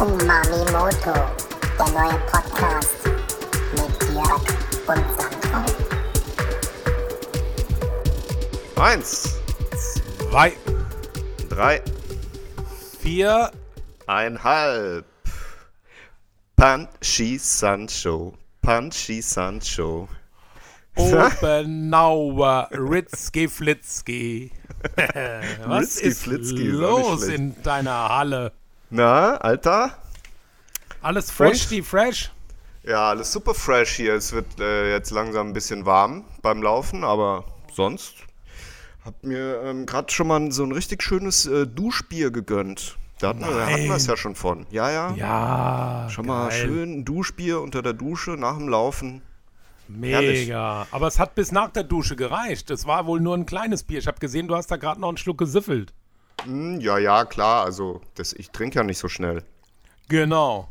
Umami Moto, der neue Podcast mit Jörg und Sandro. Eins, Drei, drei, vier, einhalb. Punchy Sancho, Punchy Sancho. Obenauer, Ritzky Flitzky. Was Ritzky ist Flitzky, los in deiner Halle? Na, Alter? Alles fresh, Und? die fresh? Ja, alles super fresh hier. Es wird äh, jetzt langsam ein bisschen warm beim Laufen, aber sonst hab mir ähm, gerade schon mal so ein richtig schönes äh, Duschbier gegönnt. Da hatten wir, da hatten wir es ja schon von. Ja, ja. Ja, Schon mal geil. schön ein Duschbier unter der Dusche nach dem Laufen. herrlich. Mega. Aber es hat bis nach der Dusche gereicht. Es war wohl nur ein kleines Bier. Ich habe gesehen, du hast da gerade noch einen Schluck gesiffelt. Hm, ja, ja, klar. Also, das, ich trinke ja nicht so schnell. Genau.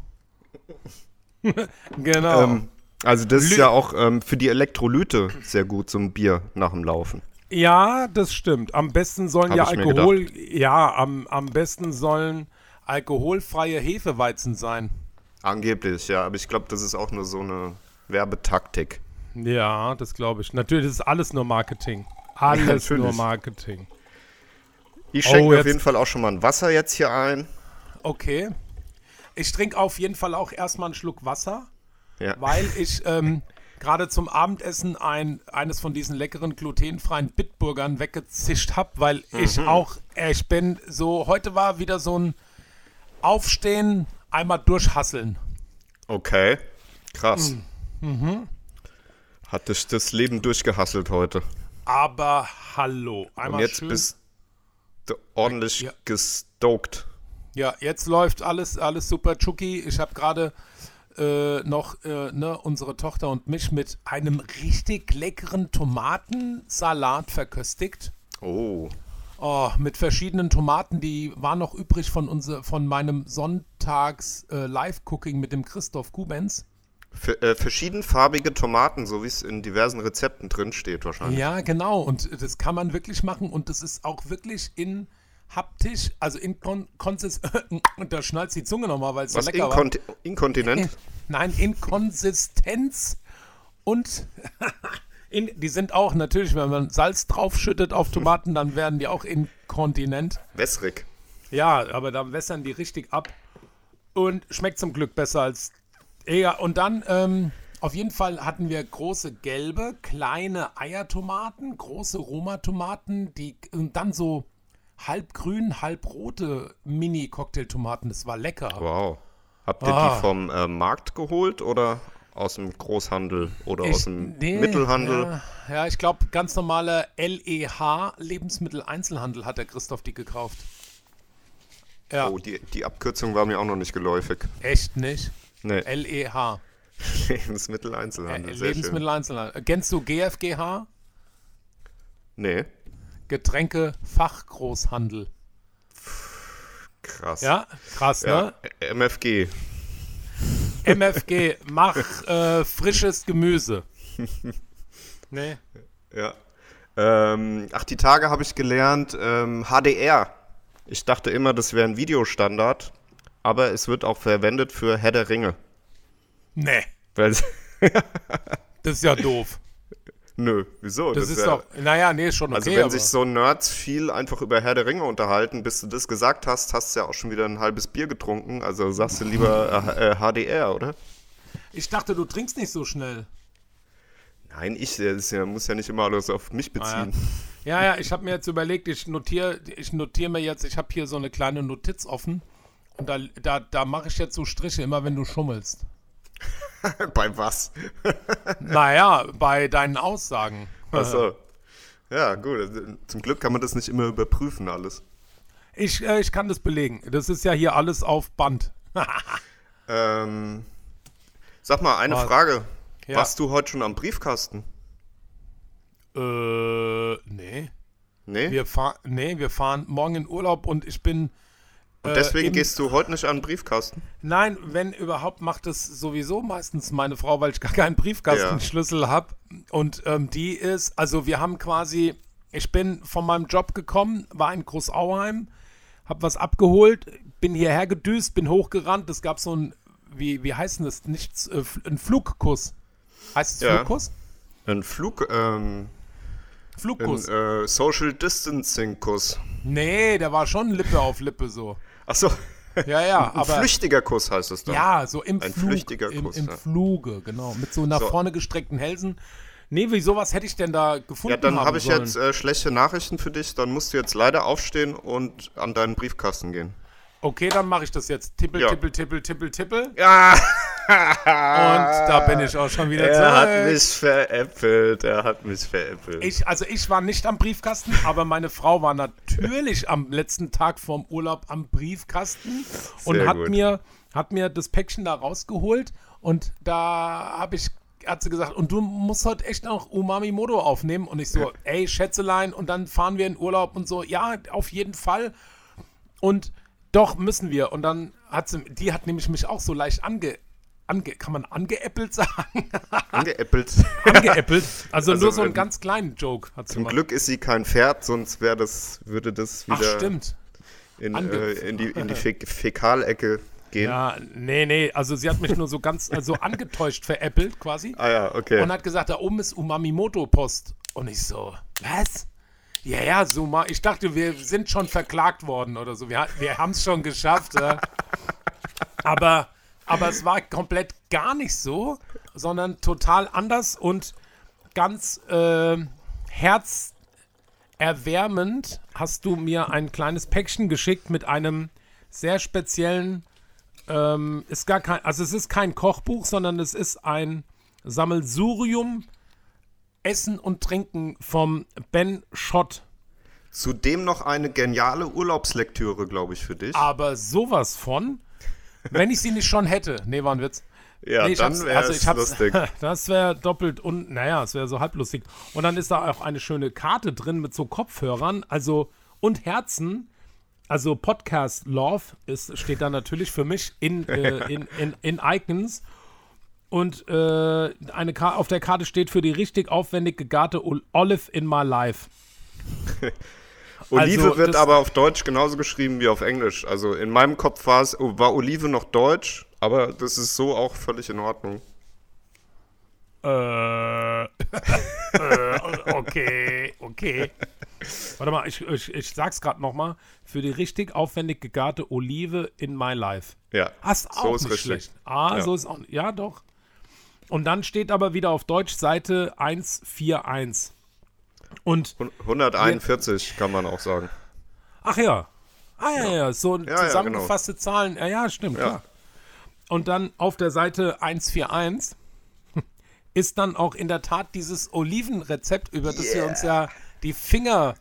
genau. Ähm, also das ist Lü- ja auch ähm, für die Elektrolyte sehr gut, so ein Bier nach dem Laufen. Ja, das stimmt. Am besten sollen Hab ja Alkohol, ja, am, am besten sollen alkoholfreie Hefeweizen sein. Angeblich, ja. Aber ich glaube, das ist auch nur so eine Werbetaktik. Ja, das glaube ich. Natürlich ist alles nur Marketing. Alles natürlich. nur Marketing. Ich schenke Oh, auf jeden Fall auch schon mal ein Wasser jetzt hier ein. Okay. Ich trinke auf jeden Fall auch erstmal einen Schluck Wasser, Ja. weil ich ähm, gerade zum Abendessen ein, eines von diesen leckeren glutenfreien Bitburgern weggezischt habe, weil ich Mhm. auch, äh, ich bin so, heute war wieder so ein Aufstehen, einmal durchhasseln. Okay. Krass. Mhm. Hat dich das Leben durchgehasselt heute. Aber hallo. Einmal Und jetzt schön. bist ordentlich Ja. gestoked. Ja, jetzt läuft alles, alles super Chucky. Ich habe gerade äh, noch äh, ne, unsere Tochter und mich mit einem richtig leckeren Tomatensalat verköstigt. Oh. Oh, mit verschiedenen Tomaten, die waren noch übrig von, unser, von meinem Sonntags äh, mit dem Christoph Kubens. Äh, verschiedenfarbige Tomaten, so wie es in diversen Rezepten drin steht wahrscheinlich. Ja, genau. Und das kann man wirklich machen. Und das ist auch wirklich in haptisch, also in Kon Konsist und da schnallt die Zunge nochmal, weil es so lecker war. Inkont Inkontinent? Nein, in Konsistenz und in, die sind auch natürlich, wenn man Salz draufschüttet auf Tomaten, dann werden die auch inkontinent. Wässrig. Ja, aber dann wässern die richtig ab und schmeckt zum Glück besser als. Ja, und dann ähm, auf jeden Fall hatten wir große gelbe, kleine Eiertomaten, große Roma-Tomaten, die und dann so halb grün, halb rote Mini-Cocktailtomaten. Das war lecker. Wow. Habt ihr Ah. die vom äh, Markt geholt oder aus dem Großhandel oder Ich- aus dem nee, Mittelhandel? Ja, ja ich glaube, ganz normale LEH, Lebensmitteleinzelhandel, hat der Christoph die gekauft. Ja, Oh, die, die Abkürzung war mir auch noch nicht geläufig. echt nicht. Nee, LEH, Lebensmitteleinzelhandel. äh. Lebensmitteleinzelhandel. Kennst du GFGH? Nee, Getränke Fachgroßhandel. krass. Ja, krass, Ja, ne? MFG. MFG, mach äh, frisches Gemüse. Nee. Ja. Ähm, ach, die Tage habe ich gelernt, ähm, HDR. Ich dachte immer, das wäre ein Videostandard, aber es wird auch verwendet für Herr der Ringe. Nee, das ist ja doof. nö, wieso? Das, ist wär- doch, naja, nee, ist schon okay. Also wenn aber, sich so Nerds viel einfach über Herr der Ringe unterhalten, bis du das gesagt hast, hast du ja auch schon wieder ein halbes Bier getrunken. Also sagst du lieber äh, äh, HDR, oder? ich dachte, du trinkst nicht so schnell. Nein, ich das ist ja, muss ja nicht immer alles auf mich beziehen. Ja, ja, ich habe mir jetzt überlegt, ich notiere ich notier mir jetzt, ich habe hier so eine kleine Notiz offen und da, da, da mache ich jetzt so Striche, immer wenn du schummelst. Bei was? Naja, bei deinen Aussagen. Achso. Ja, gut. Zum Glück kann man das nicht immer überprüfen, alles. Ich, äh, ich kann das belegen. Das ist ja hier alles auf Band. Ähm, sag mal, eine Was? Frage. Ja. Warst du heute schon am Briefkasten? Äh, nee. Nee? Wir, fahr, nee, wir fahren morgen in Urlaub und ich bin. Und äh, deswegen im- gehst du heute nicht an den Briefkasten? Nein, wenn überhaupt, macht es sowieso meistens meine Frau, weil ich gar keinen Briefkastenschlüssel habe. Und ähm, die ist, also wir haben quasi, ich bin von meinem Job gekommen, war in Großauheim, hab was abgeholt, bin hierher gedüst, bin hochgerannt. Es gab so ein, wie, wie heißt denn das? Nichts, äh, ein Flugkuss. Heißt es Ja. Flugkuss? Ein Flug, ähm, ein Flugkuss. äh, Social Distancing Kuss. nee, der war schon Lippe auf Lippe so. Achso, Ja, ja, ein aber. flüchtiger Kuss heißt es dann. Ja, so im Ein Flug, flüchtiger im, Kuss, im ja. Fluge, genau. Mit so nach So. vorne gestreckten Hälsen. Nee, wie sowas hätte ich denn da gefunden Ja, dann habe ich sollen. jetzt äh, schlechte Nachrichten für dich. Dann musst du jetzt leider aufstehen und an deinen Briefkasten gehen. Okay, dann mache ich das jetzt. Tippel, Ja. tippel, tippel, tippel, tippel. Ja, Und da bin ich auch schon wieder er hat zurück. mich veräppelt. Er hat mich veräppelt. Ich, also ich war nicht am Briefkasten, aber meine Frau war natürlich am letzten Tag vorm Urlaub am Briefkasten und Sehr hat gut. mir, hat mir das Päckchen da rausgeholt und da habe ich, hat sie gesagt, und du musst heute echt noch Umami Modo aufnehmen und ich so, ey Schätzelein und dann fahren wir in Urlaub und so, ja, auf jeden Fall und doch müssen wir und dann hat sie, die hat nämlich mich auch so leicht ange, ange kann man angeäppelt sagen? Angeäppelt. angeäppelt, also, Also nur so einen ganz kleinen Joke hat sie Zum mal. Glück ist sie kein Pferd, sonst wäre das, würde das wieder Ach, stimmt. in, äh, in die, in die Fä Fäkalecke gehen. Ja, nee, nee, also sie hat mich nur so ganz, also angetäuscht veräppelt quasi Ah ja, okay. und hat gesagt, da oben ist Umamimoto-Post. Und ich so, was? Ja, ja, so mal, ich dachte, wir sind schon verklagt worden oder so. Wir, wir haben es schon geschafft. Ja. Aber, aber es war komplett gar nicht so, sondern total anders und ganz äh, herzerwärmend hast du mir ein kleines Päckchen geschickt mit einem sehr speziellen, ähm, ist gar kein, also es ist kein Kochbuch, sondern es ist ein Sammelsurium Essen und Trinken vom Ben Schott. Zudem noch eine geniale Urlaubslektüre, glaube ich, für dich. Aber sowas von, wenn ich sie nicht schon hätte. Nee, war ein Witz. ja, Nee, ich dann wäre also es lustig. Das wäre doppelt und, naja, es wäre so halblustig. Und dann ist da auch eine schöne Karte drin mit so Kopfhörern, also und Herzen. Also Podcast Love ist, steht da natürlich für mich in, äh, in, in, in Icons. Und äh, eine Ka auf der Karte steht für die richtig aufwendig gegarte Ol- Olive in my life. Olive also wird aber auf Deutsch genauso geschrieben wie auf Englisch. Also in meinem Kopf war es, war Olive noch Deutsch, aber das ist so auch völlig in Ordnung. Äh, äh, okay, okay. Warte mal, ich, ich, ich sag's gerade nochmal. Für die richtig aufwendig gegarte Olive in my life. Ja, Hast auch so ist nicht richtig. schlecht. Ah, Ja. so ist auch Ja, doch. Und dann steht aber wieder auf Deutsch Seite 141. Und, 141 kann man auch sagen. ach ja. Ah ja, ja, so Ja, genau. zusammengefasste Zahlen. Ja, ja, stimmt, klar. Und dann auf der Seite 141 ist dann auch in der Tat dieses Olivenrezept, über das wir uns ja die Finger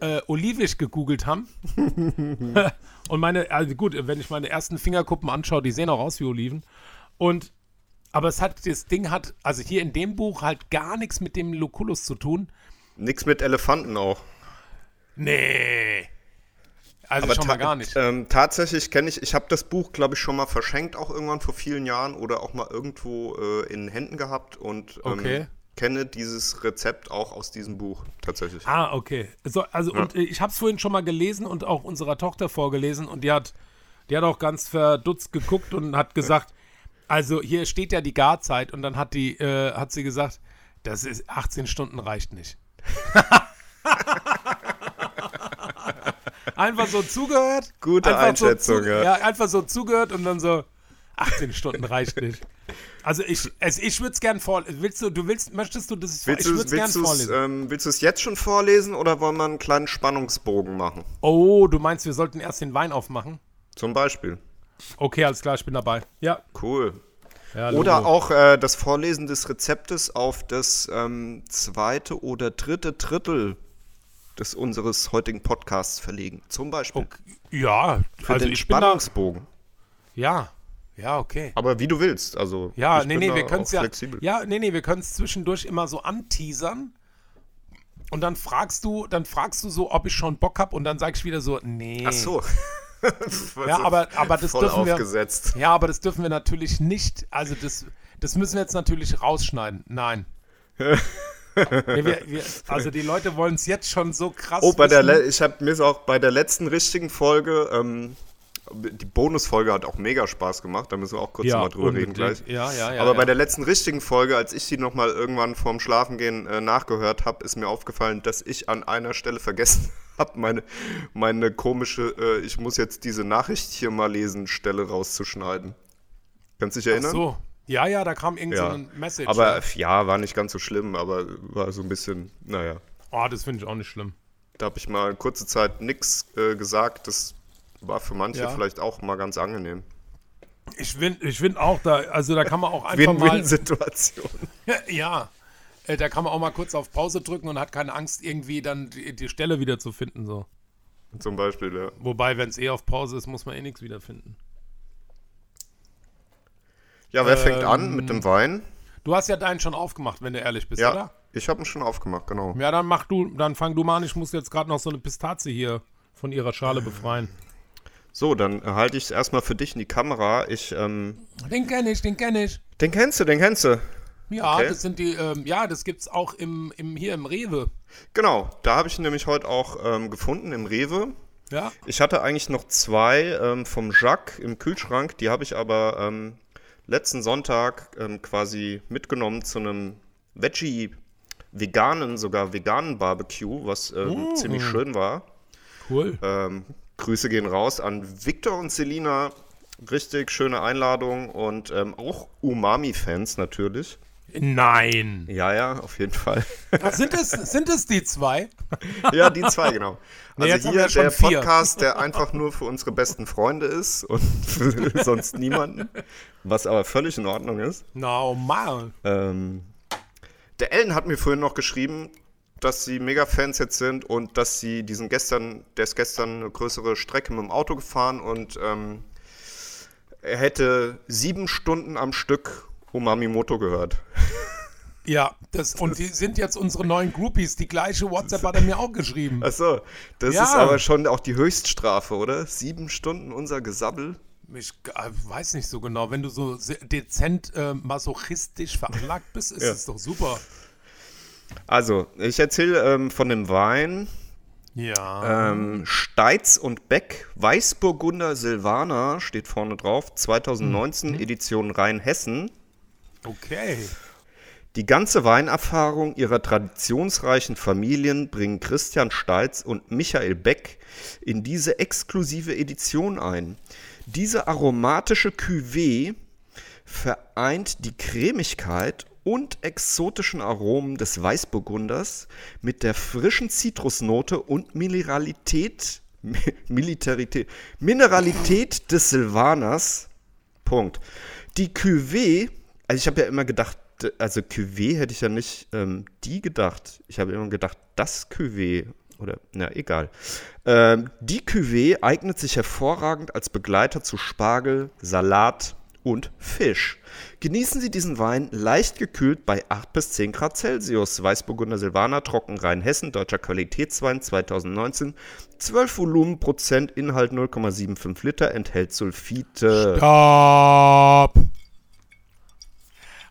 äh, olivisch gegoogelt haben. Und meine, also gut, wenn ich meine ersten Fingerkuppen anschaue, die sehen auch aus wie Oliven. Und aber es hat, das Ding hat, also hier in dem Buch halt gar nichts mit dem Lucullus zu tun. Nix mit Elefanten auch. Nee. Also schon ta- mal gar nicht. Ähm, tatsächlich kenne ich, ich habe das Buch, glaube ich, schon mal verschenkt, auch irgendwann vor vielen Jahren oder auch mal irgendwo äh, in Händen gehabt und ähm, Okay. kenne dieses Rezept auch aus diesem Buch tatsächlich. Ah, okay. So, also, und äh, ich habe es vorhin schon mal gelesen und auch unserer Tochter vorgelesen und die hat, die hat auch ganz verdutzt geguckt und hat gesagt, also hier steht ja die Garzeit und dann hat die, äh, hat sie gesagt, das ist 18 Stunden reicht nicht. einfach so zugehört. Gute Einschätzung, so zu, ja. ja. Einfach so zugehört und dann so, 18 Stunden reicht nicht. Also ich, also ich würde es gern vorlesen. Willst du, du willst, möchtest du das? ich Willst würde du es gern vorlesen. ähm, willst du es jetzt schon vorlesen oder wollen wir einen kleinen Spannungsbogen machen? Oh, du meinst, wir sollten erst den Wein aufmachen? Zum Beispiel. Okay, alles klar, ich bin dabei. Ja. Cool. ja Oder auch äh, das Vorlesen des Rezeptes auf das ähm, zweite oder dritte Drittel des unseres heutigen Podcasts verlegen. Zum Beispiel. Okay. Ja, Für also den ich bin da. Spannungsbogen. Ja, ja, okay. Aber wie du willst. Also Ja, ich nee, bin nee, da wir können es ja. flexibel. Ja, nee, nee, wir können es zwischendurch immer so anteasern. Und dann fragst du, dann fragst du so, ob ich schon Bock habe und dann sag ich wieder so, nee. Ach so. Ja, aber, aber das dürfen wir. aufgesetzt. Ja, aber das dürfen wir natürlich nicht. Also das, das müssen wir jetzt natürlich rausschneiden. Nein. Nee, wir, wir, also die Leute wollen es jetzt schon so krass Oh, bei der wissen. Le ich habe mir auch bei der letzten richtigen Folge, ähm, die Bonusfolge hat auch mega Spaß gemacht, da müssen wir auch kurz mal drüber reden unbedingt. gleich. Ja, ja, ja. Aber ja. bei der letzten richtigen Folge, als ich die nochmal irgendwann vorm Schlafengehen äh, nachgehört habe, ist mir aufgefallen, dass ich an einer Stelle vergessen habe, meine, meine komische, äh, ich muss jetzt diese Nachricht hier mal lesen, Stelle rauszuschneiden. Kannst du dich Ach erinnern? so. Ja, ja, da kam irgend so Ja. ein Message. Aber ja. äh, ja, war nicht ganz so schlimm, aber war so ein bisschen, naja. Oh, das finde ich auch nicht schlimm. Da habe ich mal kurze Zeit nichts äh, gesagt. Das war für manche Ja. vielleicht auch mal ganz angenehm. Ich finde ich find auch, da, also da kann man auch einfach mal. Win-Win-Situation. Ja. Äh, Da kann man auch mal kurz auf Pause drücken und hat keine Angst, irgendwie dann die, die Stelle wieder zu finden. So. Zum Beispiel, ja. Wobei, wenn es eh auf Pause ist, muss man eh nichts wiederfinden. Ja, wer fängt Ähm, an mit dem Wein? Du hast ja deinen schon aufgemacht, wenn du ehrlich bist, Ja, oder? ich habe ihn schon aufgemacht, genau. Ja, dann mach du, dann fang du mal an. Ich muss jetzt gerade noch so eine Pistazie hier von ihrer Schale befreien. So, dann halte ich es erstmal für dich in die Kamera. Ich, ähm, Den kenne ich, den kenne ich. den kennst du, den kennst du. Ja, Okay. das sind die, ähm, ja, das gibt's auch im, im, hier im Rewe. Genau, da habe ich ihn nämlich heute auch ähm, gefunden im Rewe. Ja. Ich hatte eigentlich noch zwei ähm, vom Jacques im Kühlschrank, die habe ich aber ähm, letzten Sonntag ähm, quasi mitgenommen zu einem Veggie, veganen, sogar veganen Barbecue, was ähm, ziemlich schön war. Cool. Grüße gehen raus an Victor und Selina. Richtig schöne Einladung und ähm, auch Umami-Fans natürlich. Nein. Ja, ja, auf jeden Fall. Sind, es, sind es die zwei? ja, die zwei, genau. Nee, Also haben hier der vier. Podcast, der einfach nur für unsere besten Freunde ist und für sonst niemanden. Was aber völlig in Ordnung ist. Normal. Ähm, der Ellen hat mir vorhin noch geschrieben, dass sie Mega-Fans jetzt sind und dass sie diesen gestern, der ist gestern eine größere Strecke mit dem Auto gefahren und ähm, er hätte sieben Stunden am Stück Umamimoto gehört. Ja, das, und die sind jetzt unsere neuen Groupies. Die gleiche WhatsApp hat er mir auch geschrieben. Achso, das Ja. ist aber schon auch die Höchststrafe, oder? Sieben Stunden unser Gesabbel. Ich äh, weiß nicht so genau. Wenn du so dezent äh, masochistisch veranlagt bist, ist Ja. es doch super. Also, ich erzähle ähm, von dem Wein. Ja. Ähm, Steitz und Beck, Weißburgunder Silvaner steht vorne drauf, 2019, Edition Rheinhessen. Okay. Die ganze Weinerfahrung ihrer traditionsreichen Familien bringen Christian Steitz und Michael Beck in diese exklusive Edition ein. Diese aromatische Cuvée vereint die Cremigkeit und exotischen Aromen des Weißburgunders mit der frischen Zitrusnote und Mineralität, Mi- Militarität, Mineralität des Silvaners. Punkt. Die Cuvée, also ich habe ja immer gedacht, also Cuvée hätte ich ja nicht ähm, die gedacht. Ich habe immer gedacht, das Cuvée oder na egal. Ähm, die Cuvée eignet sich hervorragend als Begleiter zu Spargel, Salat und Fisch. Genießen Sie diesen Wein leicht gekühlt bei 8 bis 10 Grad Celsius. Weißburgunder Silvaner, Trocken Rheinhessen, deutscher Qualitätswein 2019. 12 Volumenprozent, Inhalt 0,75 Liter, enthält Sulfite. Stopp!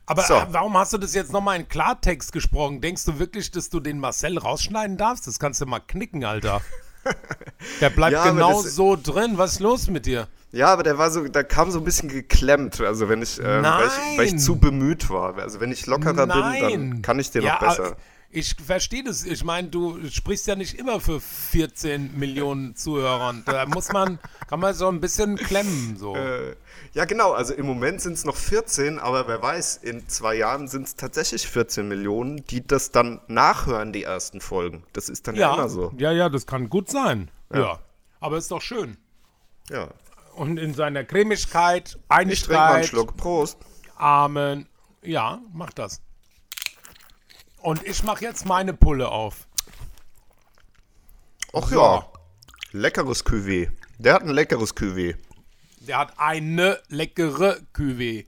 Aber So. warum hast du das jetzt nochmal in Klartext gesprochen? Denkst du wirklich, dass du den Marcel rausschneiden darfst? Das kannst du mal knicken, Alter. Der bleibt Ja, genau so drin. Was ist los mit dir? Ja, aber der war so, da kam so ein bisschen geklemmt. Also wenn ich, ähm, weil ich, weil ich Nein. zu bemüht war. Also wenn ich lockerer bin, dann kann ich den ja, noch besser. Ich verstehe das. Ich meine, du sprichst ja nicht immer für 14 Millionen Zuhörern. Da muss man, kann man so ein bisschen klemmen. So. Äh, ja, genau. Also im Moment sind es noch 14, aber wer weiß, in zwei Jahren sind es tatsächlich 14 Millionen, die das dann nachhören, die ersten Folgen. Das ist dann ja, ja, immer so. ja, ja, das kann gut sein. Ja. Aber ist doch schön. Ja. Und in seiner Cremigkeit, Ich trinke mal einen Einigkeit, Schluck. Prost. Amen. Ja, mach das. Und ich mache jetzt meine Pulle auf. Ach So. ja. Leckeres Cuvée. Der hat ein leckeres Cuvée. Der hat eine leckere Cuvée.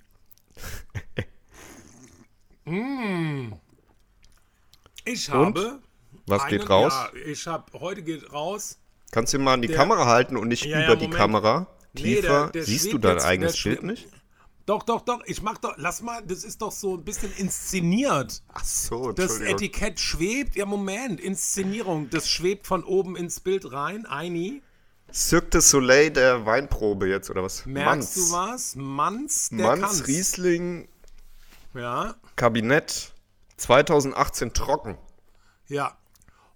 mm. Ich habe. Was einen- geht raus? Ja, ich habe. Heute geht raus. Kannst du mal an die Der- Kamera halten und nicht Ja, ja, über die Moment. Kamera? Nee, Tiefer. der- der Siehst du dein jetzt- eigenes schwebt- nicht? Doch, doch, doch. Ich mach doch. Lass mal, das ist doch so ein bisschen inszeniert. Ach so, Das. Etikett schwebt. Ja, Moment. Inszenierung. Das schwebt von oben ins Bild rein. Eini. Cirque du Soleil der Weinprobe jetzt, oder was? Merkst du was? Manns, der Manns kann's. Riesling Ja, Kabinett 2018 trocken. ja.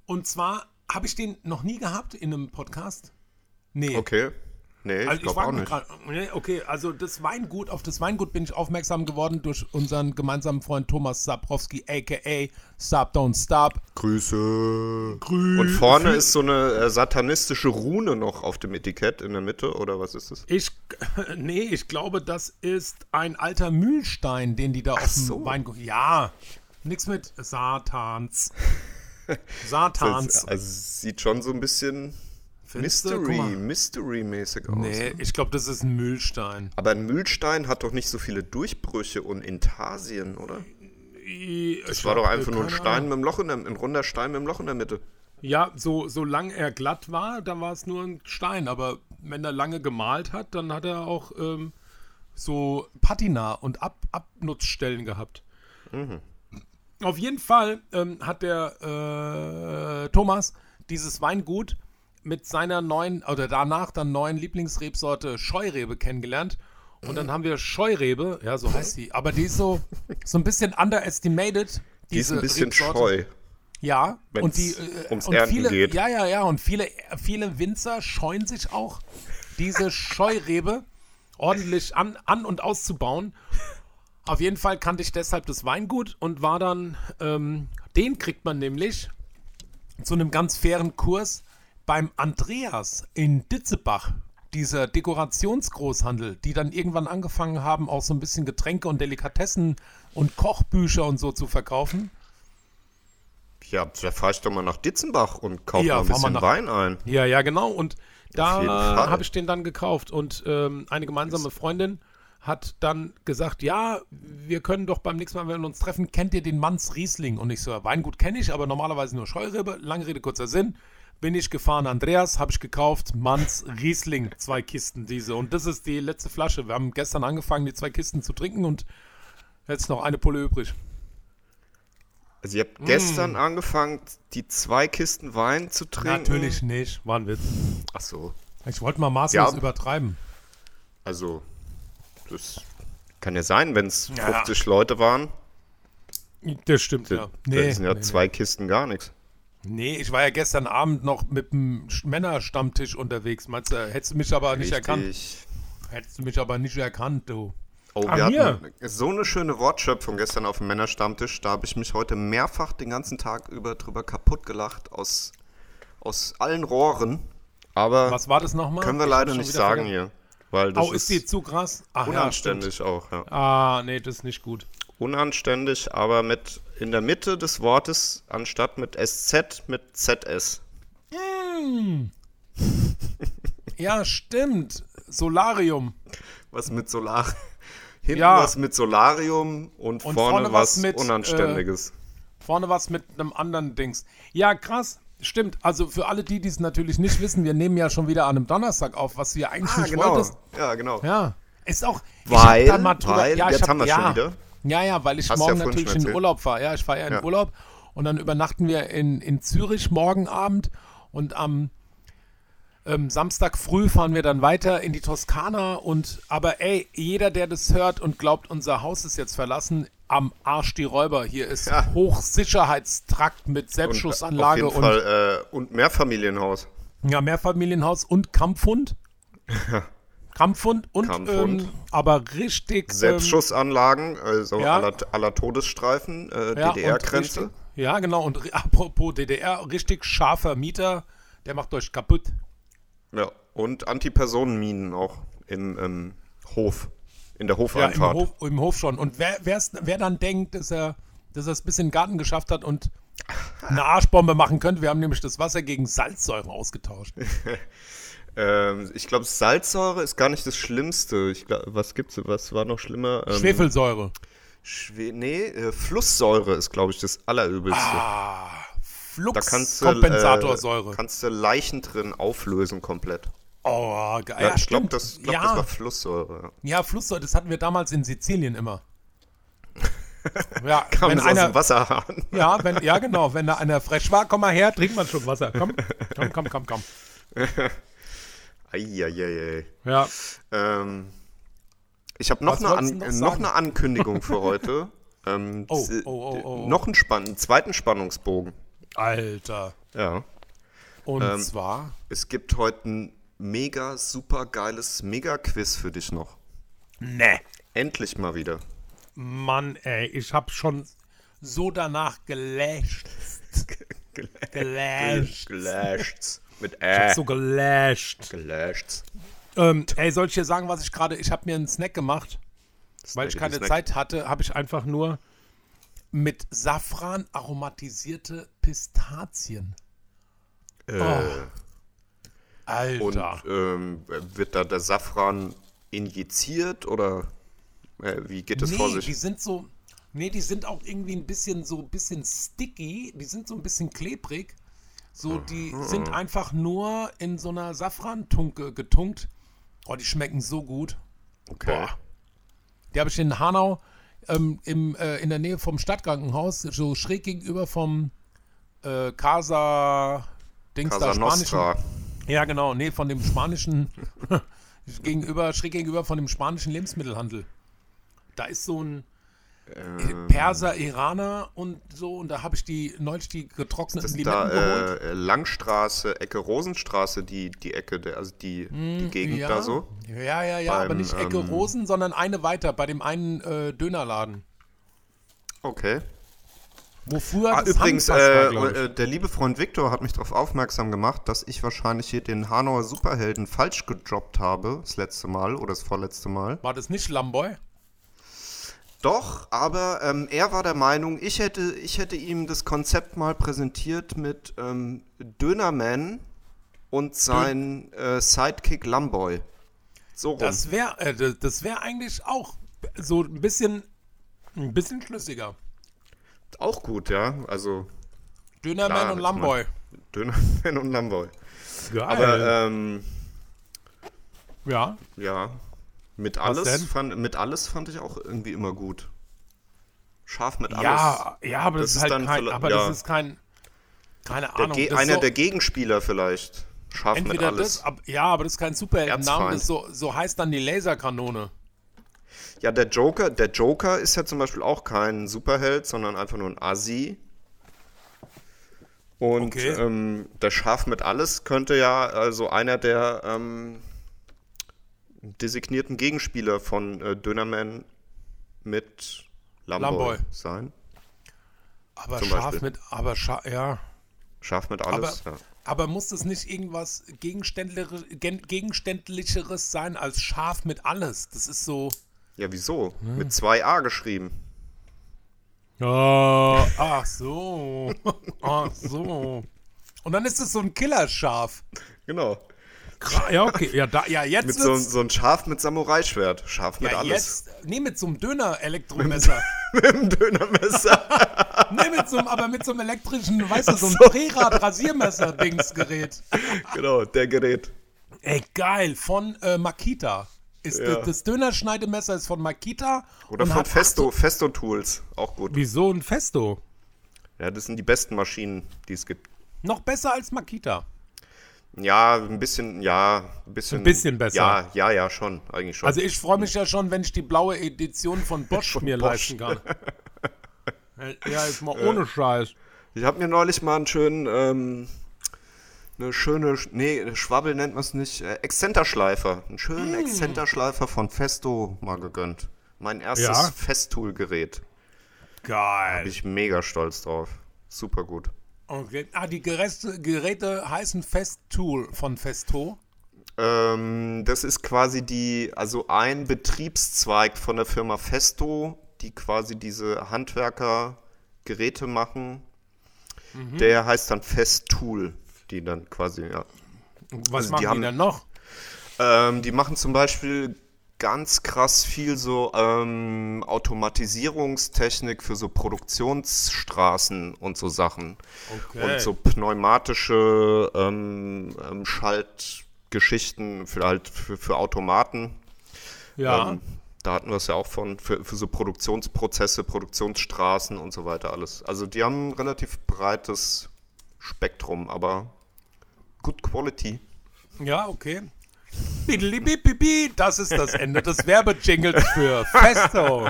Und zwar habe ich den noch nie gehabt in einem Podcast. Nee. Okay. Nee, ich Also ich glaube auch nicht. gerade, nee, okay, also das Weingut, auf das Weingut bin ich aufmerksam geworden durch unseren gemeinsamen Freund Thomas Sabrowski, aka Stop Don't Stop. Grüße. Grü Und vorne ist so eine äh, satanistische Rune noch auf dem Etikett in der Mitte, oder was ist das? Ich, nee, ich glaube, das ist ein alter Mühlstein, den die da auf dem so. Weingut. Ja, nichts mit Satans. Satans. Also es sieht schon so ein bisschen Mystery. Mystery-mäßig aus. Nee, ne? ich glaube, das ist ein Mühlstein. Aber ein Mühlstein hat doch nicht so viele Durchbrüche und Intarsien, oder? Das war doch einfach nur ein Stein mit einem Loch in der, ein runder Stein mit einem Loch in der Mitte. Ja, so, solange er glatt war, dann war es nur ein Stein. Aber wenn er lange gemalt hat, dann hat er auch ähm, so Patina und Ab Abnutzstellen gehabt. Auf jeden Fall ähm, hat der äh, Thomas dieses Weingut mit seiner neuen, oder danach dann neuen Lieblingsrebsorte Scheurebe kennengelernt. Und dann haben wir Scheurebe, ja, so heißt die, aber die ist so, so ein bisschen underestimated. Die ist ein bisschen Rebsorte. scheu. Ja, Wenn's und die äh, ums und Ernten viele, geht. Ja, ja, ja, und viele, viele Winzer scheuen sich auch, diese Scheurebe ordentlich an, an und auszubauen. Auf jeden Fall kannte ich deshalb das Weingut und war dann, ähm, den kriegt man nämlich zu einem ganz fairen Kurs beim Andreas in Ditzebach. Dieser Dekorationsgroßhandel, die dann irgendwann angefangen haben, auch so ein bisschen Getränke und Delikatessen und Kochbücher und so zu verkaufen. Ja, da fahre ich doch mal nach Ditzenbach und kaufe Ja, mal ein bisschen nach- Wein ein. Ja, ja, genau. Und da habe ich den dann gekauft. Und ähm, eine gemeinsame Freundin hat dann gesagt, ja, wir können doch beim nächsten Mal, wenn wir uns treffen, kennt ihr den Manns Riesling? Und ich so, Weingut kenne ich, aber normalerweise nur Scheurebe. Lange Rede, kurzer Sinn. Bin ich gefahren, Andreas, habe ich gekauft, Manns Riesling, zwei Kisten diese. Und das ist die letzte Flasche. Wir haben gestern angefangen, die zwei Kisten zu trinken und jetzt noch eine Pulle übrig. Also ihr habt Mm. gestern angefangen, die zwei Kisten Wein zu trinken. Natürlich nicht, war ein Witz. Ach so. Ich wollte mal maßlos Ja. übertreiben. Also, das kann ja sein, wenn es Ja. 50 Leute waren. Das stimmt, ja. das sind ja nee, zwei Kisten gar nichts. Nee, ich war ja gestern Abend noch mit dem Sch- Männerstammtisch unterwegs. Meinst du, hättest du mich aber nicht erkannt? Richtig. Hättest du mich aber nicht erkannt, du. Oh, Ah, wir hier. hatten so eine schöne Wortschöpfung gestern auf dem Männerstammtisch. Da habe ich mich heute mehrfach den ganzen Tag über drüber kaputt gelacht aus, aus allen Rohren. Aber Was war das nochmal? können wir Ich leider nicht sagen vergessen. hier. Weil das Oh, ist die zu krass? Ach, unanständig auch. Ja. Ja, stimmt. ah, nee, das ist nicht gut. Unanständig, aber mit in der Mitte des Wortes anstatt mit SZ mit ZS. Ja, stimmt. Solarium. Was mit Solar. Hinten Ja. was mit Solarium und, Und vorne, vorne was, was mit, Unanständiges. Vorne was mit einem anderen Dings. Ja, krass. Stimmt. Also für alle die, die es natürlich nicht wissen, wir nehmen ja schon wieder an einem Donnerstag auf, was du ja eigentlich ah, nicht genau. wolltest. Ja, genau. Ja. Ist auch. Weil- mal drüber- weil- ja, ich jetzt hab- haben wir ja, schon wieder. Ja, ja, weil ich Hast morgen ja natürlich in. Urlaub fahre. Ja, ich fahre ja in Ja. Urlaub und dann übernachten wir in, in Zürich morgen Abend und am ähm, Samstag früh fahren wir dann weiter in die Toskana und aber ey, jeder, der das hört und glaubt, unser Haus ist jetzt verlassen, am Arsch die Räuber. Hier ist Ja. Hochsicherheitstrakt mit Und, äh, Selbstschussanlage jeden und, Fall äh, und Mehrfamilienhaus. ja, Mehrfamilienhaus und Kampfhund. Kampfhund und Kampfhund. Ähm, aber richtig ähm, Selbstschussanlagen, also ja. aller, aller Todesstreifen, äh, Ja, DDR-Grenze. Ja, genau. Und apropos DDR, richtig scharfer Mieter, der macht euch kaputt. Ja. Und Antipersonenminen auch im ähm, Hof, in der Ja, im Hofeinfahrt. Hof, im Hof schon. Und wer, wer dann denkt, dass er dass er es bis in den Garten geschafft hat und eine Arschbombe machen könnte, wir haben nämlich das Wasser gegen Salzsäure ausgetauscht. Ähm, ich glaube, Salzsäure ist gar nicht das Schlimmste. Ich glaub, was gibt's? Was war noch schlimmer? Ähm, Schwefelsäure. Schwe nee, äh, Flusssäure ist, glaube ich, das Allerübelste. Ah, da kannst du, Fluxkompensatorsäure. äh, kannst du Leichen drin auflösen komplett. Oh, geil. Ja, ich glaube, das, glaub, ja. das war Flusssäure. ja, Flusssäure, das hatten wir damals in Sizilien immer. Ja, Kam wenn das aus einer, dem Wasserhahn. ja, wenn, ja, genau, wenn da einer frech war, komm mal her, trink mal einen Schluck Wasser. Komm, komm, komm, komm, komm. Eieiei. Ja, Ähm, ich habe noch, eine An noch äh, noch eine Ankündigung für heute. Ähm, Oh, äh, oh, oh, oh, oh. Noch einen, Spann einen zweiten Spannungsbogen. Alter. Ja. Und Ähm, zwar, Es gibt heute ein mega super geiles Mega-Quiz für dich noch. ne, Endlich mal wieder. Mann, ey, ich hab schon so danach gelasht. Gelasht. Gelasht. Mit Ich Ä. hab so gelasht. Gelasht. Ähm, ey, soll ich dir sagen, was ich gerade, ich habe mir einen Snack gemacht, weil ich keine Snack. Zeit hatte, habe ich einfach nur mit Safran aromatisierte Pistazien. Äh, und Alter. ähm, wird da der Safran injiziert oder äh, wie geht das vor nee, die sich? sind so, nee, die sind auch irgendwie ein bisschen so ein bisschen sticky, die sind so ein bisschen klebrig. So, die sind einfach nur in so einer Safrantunke getunkt. Oh, die schmecken so gut. Okay. Boah. Die habe ich in Hanau ähm, im, äh, in der Nähe vom Stadtkrankenhaus, so schräg gegenüber vom äh, Casa Dings Casa da, spanischen. Nostra. Ja, genau, nee, von dem spanischen gegenüber, schräg gegenüber von dem spanischen Lebensmittelhandel. Da ist so ein Ähm. Perser, Iraner und so, und da habe ich die neulich die getrockneten ist Limetten da geholt. äh, Langstraße, Ecke Rosenstraße, die, die Ecke, der, also die, die Gegend Hm, ja, da so. ja, ja, ja, aber Beim, nicht Ecke ähm, Rosen, sondern eine weiter, bei dem einen äh, Dönerladen. Okay. Wo früher Ah, übrigens, äh, äh, der liebe Freund Viktor hat mich darauf aufmerksam gemacht, dass ich wahrscheinlich hier den Hanauer Superhelden falsch gedroppt habe, das letzte Mal oder das vorletzte Mal. War das nicht Lamboy? Doch, aber ähm, er war der Meinung, ich hätte, ich hätte ihm das Konzept mal präsentiert mit ähm, Dönerman und sein äh, Sidekick Lamboy. So rum. Das wäre äh, das- wär eigentlich auch so ein bisschen, ein bisschen schlüssiger. Auch gut, ja. Also Dönerman Klar, und Lamboy. Dönerman und Lamboy. Geil. Aber ähm, ja. ja, mit alles, denn? fand, mit alles fand ich auch irgendwie immer gut. Scharf mit alles. Ja, ja, aber das, Das ist halt dann kein, aber ja. das ist kein, keine der Ahnung. Einer so, der Gegenspieler vielleicht. Scharf mit alles. das, ab, ja, aber das ist kein Superheldenname, Erzfeind. das ist so, so heißt dann die Laserkanone. Ja, der Joker, der Joker ist ja zum Beispiel auch kein Superheld, sondern einfach nur ein Assi. Und Okay. ähm, der Schaf mit alles könnte ja also einer der ähm, designierten Gegenspieler von äh, Dönerman mit Lamboy, Lamboy. sein. Aber Zum scharf Beispiel. mit, aber scharf, ja. Schaf mit Aber, alles. ja. aber muss das nicht irgendwas Gegenständlicheres, Gen- Gegenständlicheres sein als scharf mit alles? Das ist so. ja, wieso? Hm. Mit zwei A geschrieben. Oh, ach so. Ach so. Und dann ist es so ein Killerschaf. Genau. Ja, okay. Ja, da, ja jetzt Mit so, so ein Schaf mit Samurai-Schwert. Scharf mit ja, alles. jetzt. Nee, mit so einem Döner-Elektromesser. Mit dem Dönermesser. nee, mit so einem, aber mit so einem elektrischen, weißt du, so ein Ach so. Drehrad-Rasiermesser-Dingsgerät. genau, der Gerät. Ey, geil. Von äh, Makita. Ist Ja. das, Dönerschneidemesser ist von Makita. Oder von Festo, Festo Tools. Auch gut. Wieso ein Festo? Ja, das sind die besten Maschinen, die es gibt. Noch besser als Makita. Ja, ein bisschen, ja, ein bisschen. Ein bisschen besser. Ja, ja, ja, schon, eigentlich schon. Also ich freue mich ja schon, wenn ich die blaue Edition von Bosch mir Bosch. leisten kann. ja, jetzt mal ohne Scheiß. ich habe mir neulich mal einen schönen, ähm, eine schöne, nee, Schwabbel nennt man es nicht, äh, Exzenterschleifer. Einen schönen Mm. Exzenterschleifer von Festo mal gegönnt. Mein erstes Ja? Festool-Gerät. Geil. Bin ich mega stolz drauf. Super gut. Okay. Ah, die Geräte, Geräte heißen Festool von Festo. Ähm, das ist quasi die, also ein Betriebszweig von der Firma Festo, die quasi diese Handwerker-Geräte machen. Mhm. Der heißt dann Festool, die dann quasi, ja. Was Also die machen die, haben- denn noch? Ähm, die machen zum Beispiel ganz krass viel so ähm, Automatisierungstechnik für so Produktionsstraßen und so Sachen. Okay. Und so pneumatische ähm, ähm, Geschichten für halt für, für Automaten. Ja. Ähm, da hatten wir es ja auch von, für, für so Produktionsprozesse, Produktionsstraßen und so weiter alles. Also die haben ein relativ breites Spektrum, aber good quality. Ja, okay. Das ist das Ende des Werbejingles für Festo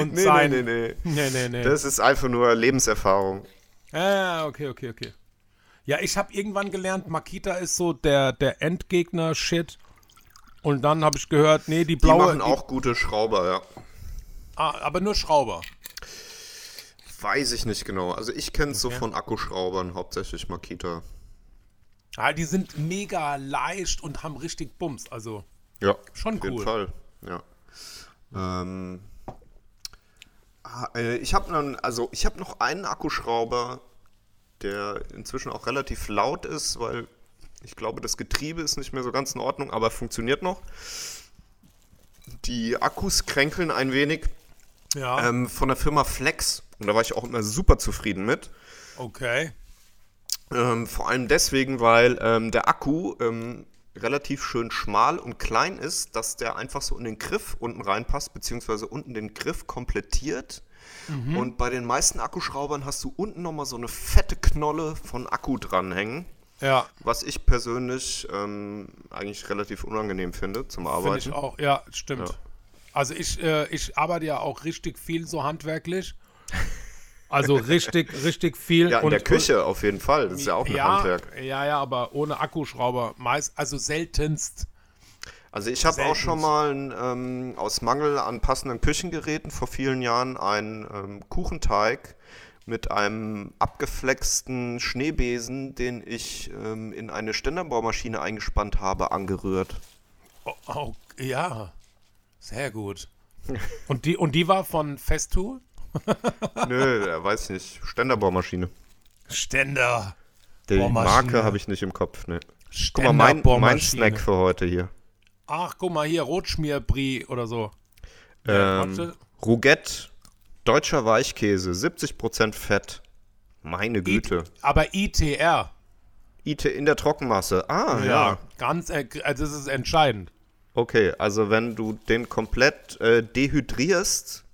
und Nee, sein. nee, nee, nee. Nee, nee, nee. Das ist einfach nur Lebenserfahrung. Ah, okay, okay, okay. Ja, ich habe irgendwann gelernt, Makita ist so der, der Endgegner-Shit. Und dann habe ich gehört, nee, die Die blaue. machen auch gute Schrauber, ja. ah, aber nur Schrauber. Weiß ich nicht genau. Also ich kenne es so von Akkuschraubern, hauptsächlich Makita. Ah, die sind mega leicht und haben richtig Bums. Also, Ja, Schon auf jeden cool. Fall. Ja. Ähm, ah, äh, ich habe dann, also ich habe noch einen Akkuschrauber, der inzwischen auch relativ laut ist, weil ich glaube, das Getriebe ist nicht mehr so ganz in Ordnung, aber funktioniert noch. Die Akkus kränkeln ein wenig ja, ähm, von der Firma Flex und da war ich auch immer super zufrieden mit. okay. Ähm, vor allem deswegen, weil ähm, der Akku ähm, relativ schön schmal und klein ist, dass der einfach so in den Griff unten reinpasst, beziehungsweise unten den Griff komplettiert. Und bei den meisten Akkuschraubern hast du unten nochmal so eine fette Knolle von Akku dranhängen, Ja, was ich persönlich ähm, eigentlich relativ unangenehm finde zum finde Arbeiten. ich auch. Ja, stimmt. Ja. Also ich, äh, ich arbeite ja auch richtig viel so handwerklich. Also richtig, richtig viel. Ja, in und, der Küche auf jeden Fall. Das ist ja auch ein ja, Handwerk. Ja, ja, aber ohne Akkuschrauber. Meist, also seltenst. Also ich habe auch schon mal ähm, aus Mangel an passenden Küchengeräten vor vielen Jahren einen ähm, Kuchenteig mit einem abgeflexten Schneebesen, den ich ähm, in eine Ständerbohrmaschine eingespannt habe, angerührt. Oh, oh, ja, sehr gut. Und die, und die war von Festool? Nö, äh, weiß nicht. Ständerbohrmaschine. Ständer. Die. Marke habe ich nicht im Kopf. Ne. Guck mal, mein, mein. Snack für heute hier. Ach, guck mal hier, Rotschmierbrie oder so. Ähm. Rougette, deutscher Weichkäse, 70% Fett. Meine Güte. Aber ITR. IT in der Trockenmasse. Ah, ja. Ganz, äh, also das ist entscheidend. Okay, also wenn du den komplett äh, dehydrierst,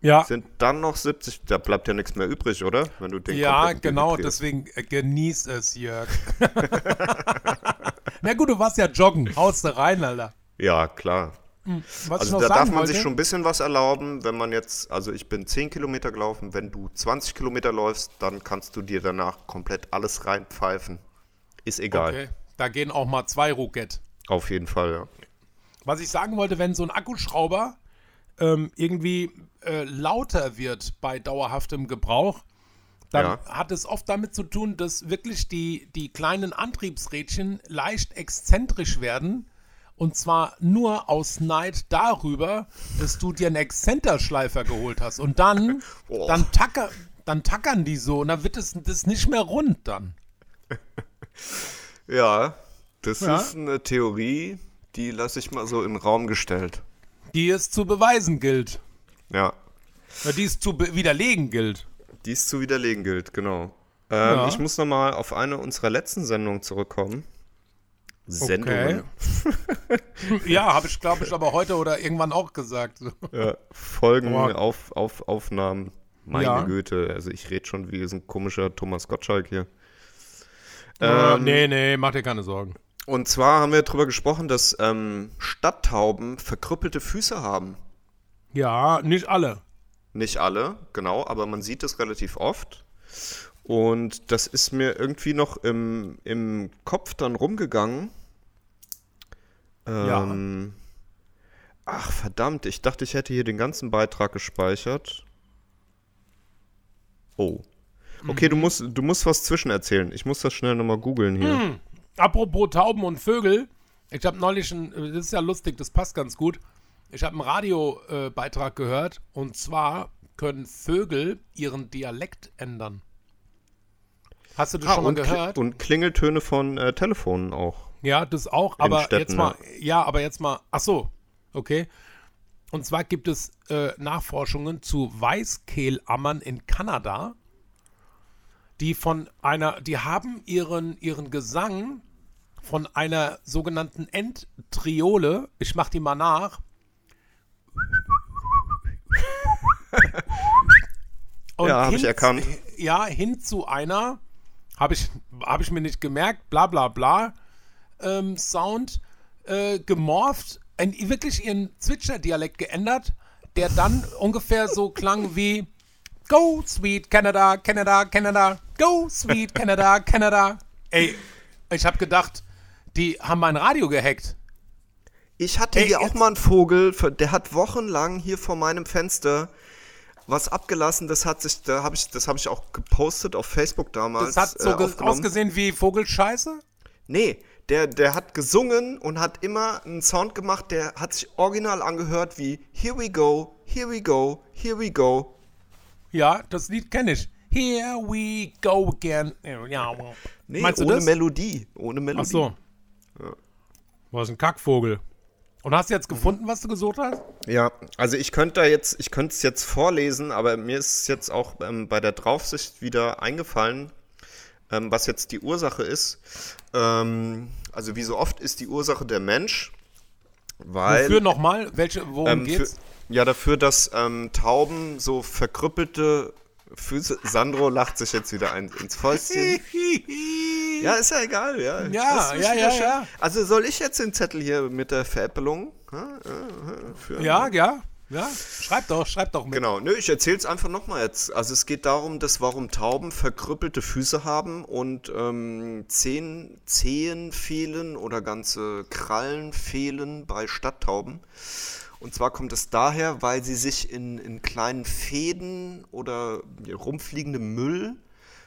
Ja, sind dann noch 70, da bleibt ja nichts mehr übrig, oder? Wenn du den ja genau, deswegen äh, genieß es, Jörg. Na gut, du warst ja joggen. Haust du rein, Alter. Ja, klar. Ich Also da darf man wollte, sich schon ein bisschen was erlauben, wenn man jetzt, also ich bin 10 Kilometer gelaufen, wenn du 20 Kilometer läufst, dann kannst du dir danach komplett alles reinpfeifen. Ist egal. Okay, da gehen auch mal zwei Rocket. Auf jeden Fall, ja. Was ich sagen wollte, wenn so ein Akkuschrauber ähm, irgendwie äh, lauter wird bei dauerhaftem Gebrauch, dann Ja. hat es oft damit zu tun, dass wirklich die, die kleinen Antriebsrädchen leicht exzentrisch werden. Und zwar nur aus Neid darüber, dass du dir einen Exzenterschleifer geholt hast. Und dann, Boah. dann, tacker, dann tackern die so und dann wird es das nicht mehr rund dann. Ja, das Ja. ist eine Theorie, die lasse ich mal so in den Raum gestellt. Die es zu beweisen gilt. Ja. Ja, Die es zu widerlegen gilt. Dies zu widerlegen gilt, genau. Ähm, Ja. Ich muss nochmal auf eine unserer letzten Sendungen zurückkommen. Sendungen. Ja, habe ich, glaube ich, aber heute oder irgendwann auch gesagt. Ja, Folgen, auf, auf, Aufnahmen. Meine Ja. Güte, also ich rede schon wie so ein komischer Thomas Gottschalk hier. Äh, Ähm, nee, nee, mach dir keine Sorgen. Und zwar haben wir darüber gesprochen, dass ähm, Stadttauben verkrüppelte Füße haben. Ja, nicht alle. Nicht alle, genau, aber man sieht es relativ oft. Und das ist mir irgendwie noch im, im Kopf dann rumgegangen. Ja. Ähm, Ach, verdammt, ich dachte, ich hätte hier den ganzen Beitrag gespeichert. Oh. Okay, du, Mhm. musst, du musst was zwischen erzählen. Ich muss das schnell nochmal googeln hier. Hm. Apropos Tauben und Vögel. Ich habe neulich ein, das ist ja lustig, das passt ganz gut. Ich habe einen Radiobeitrag äh, Beitrag gehört und zwar können Vögel ihren Dialekt ändern. Hast du das Ah, schon mal gehört? und Klingeltöne von äh, Telefonen auch. Ja, das auch, aber Städten, jetzt mal, ja, aber jetzt mal, ach so, okay. Und zwar gibt es äh, Nachforschungen zu Weißkehlammern in Kanada, die von einer, die haben ihren, ihren Gesang von einer sogenannten Endtriole. Ich mach die mal nach. Und Ja, hab ich hin- erkannt. Ja, hin zu einer, habe ich, hab ich mir nicht gemerkt, bla bla bla, ähm, Sound äh, gemorpht, ein, wirklich ihren Zwitscher-Dialekt geändert, der dann ungefähr so klang wie Go, sweet Canada, Canada, Canada, go, sweet Canada, Canada. Ey, ich habe gedacht, die haben mein Radio gehackt. Ich hatte Ey, hier auch mal einen Vogel, der hat wochenlang hier vor meinem Fenster was abgelassen. Das hat sich, da habe ich, das habe ich auch gepostet auf Facebook damals. Das hat so äh, ausgesehen wie Vogelscheiße. Nee, der, der hat gesungen und hat immer einen Sound gemacht, der hat sich original angehört wie Here we go, here we go, here we go. Ja, das Lied kenne ich. Here we go again. Ja, Nee, Meinst du ohne? Melodie. Ohne Melodie. Ach so. Was ein Kackvogel. Und hast du jetzt gefunden, was du gesucht hast? Ja, also ich könnte da jetzt, ich könnte es jetzt vorlesen, aber mir ist es jetzt auch ähm, bei der Draufsicht wieder eingefallen, ähm, was jetzt die Ursache ist. Ähm, also wie so oft ist die Ursache der Mensch, weil Wofür nochmal? Welche, worum ähm, für, geht's? ja dafür, dass ähm, Tauben so verkrüppelte Füße. Sandro lacht sich jetzt wieder ein, ins Fäustchen. Ja, ist ja egal, ja. Ja, ja, ja, schön. ja. Also soll ich jetzt den Zettel hier mit der Veräppelung? Ja, ja, ja, für, ja, ja, ja. Schreib doch, schreib doch mit. Genau, nö, ich erzähl's einfach nochmal jetzt. Also es geht darum, dass warum Tauben verkrüppelte Füße haben und ähm, Zehen, Zehen fehlen oder ganze Krallen fehlen bei Stadttauben. Und zwar kommt es daher, weil sie sich in, in kleinen Fäden oder rumfliegendem Müll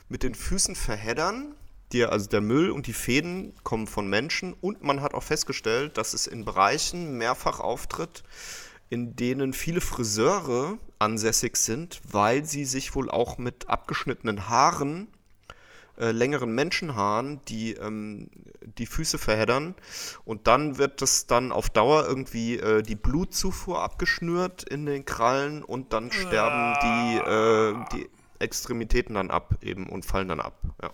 mit den Füßen verheddern. Die, also der Müll und die Fäden kommen von Menschen und man hat auch festgestellt, dass es in Bereichen mehrfach auftritt, in denen viele Friseure ansässig sind, weil sie sich wohl auch mit abgeschnittenen Haaren, äh, längeren Menschenhaaren, die ähm, die Füße verheddern. Und dann wird das dann auf Dauer irgendwie äh, die Blutzufuhr abgeschnürt in den Krallen und dann sterben die, äh, die Extremitäten dann ab eben und fallen dann ab. Ja.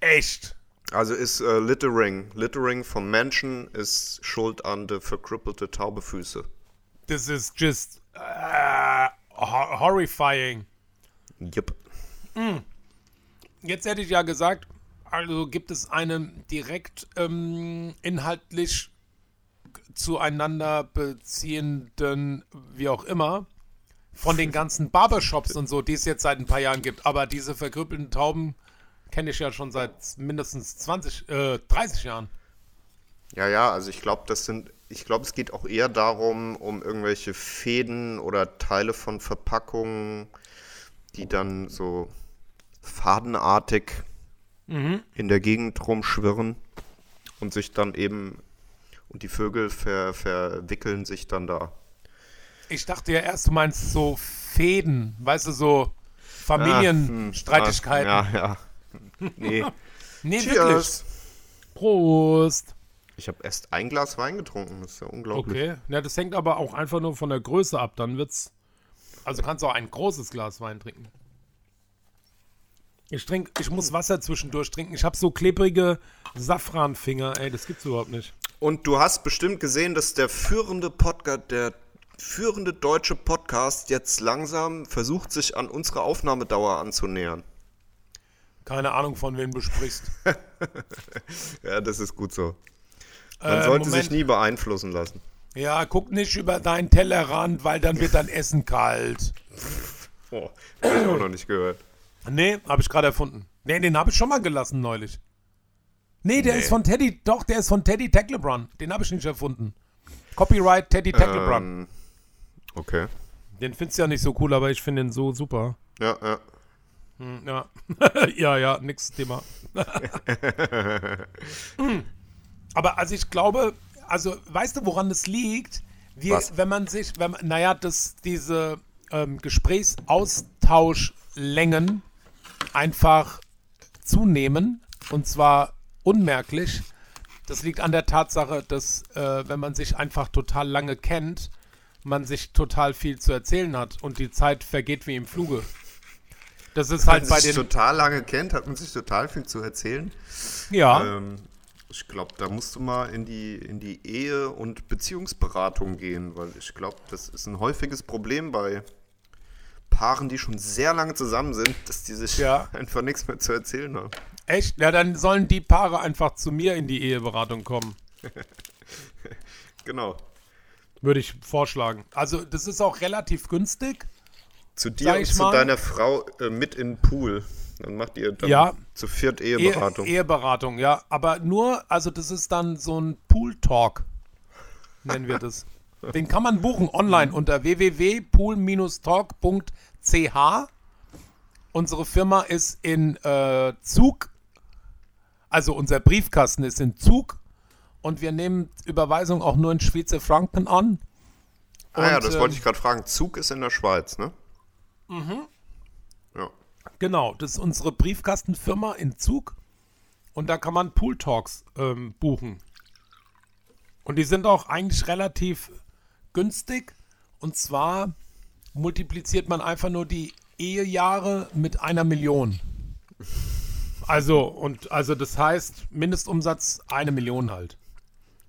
Echt? Also ist äh, Littering. Littering vom Menschen ist schuld an der verkrüppelte taube Füße. Das ist just hor- horrifying. Yep. Jetzt hätte ich ja gesagt, also gibt es einen direkt ähm, inhaltlich zueinander beziehenden, wie auch immer, von den ganzen Barbershops und so, die es jetzt seit ein paar Jahren gibt. Aber diese verkrüppelten Tauben kenne ich ja schon seit mindestens 20, äh, 30 Jahren. Ja, ja, also ich glaube, das sind, ich glaube, es geht auch eher darum, um irgendwelche Fäden oder Teile von Verpackungen, die dann so fadenartig in der Gegend rumschwirren und sich dann eben, und die Vögel ver, verwickeln sich dann da. Ich dachte ja erst, du meinst so Fäden, weißt du, so Familienstreitigkeiten. Ah, ja, ja. Nee. Nee, wirklich. Cheers. Prost. Ich habe erst ein Glas Wein getrunken, das ist ja unglaublich. Okay. Ja, das hängt aber auch einfach nur von der Größe ab. Dann wird's. Also kannst du auch ein großes Glas Wein trinken. Ich trinke, ich muss Wasser zwischendurch trinken. Ich habe so klebrige Safranfinger. Ey, das gibt's überhaupt nicht. Und du hast bestimmt gesehen, dass der führende Podcast, der führende deutsche Podcast jetzt langsam versucht, sich an unsere Aufnahmedauer anzunähern. Keine Ahnung, von wem du sprichst. Ja, das ist gut so. Man Äh, sollte Moment. sich nie beeinflussen lassen. Ja, guck nicht über deinen Tellerrand, weil dann wird dein Essen kalt. Oh, hab ich auch noch nicht gehört. Nee, habe ich gerade erfunden. Nee, den habe ich schon mal gelassen neulich. Nee, der Nee. ist von Teddy, doch, der ist von Teddy Tacklebrun. Den habe ich nicht erfunden. Copyright Teddy Tacklebrun. Ähm, okay. Den findest du ja nicht so cool, aber ich finde den so super. Ja, ja. Hm, Ja, ja, ja, nix Thema. Hm. aber also ich glaube, also weißt du, woran es liegt? Wir, Was? wenn man sich, wenn man, naja, dass diese ähm, Gesprächsaustauschlängen einfach zunehmen und zwar unmerklich. Das liegt an der Tatsache, dass äh, wenn man sich einfach total lange kennt, man sich total viel zu erzählen hat und die Zeit vergeht wie im Fluge. Das ist Wenn halt man bei sich den total lange kennt, hat man sich total viel zu erzählen. ja, Ähm, Ich glaube, da musst du mal in die, in die Ehe- und Beziehungsberatung gehen, weil ich glaube, das ist ein häufiges Problem bei Paaren, die schon sehr lange zusammen sind, dass die sich Ja. einfach nichts mehr zu erzählen haben. Echt? Ja, dann sollen die Paare einfach zu mir in die Eheberatung kommen. Genau. Würde ich vorschlagen. Also, das ist auch relativ günstig. Zu dir und zu mal. deiner Frau äh, mit in den Pool. Dann macht ihr dann Ja. zu viert Ehe- Eheberatung. Eheberatung, ja. Aber nur, also das ist dann so ein Pool-Talk, nennen wir das. Den kann man buchen online unter www.pool-talk.ch. Unsere Firma ist in äh, Zug, also unser Briefkasten ist in Zug und wir nehmen Überweisung auch nur in Schweizer Franken an. ah ja, das ähm, wollte ich gerade fragen. Zug ist in der Schweiz, ne? Mhm. Ja. Genau, das ist unsere Briefkastenfirma in Zug. Und da kann man Pool Talks ähm, buchen. Und die sind auch eigentlich relativ günstig. Und zwar multipliziert man einfach nur die Ehejahre mit einer Million. Also, und also das heißt Mindestumsatz eine Million halt.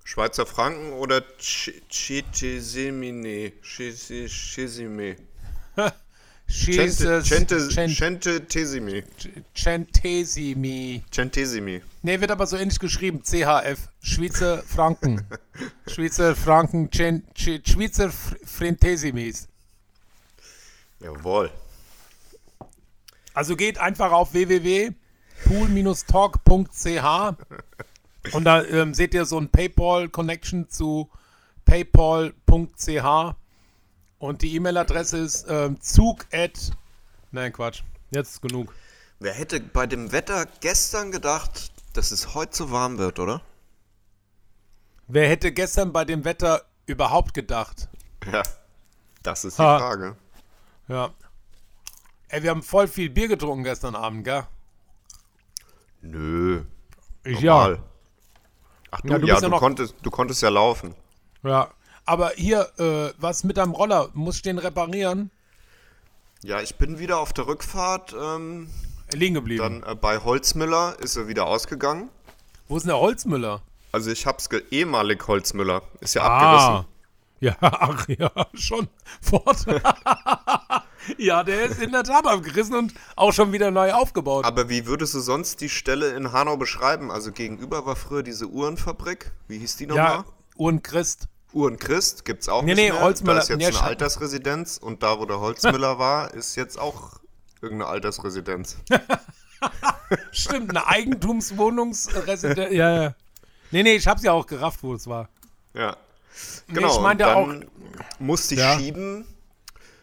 Schweizer Franken oder Chichisimine? Chichisimine. Jesus, Cent- Centesimi. Centesimi. Centesimi. Nee, wird aber so ähnlich geschrieben. CHF. Schweizer Franken. Schweizer Franken. Cen, Sch- Schweizer Frentesimis. Jawohl. Also geht einfach auf www.pool-talk.ch und da ähm, seht ihr so ein PayPal-Connection zu paypal.ch und die E-Mail-Adresse ist ähm, zug at... Nein, Quatsch. Jetzt ist genug. Wer hätte bei dem Wetter gestern gedacht, dass es heute so warm wird, oder? Wer hätte gestern bei dem Wetter überhaupt gedacht? Ja. Das ist die Ha. Frage. Ja. Ey, wir haben voll viel Bier getrunken gestern Abend, gell? Nö. Ich Normal. Ach du, Ja, ja, du du, bist ja konntest, du konntest ja laufen. Ja. Aber hier, äh, was mit deinem Roller? Muss ich den reparieren? Ja, ich bin wieder auf der Rückfahrt. Ähm, Liegen geblieben. dann äh, bei Holzmüller ist er wieder ausgegangen. Wo ist denn der Holzmüller? Also ich hab's ge ehemalig Holzmüller. Ist ja Ah. abgerissen. Ja, ach ja, schon. Fort. ja, der ist in der Tat abgerissen und auch schon wieder neu aufgebaut. Aber wie würdest du sonst die Stelle in Hanau beschreiben? Also gegenüber war früher diese Uhrenfabrik. Wie hieß die nochmal? ja, Uhrenchrist. Uhrenchrist gibt's auch Nee, nicht nee, mehr. Holzmüller- Da ist jetzt nee, eine Altersresidenz und da, wo der Holzmüller war, ist jetzt auch irgendeine Altersresidenz. Stimmt, eine Eigentumswohnungsresidenz. ja, ja. Nee, nee, ich hab's ja auch gerafft, wo es war. Ja. Nee, Genau. ich meinte dann musste ich Ja. schieben,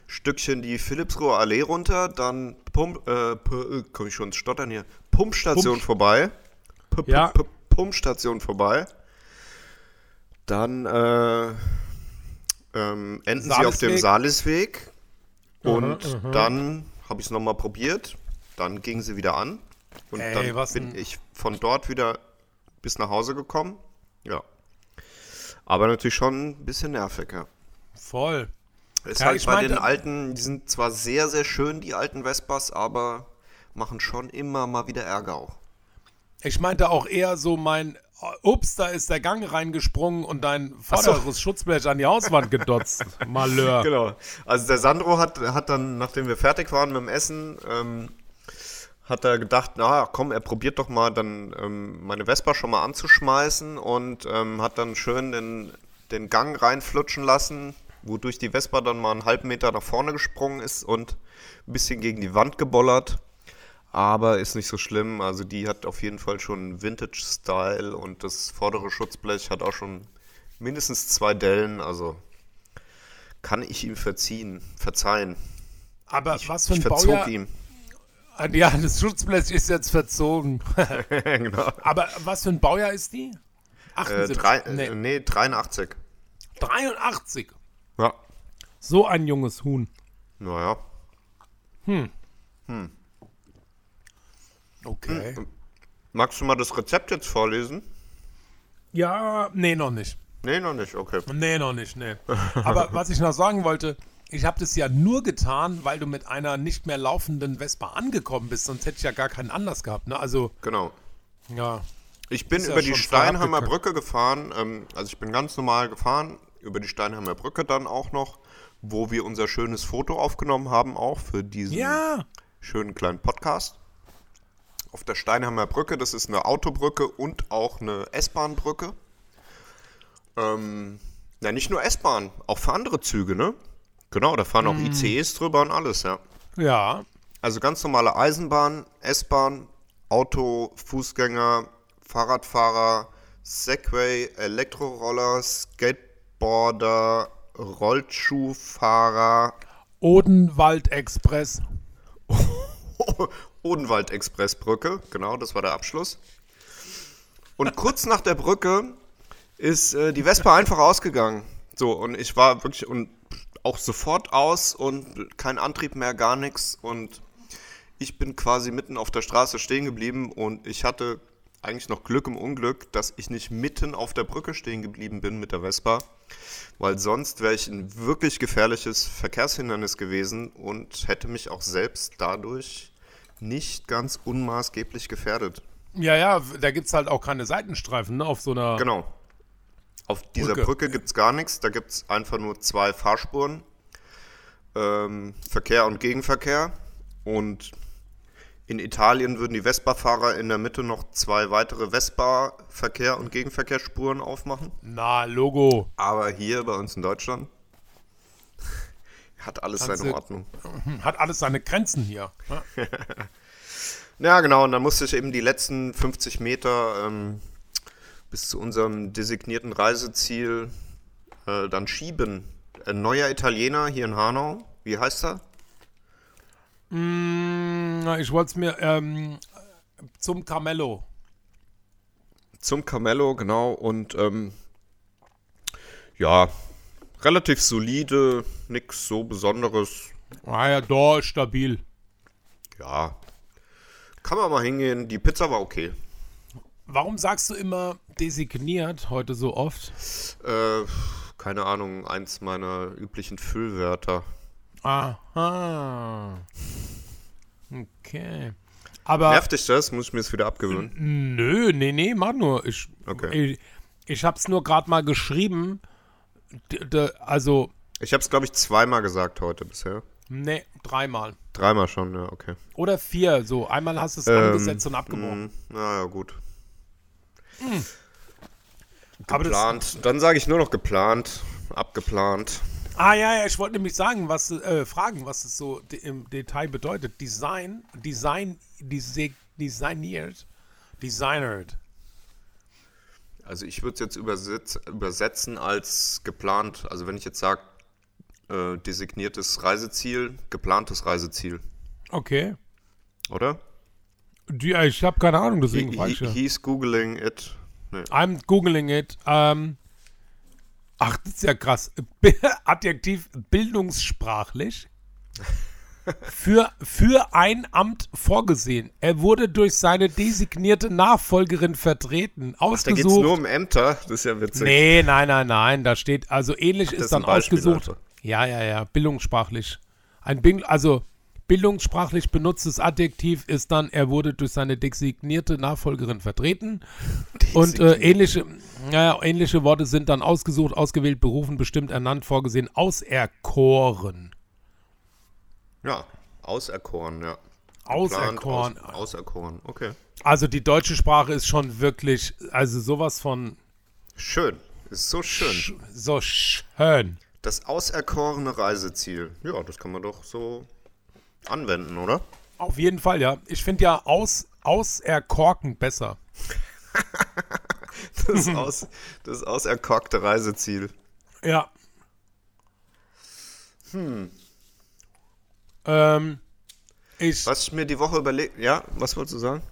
Stückchen die Philipsruher Allee runter, dann Pump, äh, äh, komm ich schon ins Stottern hier, Pumpstation Pump- vorbei. P -p Ja. -p Pumpstation vorbei. Dann äh, ähm, enden sie auf dem Salisweg. Und dann habe ich es nochmal probiert. Dann gingen sie wieder an. Und Ey, dann was bin ich von dort wieder bis nach Hause gekommen. Ja. Aber natürlich schon ein bisschen nervig, ja. Voll. Ist Ja, halt ich bei meinte- den alten, die sind zwar sehr, sehr schön, die alten Vespas, aber machen schon immer mal wieder Ärger auch. Ich meinte auch eher so mein, ups, da ist der Gang reingesprungen und dein vorderes Schutzblech an die Hauswand gedotzt. Malheur. Genau. Also der Sandro hat, hat dann, nachdem wir fertig waren mit dem Essen, ähm, hat er gedacht, na komm, er probiert doch mal dann ähm, meine Vespa schon mal anzuschmeißen und ähm, hat dann schön den, den Gang reinflutschen lassen, wodurch die Vespa dann mal einen halben Meter nach vorne gesprungen ist und ein bisschen gegen die Wand gebollert. Aber ist nicht so schlimm. Also die hat auf jeden Fall schon Vintage-Style und das vordere Schutzblech hat auch schon mindestens zwei Dellen. Also kann ich ihm verziehen, verzeihen. Aber was für Ich ein verzog Baujahr. ihm. Ja, das Schutzblech ist jetzt verzogen. genau. Aber was für ein Baujahr ist die? Äh, 78. drei, nee, äh, nee, 83. 83. Ja. So ein junges Huhn. Naja. Okay. Magst du mal das Rezept jetzt vorlesen? Ja, nee, noch nicht. Nee, noch nicht, okay. Nee, noch nicht, nee. Aber was ich noch sagen wollte, ich habe das ja nur getan, weil du mit einer nicht mehr laufenden Vespa angekommen bist, sonst hätte ich ja gar keinen Anlass gehabt, ne? Also, Genau. ja. Ich bin Ist ja über die Steinheimer Brücke gefahren. Ähm, also ich bin ganz normal gefahren. Über die Steinheimer Brücke dann auch noch, wo wir unser schönes Foto aufgenommen haben, auch für diesen Ja. schönen kleinen Podcast. Auf der Steinheimer Brücke, das ist eine Autobrücke und auch eine S-Bahn-Brücke. Ähm, ja, nicht nur S-Bahn, auch für andere Züge, ne? Genau, da fahren auch ICEs drüber und alles, ja. Ja. Also ganz normale Eisenbahn, S-Bahn, Auto, Fußgänger, Fahrradfahrer, Segway, Elektroroller, Skateboarder, Rollschuhfahrer, Odenwald-Express. Odenwald-Expressbrücke, genau, das war der Abschluss. Und kurz nach der Brücke ist äh, die Vespa einfach ausgegangen. So, und ich war wirklich und auch sofort aus und kein Antrieb mehr, gar nichts. Und ich bin quasi mitten auf der Straße stehen geblieben und ich hatte eigentlich noch Glück im Unglück, dass ich nicht mitten auf der Brücke stehen geblieben bin mit der Vespa, weil sonst wäre ich ein wirklich gefährliches Verkehrshindernis gewesen und hätte mich auch selbst dadurch nicht ganz unmaßgeblich gefährdet. Ja, ja, da gibt es halt auch keine Seitenstreifen ne, auf so einer. Genau. Auf dieser Brücke. Brücke, gibt es gar nichts, da gibt es einfach nur zwei Fahrspuren, ähm, Verkehr und Gegenverkehr und in Italien würden die Vespa-Fahrer in der Mitte noch zwei weitere Vespa-Verkehr- und Gegenverkehrsspuren aufmachen. Na, Logo. Aber hier bei uns in Deutschland hat alles Kannst seine Ordnung. Hm, Hat alles seine Grenzen hier. ne? Ja, genau, und dann musste ich eben die letzten 50 Meter ähm, bis zu unserem designierten Reiseziel äh, dann schieben. Ein neuer Italiener hier in Hanau, wie heißt er? Hm, ich wollte es mir ähm, zum Carmelo. Zum Carmelo, genau, und ähm, ja, relativ solide, nix so Besonderes. Ah ja, da, stabil. Ja, kann man mal hingehen. Die Pizza war okay. Warum sagst du immer designiert heute so oft? Äh, keine Ahnung, eins meiner üblichen Füllwörter. Aha. Okay. Aber Nervt dich das? Muss ich mir das wieder abgewöhnen? nö, nee, nee, mach nur. Ich, Okay. ich, ich hab's nur gerade mal geschrieben. Also, Ich habe es, glaube ich, zweimal gesagt heute bisher. nee, dreimal. Dreimal schon, ja, okay. Oder vier, so. Einmal hast du es Ähm, angesetzt und abgebrochen. Mm, na ja, gut. Das- Geplant. Dann sage ich nur noch geplant, abgeplant. Ah ja, ja, ich wollte nämlich sagen, was äh, fragen, was es so im Detail bedeutet. Design, Design, desi designiert, designert. Also ich würde es jetzt übersetz, übersetzen als geplant. Also wenn ich jetzt sage, äh, designiertes Reiseziel, geplantes Reiseziel, Okay. oder? Die, ja, ich habe keine Ahnung, deswegen He, frage ich he, he's googling it. Nee. I'm googling it. Ähm, ach, das ist ja krass. Adjektiv bildungssprachlich. Für, für ein Amt vorgesehen. Er wurde durch seine designierte Nachfolgerin vertreten, Da geht es ausgesucht. nur um Ämter, das ist ja witzig. Nee, nein, nein, nein. Da steht, also ähnlich das ist dann Beispiel, ausgesucht. Alter. Ja, ja, ja, bildungssprachlich. Ein Bild, also bildungssprachlich benutztes Adjektiv ist dann, er wurde durch seine designierte Nachfolgerin vertreten. Und äh, ähnliche, ja, ähnliche Worte sind dann ausgesucht, ausgewählt, berufen, bestimmt, ernannt, vorgesehen, auserkoren. Ja, auserkoren, ja. Auserkoren. Geplant, Aus, auserkoren, okay. Also die deutsche Sprache ist schon wirklich, also sowas von Schön, ist so schön. sch so schön. Das auserkorene Reiseziel. Ja, das kann man doch so anwenden, oder? Auf jeden Fall, ja. Ich finde ja aus, auserkorken besser. Das, aus, das auserkorkte Reiseziel. Ja. Hm. Ähm, ich. Was ich mir die Woche überlegt. Ja, was wolltest du sagen?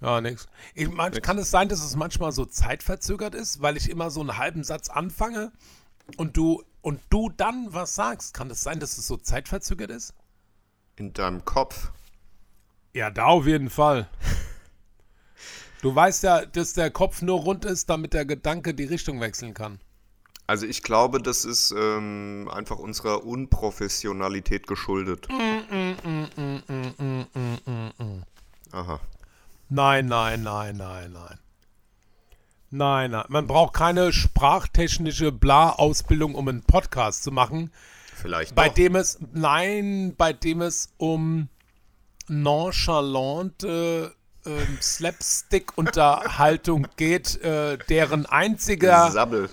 Ja, nix. Ich, man, kann es sein, dass es manchmal so zeitverzögert ist, weil ich immer so einen halben Satz anfange und du und du dann was sagst? Kann es sein, dass es so zeitverzögert ist? In deinem Kopf. Ja, da auf jeden Fall. Du weißt ja, dass der Kopf nur rund ist, damit der Gedanke die Richtung wechseln kann. Also ich glaube, das ist ähm, einfach unserer Unprofessionalität geschuldet. Aha. Nein, nein, nein, nein, nein. Nein, nein. Man braucht keine sprachtechnische Bla-Ausbildung, um einen Podcast zu machen, Vielleicht bei doch. dem es, nein, bei dem es um nonchalante ähm, Slapstick-Unterhaltung geht, äh, deren einziger Sabbel.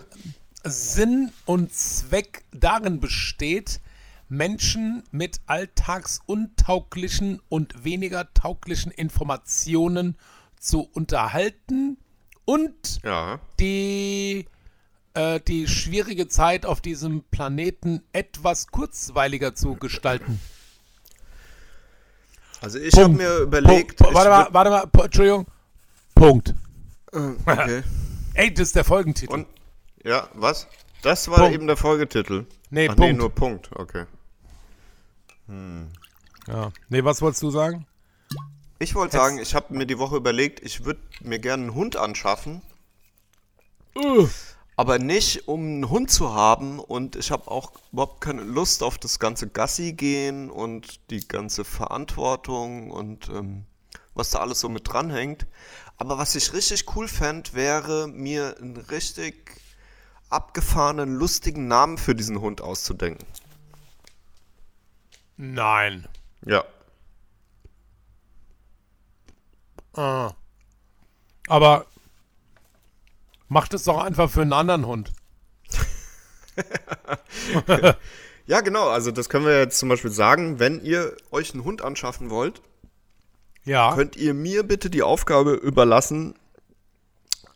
Sinn und Zweck darin besteht, Menschen mit alltagsuntauglichen und weniger tauglichen Informationen zu unterhalten und Ja. die, äh, die schwierige Zeit auf diesem Planeten etwas kurzweiliger zu gestalten. Also ich habe mir überlegt. Punkt. Warte mal, warte mal, Entschuldigung. Punkt. Äh, okay. Ey, das ist der Folgentitel. Und ja, was? Das war Punkt. eben der Folgetitel. Nee, Ach, nee, Punkt. nur Punkt. Okay. ja. Nee, was wolltest du sagen? Ich wollte sagen, ich habe mir die Woche überlegt, ich würde mir gerne einen Hund anschaffen, aber nicht um einen Hund zu haben und ich habe auch überhaupt keine Lust auf das ganze Gassi gehen und die ganze Verantwortung und ähm, was da alles so mit dranhängt. Aber was ich richtig cool fände, wäre mir einen richtig abgefahrenen, lustigen Namen für diesen Hund auszudenken. Nein. Ja. Ah. Aber mach das doch einfach für einen anderen Hund. Ja, genau. Also das können wir jetzt zum Beispiel sagen, wenn ihr euch einen Hund anschaffen wollt, Ja. könnt ihr mir bitte die Aufgabe überlassen,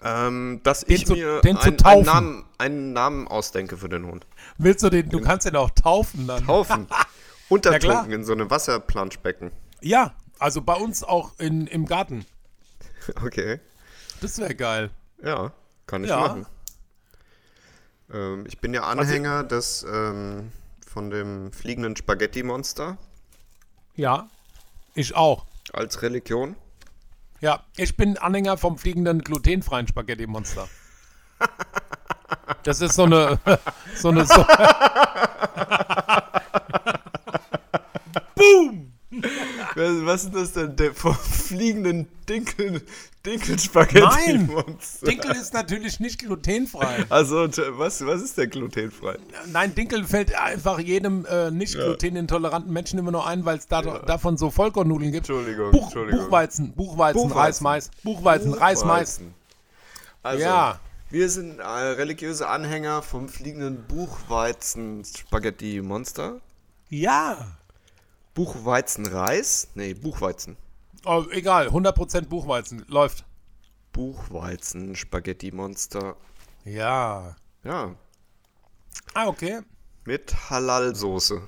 ähm, dass Den ich zu- mir den zu ein, taufen. einen, Namen, einen Namen ausdenke für den Hund. Willst du den, du kannst den auch taufen dann. Taufen. Untertunken in so einem Wasserplanschbecken. Ja, also bei uns auch in, im Garten. Okay. Das wäre geil. Ja, kann ich Ja. machen. Ähm, ich bin ja Anhänger des ähm, von dem fliegenden Spaghetti-Monster Ja, ich auch. als Religion. Ja, ich bin Anhänger vom fliegenden glutenfreien Spaghetti-Monster. Das ist so eine, so eine, so Was, was ist das denn? Der vom fliegenden Dinkel, Nein, Dinkel-Spaghetti-Monster? Dinkel ist natürlich nicht glutenfrei. Also, t- was, was ist der glutenfrei? Nein, Dinkel fällt einfach jedem äh, nicht glutenintoleranten Menschen immer nur ein, weil es da, davon so Vollkornnudeln gibt. Entschuldigung, Buch, Entschuldigung. Buchweizen, Buchweizen, Buchweizen. Reis, Mais. Buchweizen, Reis, Mais. Buchweizen. Also, Ja. wir sind äh, religiöse Anhänger vom fliegenden Buchweizen-Spaghetti-Monster. Ja. Buchweizen-Reis? Nee, Buchweizen. Oh, egal, 100% Buchweizen. Läuft. Buchweizen-Spaghetti-Monster. Ja. Ja, Ah, okay. mit Halal-Soße.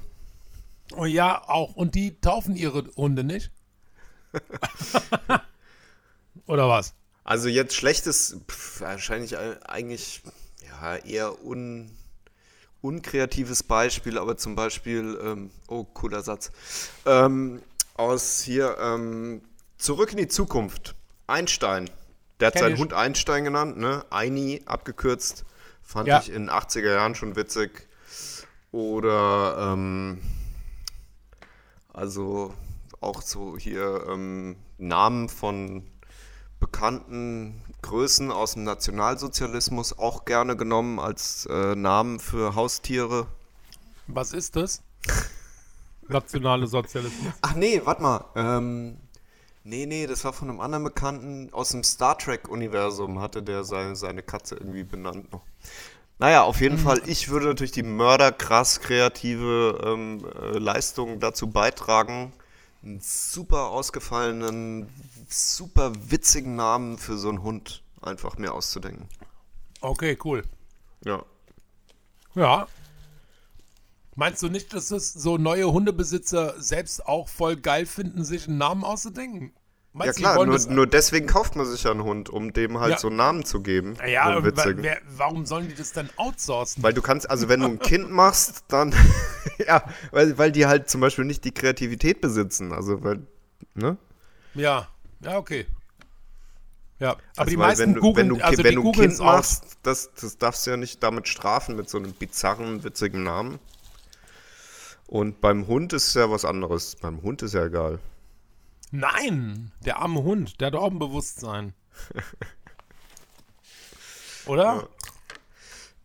Oh ja, auch. Und die taufen ihre Hunde nicht? Oder was? Also jetzt schlechtes, pf, wahrscheinlich äh, eigentlich ja, eher un, unkreatives Beispiel, aber zum Beispiel, ähm, oh, cooler Satz, ähm, aus hier, ähm, Zurück in die Zukunft, Einstein, der hat Kenn seinen ich. Hund Einstein genannt, ne, Eini, abgekürzt, fand Ja. ich in den 80er Jahren schon witzig. Oder, ähm, also auch so hier ähm, Namen von bekannten Größen aus dem Nationalsozialismus auch gerne genommen als äh, Namen für Haustiere. Was ist das? Nationale Sozialismus. Ach nee, warte mal. Ähm, nee, nee, das war von einem anderen Bekannten aus dem Star Trek-Universum, hatte der seine, seine Katze irgendwie benannt noch. Naja, auf jeden Fall, ich würde natürlich die mörderkrass kreative ähm, äh, Leistung dazu beitragen, einen super ausgefallenen, super witzigen Namen für so einen Hund einfach mir auszudenken. Okay, cool. Ja. Ja. Meinst du nicht, dass es so neue Hundebesitzer selbst auch voll geil finden, sich einen Namen auszudenken? Ja Meinst die klar, nur, nur deswegen kauft man sich ja einen Hund, um dem halt Ja. so einen Namen zu geben. so Ja, witzigen. wer, warum sollen die das dann outsourcen? Weil du kannst, also wenn du ein Kind machst, dann, ja, weil, weil die halt zum Beispiel nicht die Kreativität besitzen. Also, weil, ne? Ja, ja, okay. Ja, aber Also, die weil meisten wenn du, googeln, wenn du, also wenn du Kind machst, das, das darfst du ja nicht damit strafen mit so einem bizarren, witzigen Namen. Und beim Hund ist ja was anderes. Beim Hund ist ja egal. Nein, der arme Hund, der hat auch ein Bewusstsein. Oder?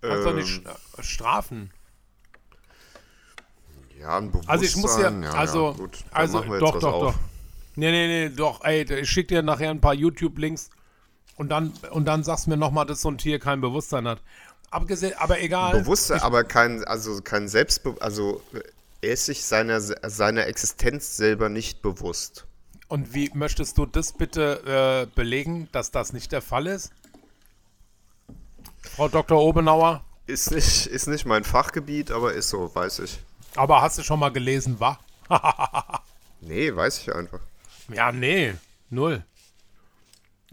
Kannst doch nicht Ähm, sch- strafen. ja, ein Bewusstsein. Also ich muss ja, ja, also, ja, gut, also doch, doch, auf. doch. Nee, nee, nee, doch, ey, ich schick dir nachher ein paar YouTube-Links und dann, und dann sagst du mir nochmal, dass so ein Tier kein Bewusstsein hat. Abgesehen, aber egal. Bewusstsein, aber kein, also kein Selbstbe also er ist sich seiner, seiner Existenz selber nicht bewusst. Und wie möchtest du das bitte äh, belegen, dass das nicht der Fall ist? Frau Dr. Obenauer, Ist nicht, ist nicht mein Fachgebiet, aber ist so, weiß ich. aber hast du schon mal gelesen, wa? Nee, weiß ich einfach. Ja, nee, null.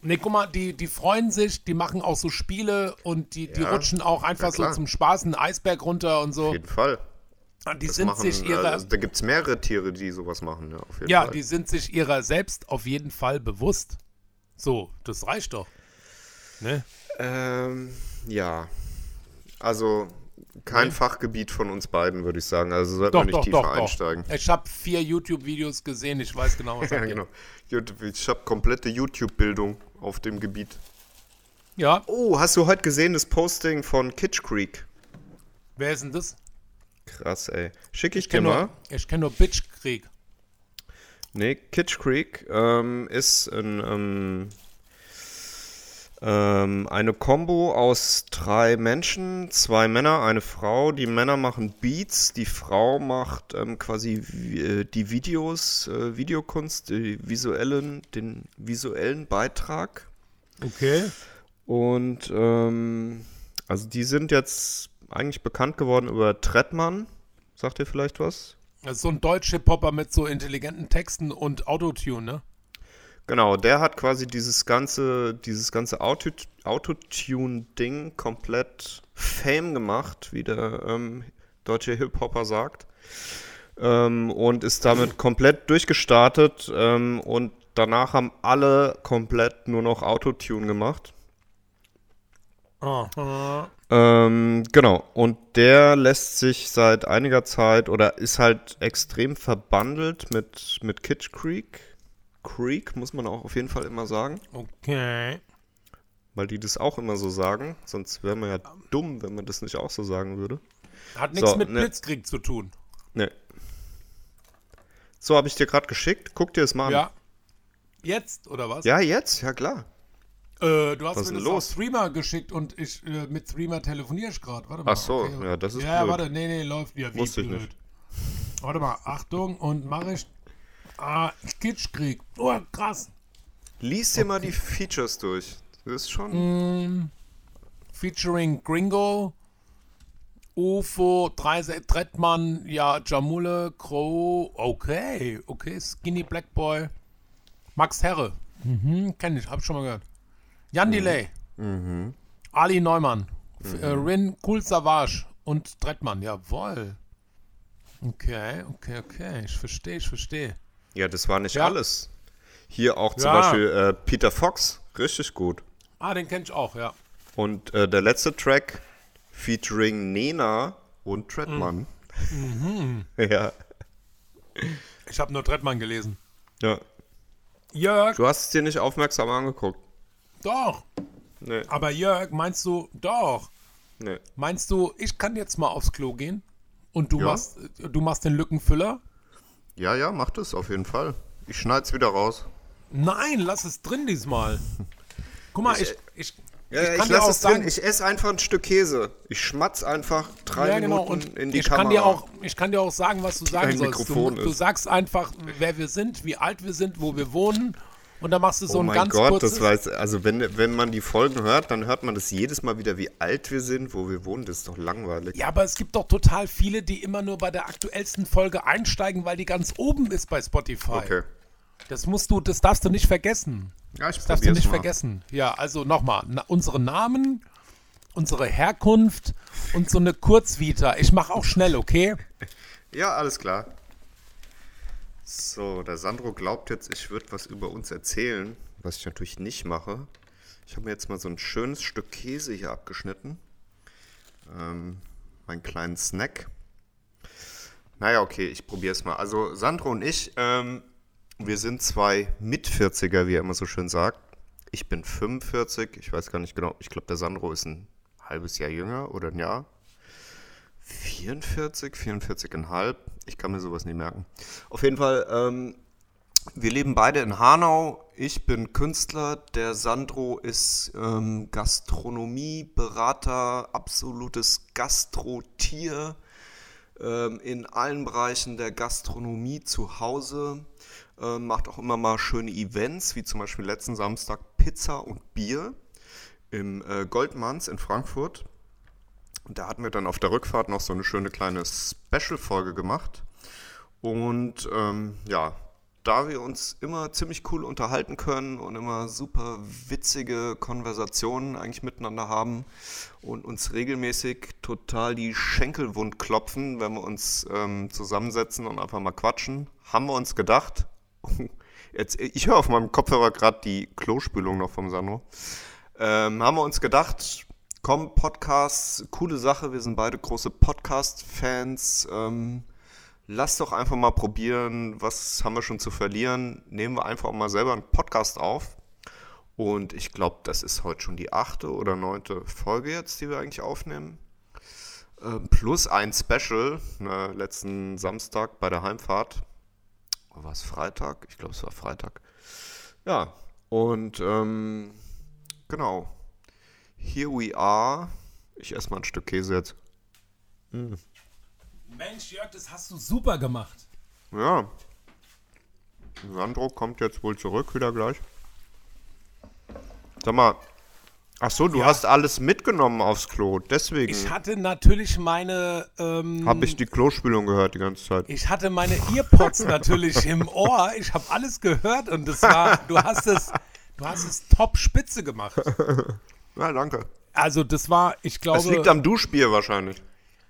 Nee, guck mal, die, die freuen sich, die machen auch so Spiele und die, die Ja, rutschen auch einfach so zum Spaß einen Eisberg runter und so. Auf jeden Fall. Die Das sind machen, sich äh, ihrer, also, da gibt es mehrere Tiere, die sowas machen, ja, auf jeden ja, Fall. die sind sich ihrer selbst auf jeden Fall bewusst. So, das reicht doch. Ne? Ähm, ja. Also kein Nee. Fachgebiet von uns beiden, würde ich sagen. Also sollten Doch, wir nicht doch, tiefer doch, doch. einsteigen. Ich habe vier YouTube-Videos gesehen, ich weiß genau, was Ja, genau. Ich habe komplette YouTube-Bildung auf dem Gebiet. Ja, Oh, hast du heute gesehen das Posting von Kitsch Creek? wer ist denn das? Krass, ey. Schick ich, Ich dir kenne mal. nur, ich kenn nur Bitchkrieg. Nee, Kitsch Creek ähm, ist ein, ähm, ähm, eine Combo aus drei Menschen, zwei Männer, eine Frau. Die Männer machen Beats, die Frau macht ähm, quasi äh, die Videos, äh, Videokunst, die visuellen, den visuellen Beitrag. Okay. Und ähm, also die sind jetzt eigentlich bekannt geworden über Trettmann. Sagt ihr vielleicht was? Das ist so ein Deutsch-Hip-Hopper mit so intelligenten Texten und Autotune, ne? Genau, der hat quasi dieses ganze, dieses ganze Auto, Autotune-Ding komplett Fame gemacht, wie der ähm, deutsche Hip-Hopper sagt. Ähm, und ist damit komplett durchgestartet. Ähm, und danach haben alle komplett nur noch Autotune gemacht. Ähm, genau, und der lässt sich seit einiger Zeit oder ist halt extrem verbandelt mit, mit Kitsch Creek. Creek muss man auch auf jeden Fall immer sagen. Okay. Weil die das auch immer so sagen. Sonst wäre man ja dumm, wenn man das nicht auch so sagen würde. Hat nichts So, mit ne. Blitzkrieg zu tun. Nee. So, habe ich dir gerade geschickt. Guck dir das mal an. Ja. Jetzt, oder was? Ja, jetzt? Ja, klar. Äh, du hast Was mir das los? auf Streamer geschickt und ich äh, mit Streamer telefoniere ich gerade. Warte mal. Ach so, ja, das ist Ja, blöd. warte, nee, nee, läuft. Ja, wie Wusste ich blöd. nicht. Warte mal, Achtung und mache ich. Ah, Kitschkrieg. Oh, krass. Lies dir mal die Features durch. Das ist schon. Mm. Featuring Gringo, UFO, Trettmann, ja, Jamule, Crow, okay, okay, Skinny Black Boy, Max Herre, mhm, kenn ich, hab schon mal gehört. Jan Delay, Ali Neumann, F- äh, Rin Cool Savage und Trettmann, jawohl. Okay, okay, okay, ich verstehe, ich verstehe. Ja, das war nicht Ja. alles. Hier auch zum Ja. Beispiel äh, Peter Fox. Richtig gut. Ah, den kenn ich auch, ja. Und äh, der letzte Track featuring Nena und Treadman. Mhm. ja. Ich habe nur Trettmann gelesen. ja. Jörg, Du hast es dir nicht aufmerksam angeguckt. doch. Nee, Aber Jörg, meinst du, doch. nee. Meinst du, ich kann jetzt mal aufs Klo gehen und du, Ja. machst, du machst den Lückenfüller? Ja, ja, mach das auf jeden Fall. Ich schneid's wieder raus. Nein, lass es drin diesmal. Guck mal, ich, ich, Ja, ich ich, kann dir lass auch es sagen, drin. Ich esse einfach ein Stück Käse. Ich schmatz einfach drei ja, genau, Minuten und in die ich Kamera. kann dir auch, ich kann dir auch sagen, was du sagen Dein sollst. Du, du sagst einfach, wer wir sind, wie alt wir sind, wo wir wohnen und dann machst du so Oh ein mein ganz Gott, kurzes. das weiß, also wenn, wenn man die Folgen hört, dann hört man das jedes Mal wieder, wie alt wir sind, wo wir wohnen. Das ist doch langweilig. ja, aber es gibt doch total viele, die immer nur bei der aktuellsten Folge einsteigen, weil die ganz oben ist bei Spotify. Okay. Das musst du, das darfst du nicht vergessen. Ja, ich Das darfst du nicht mal. vergessen. Ja, also nochmal, na, unsere Namen, unsere Herkunft und so eine Kurzvita. Ich mache auch schnell, okay? Ja, alles klar. So, der Sandro glaubt jetzt, ich würde was über uns erzählen, was ich natürlich nicht mache. Ich habe mir jetzt mal so ein schönes Stück Käse hier abgeschnitten. Ähm, meinen kleinen Snack. Naja, okay, ich probiere es mal. Also, Sandro und ich, ähm, wir sind zwei Mit-40er, wie er immer so schön sagt. Ich bin 45, ich weiß gar nicht genau. Ich glaube, der Sandro ist ein halbes Jahr jünger oder ein Jahr. 44, 44,5. Ich kann mir sowas nie merken. Auf jeden Fall, ähm, wir leben beide in Hanau. Ich bin Künstler. Der Sandro ist ähm, Gastronomieberater, absolutes Gastrotier ähm, in allen Bereichen der Gastronomie zu Hause. Ähm, macht auch immer mal schöne Events, wie zum Beispiel letzten Samstag Pizza und Bier im äh, Goldmanns in Frankfurt. Und da hatten wir dann auf der Rückfahrt noch so eine schöne kleine Special-Folge gemacht. Und ähm, ja, da wir uns immer ziemlich cool unterhalten können und immer super witzige Konversationen eigentlich miteinander haben und uns regelmäßig total die Schenkel wund klopfen, wenn wir uns ähm, zusammensetzen und einfach mal quatschen, haben wir uns gedacht, jetzt, ich höre auf meinem Kopfhörer gerade die Klospülung noch vom Sano, ähm, haben wir uns gedacht, komm, Podcasts, coole Sache, wir sind beide große Podcast-Fans, ähm, lass doch einfach mal probieren, was haben wir schon zu verlieren. Nehmen wir einfach mal selber einen Podcast auf. Und ich glaube, das ist heute schon die achte oder neunte Folge jetzt, die wir eigentlich aufnehmen. Ähm, plus ein Special, ne, letzten Samstag bei der Heimfahrt. War es Freitag? Ich glaube, es war Freitag. Ja, und ähm, genau. Here we are. Ich esse mal ein Stück Käse jetzt. Mensch, Jörg, das hast du super gemacht. Ja. Sandro kommt jetzt wohl zurück, wieder gleich. Sag mal. Ach so, du Ja. hast alles mitgenommen aufs Klo. Deswegen Ich hatte natürlich meine. Ähm, habe ich die Klospülung gehört die ganze Zeit. Ich hatte meine Earpods natürlich im Ohr. Ich habe alles gehört und das war, du hast es, du hast es top spitze gemacht. Ja, danke. Also das war, ich Das liegt glaube, am Duschbier wahrscheinlich.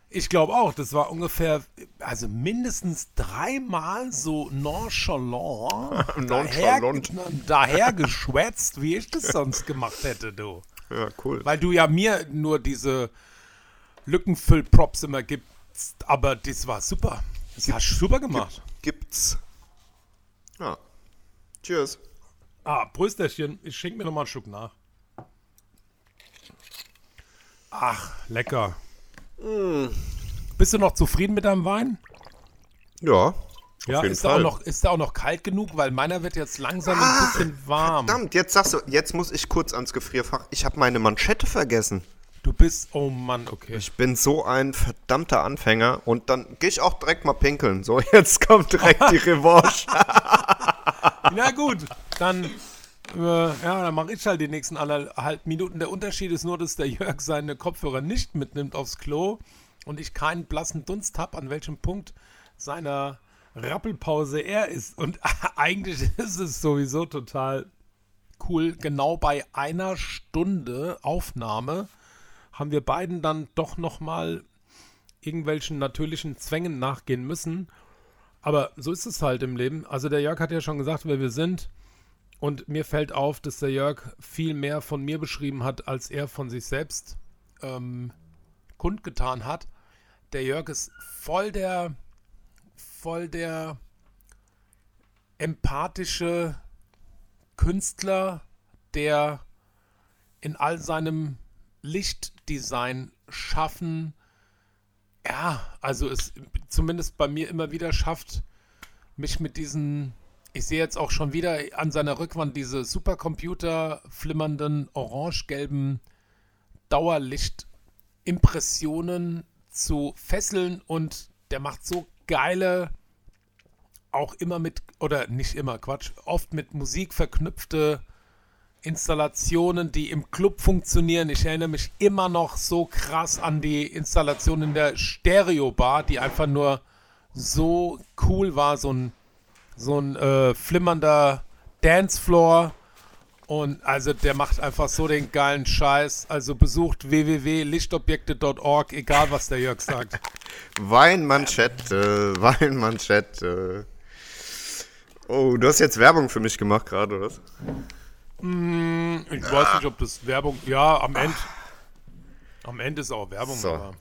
ich glaube auch, das war ungefähr, also mindestens dreimal so nonchalant, Nonchalant. daher, daher geschwätzt, wie ich das sonst gemacht hätte, du. Ja, cool. Weil du ja mir nur diese Lückenfüll-Props immer gibst, aber das war super. Das hast du super gemacht. Gibt's. Ja. Cheers. Ah, Prösterchen. Ich schenke mir noch mal einen Schluck nach. Ach, lecker. Bist du noch zufrieden mit deinem Wein? Ja. Ja, ist der, noch, ist der auch noch kalt genug? Weil meiner wird jetzt langsam ein bisschen warm. Verdammt, jetzt sagst du, jetzt muss ich kurz ans Gefrierfach. Ich habe meine Manschette vergessen. Du bist, oh Mann, okay. Ich bin so ein verdammter Anfänger und dann gehe ich auch direkt mal pinkeln. So, jetzt kommt direkt die Revanche. Na gut, dann, ja, dann mache ich halt die nächsten anderthalb Minuten. Der Unterschied ist nur, dass der Jörg seine Kopfhörer nicht mitnimmt aufs Klo und ich keinen blassen Dunst habe, an welchem Punkt seiner Rappelpause er ist. Und eigentlich ist es sowieso total cool. Genau bei einer Stunde Aufnahme haben wir beiden dann doch noch mal irgendwelchen natürlichen Zwängen nachgehen müssen. Aber so ist es halt im Leben. Also der Jörg hat ja schon gesagt, wer wir sind. Und mir fällt auf, dass der Jörg viel mehr von mir beschrieben hat, als er von sich selbst ähm, kundgetan hat. Der Jörg ist voll der, voll der empathische Künstler, der in all seinem Lichtdesign schaffen, ja, also es zumindest bei mir immer wieder schafft, mich mit diesen, ich sehe jetzt auch schon wieder an seiner Rückwand diese Supercomputer flimmernden orange-gelben Dauerlicht-Impressionen zu fesseln und der macht so geile, auch immer mit, oder nicht immer, Quatsch, oft mit Musik verknüpfte Installationen, die im Club funktionieren. Ich erinnere mich immer noch so krass an die Installation in der Stereo-Bar, die einfach nur so cool war. So ein, so ein äh, flimmernder Dancefloor. Und also der macht einfach so den geilen Scheiß. Also besucht www.lichtobjekte.org, egal was der Jörg sagt. Weinmanschette, Weinmanschette. Oh, du hast jetzt Werbung für mich gemacht gerade, oder? was? Ich weiß nicht, ob das Werbung. Ja, am Ende. Am Ende ist auch Werbung. So.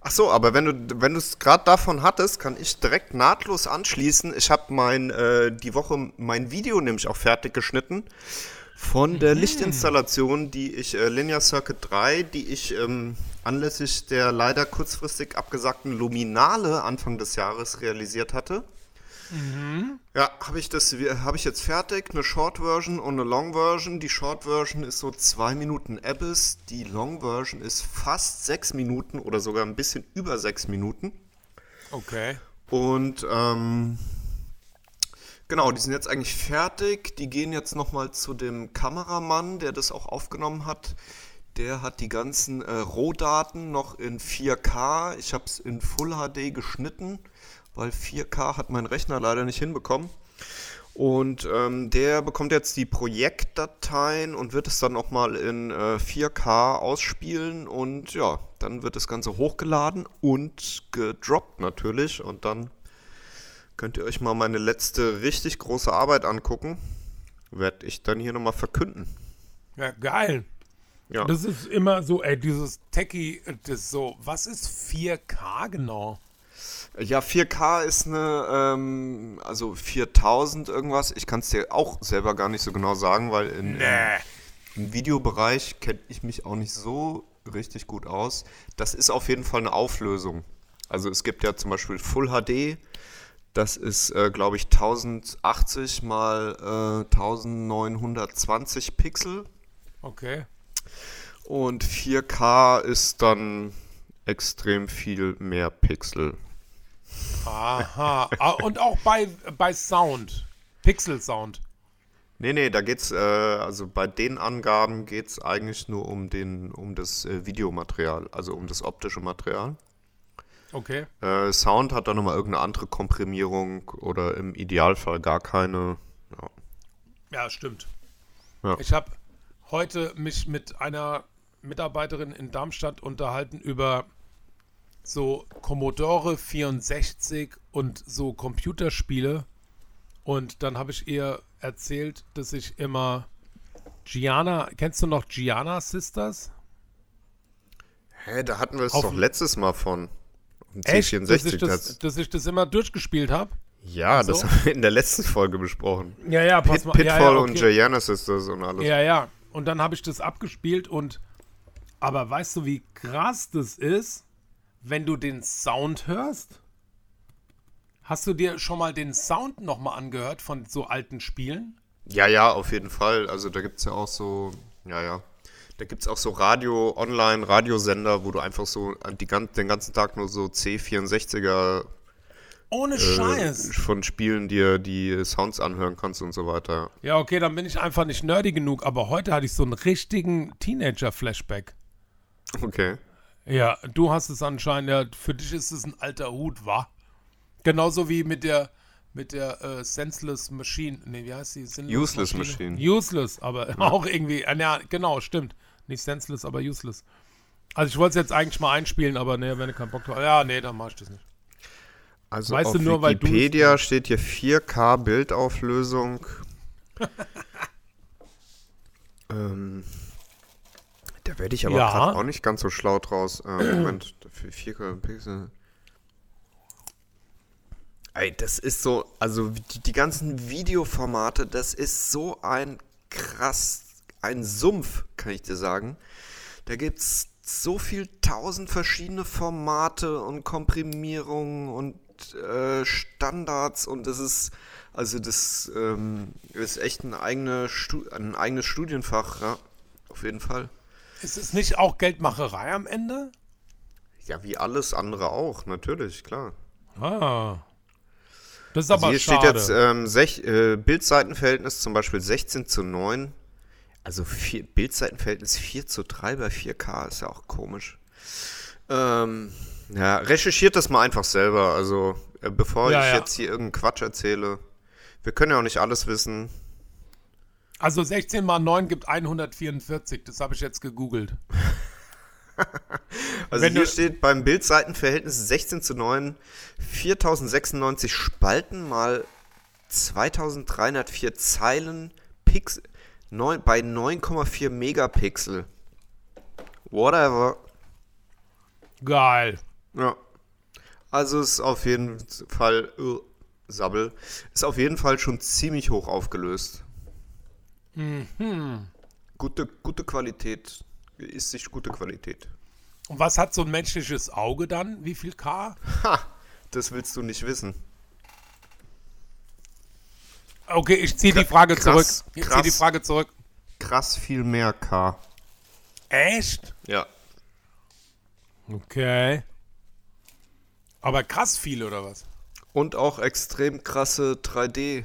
Ach so, aber wenn du wenn du es gerade davon hattest, kann ich direkt nahtlos anschließen. Ich habe mein äh, die Woche mein Video nämlich auch fertig geschnitten Von der Lichtinstallation, die ich, äh, Linear Circuit 3, die ich ähm, anlässlich der leider kurzfristig abgesagten Luminale Anfang des Jahres realisiert hatte. Ja, habe ich das, habe ich jetzt fertig, eine Short Version und eine Long Version. Die Short Version ist so zwei Minuten Abyss, die Long Version ist fast sechs Minuten oder sogar ein bisschen über sechs Minuten. Okay. Und ähm, genau, die sind jetzt eigentlich fertig. Die gehen jetzt nochmal zu dem Kameramann, der das auch aufgenommen hat. Der hat die ganzen äh, Rohdaten noch in 4K. Ich habe es in Full HD geschnitten, weil 4K hat mein Rechner leider nicht hinbekommen. Und ähm, der bekommt jetzt die Projektdateien und wird es dann nochmal in äh, 4K ausspielen. Und ja, dann wird das Ganze hochgeladen und gedroppt natürlich. Und dann könnt ihr euch mal meine letzte richtig große Arbeit angucken. Werde ich dann hier nochmal verkünden. Ja, geil. Ja. Das ist immer so, ey, dieses Techie, das ist so, was ist 4K genau? Ja, 4K ist eine, ähm, also 4000 irgendwas. Ich kann es dir auch selber gar nicht so genau sagen, weil in, ähm, im Videobereich kenne ich mich auch nicht so richtig gut aus. Das ist auf jeden Fall eine Auflösung. Also es gibt ja zum Beispiel Full HD. Das ist, äh, glaube ich, 1080 mal äh, 1920 Pixel. Okay. Und 4K ist dann extrem viel mehr Pixel. Aha. Ah, Und auch bei, bei Sound. Pixel-Sound. Nee, nee, da geht's, äh, also bei den Angaben geht's eigentlich nur um den, um das äh, Videomaterial, also um das optische Material. Okay. Äh, Sound hat dann nochmal irgendeine andere Komprimierung oder im Idealfall gar keine. Ja. Ja, stimmt. Ja. Ich habe heute mich mit einer Mitarbeiterin in Darmstadt unterhalten über so Commodore 64 und so Computerspiele. Und dann habe ich ihr erzählt, dass ich immer Gianna, kennst du noch Gianna Sisters? Hä, da hatten wir es Auf- doch letztes Mal von. Um Echt? Dass ich C64. das, Das, dass ich das immer durchgespielt habe? ja, das so? haben wir in der letzten Folge besprochen. Ja, ja, Pit, pass mal. Pitfall ja, ja, und okay. Gianna Sisters und alles. Ja, ja. Und dann habe ich das abgespielt und aber weißt du, wie krass das ist, wenn du den Sound hörst? Hast du dir schon mal den Sound nochmal angehört von so alten Spielen? Ja, ja, auf jeden Fall. Also da gibt es ja auch so, ja, ja. Da gibt es auch so Radio, Online-Radiosender, wo du einfach so die, den ganzen Tag nur so C64er Ohne äh, Scheiß. von Spielen dir die Sounds anhören kannst und so weiter. Ja, okay, dann bin ich einfach nicht nerdy genug, aber heute hatte ich so einen richtigen Teenager-Flashback. Okay. Ja, du hast es anscheinend, ja, für dich ist es ein alter Hut, wa? Genauso wie mit der mit der äh, Senseless Machine. Nee, wie heißt die? Sinnlos Useless Machine. Useless, aber auch irgendwie. Äh, ja, genau, stimmt. Nicht senseless, aber useless. Also ich wollte es jetzt eigentlich mal einspielen, aber nee, wenn du keinen Bock hast. Ja, nee, dann mach ich das nicht. Also Weißt auf du nur, weil du Wikipedia steht hier 4K Bildauflösung. ähm, da werde ich aber Ja. auch nicht ganz so schlau draus. Äh, Moment, für 4K Pixel. Ey, das ist so, also die, die ganzen Videoformate, das ist so ein krass, ein Sumpf, kann ich dir sagen. Da gibt es so viel tausend verschiedene Formate und Komprimierungen und äh, Standards und das ist, also das ähm, ist echt ein, eigene ein eigenes Studienfach, ja, auf jeden Fall. Ist es nicht auch Geldmacherei am Ende? Ja, wie alles andere auch, natürlich, klar. Ah. Das ist Also aber hier schade. steht jetzt ähm, sech, äh, Bildseitenverhältnis zum Beispiel 16 zu 9. Also vier, Bildseitenverhältnis 4 zu 3 bei 4K ist ja auch komisch. Ähm, ja, recherchiert das mal einfach selber. Also äh, bevor Ja, ich ja. jetzt hier irgendeinen Quatsch erzähle. Wir können ja auch nicht alles wissen. Also 16 mal 9 gibt 144. Das habe ich jetzt gegoogelt. Also Wenn hier steht beim Bildseitenverhältnis 16 zu 9 4096 Spalten mal 2304 Zeilen Pix neun, bei 9,4 Megapixel. Whatever. Geil. Ja. Also ist auf jeden Fall uh, Sabbel ist auf jeden Fall schon ziemlich hoch aufgelöst. Gute, gute Qualität. Ist sich gute Qualität. Und was hat so ein menschliches Auge dann? Wie viel K? Ha! Das willst du nicht wissen. Okay, ich ziehe die Frage krass, zurück. Ich ziehe krass. die Frage zurück. Krass viel mehr K. Echt? Ja. Okay. Aber krass viel oder was? Und auch extrem krasse 3D.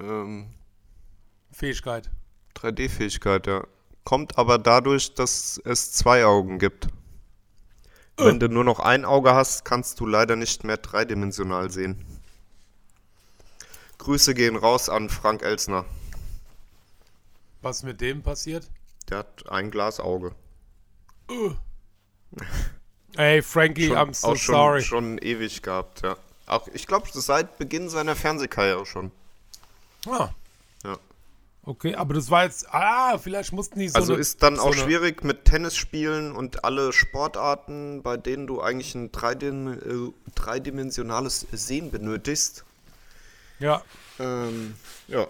Ähm, Fähigkeit. 3D-Fähigkeit, ja. Kommt aber dadurch, dass es zwei Augen gibt. Wenn du nur noch ein Auge hast, kannst du leider nicht mehr dreidimensional sehen. Grüße gehen raus an Frank Elsner. Was mit dem passiert? Der hat ein Glasauge. Ey, Frankie, Schon, I'm so auch schon, sorry. schon ewig gehabt, ja. Auch, ich glaube, seit Beginn seiner Fernsehkarriere schon. Ah. Okay, aber das war jetzt. Ah, vielleicht mussten die so. Also eine- ist dann so auch schwierig mit Tennis spielen und alle Sportarten, bei denen du eigentlich ein dreidim äh, dreidimensionales Sehen benötigst. Ja. Ähm, ja.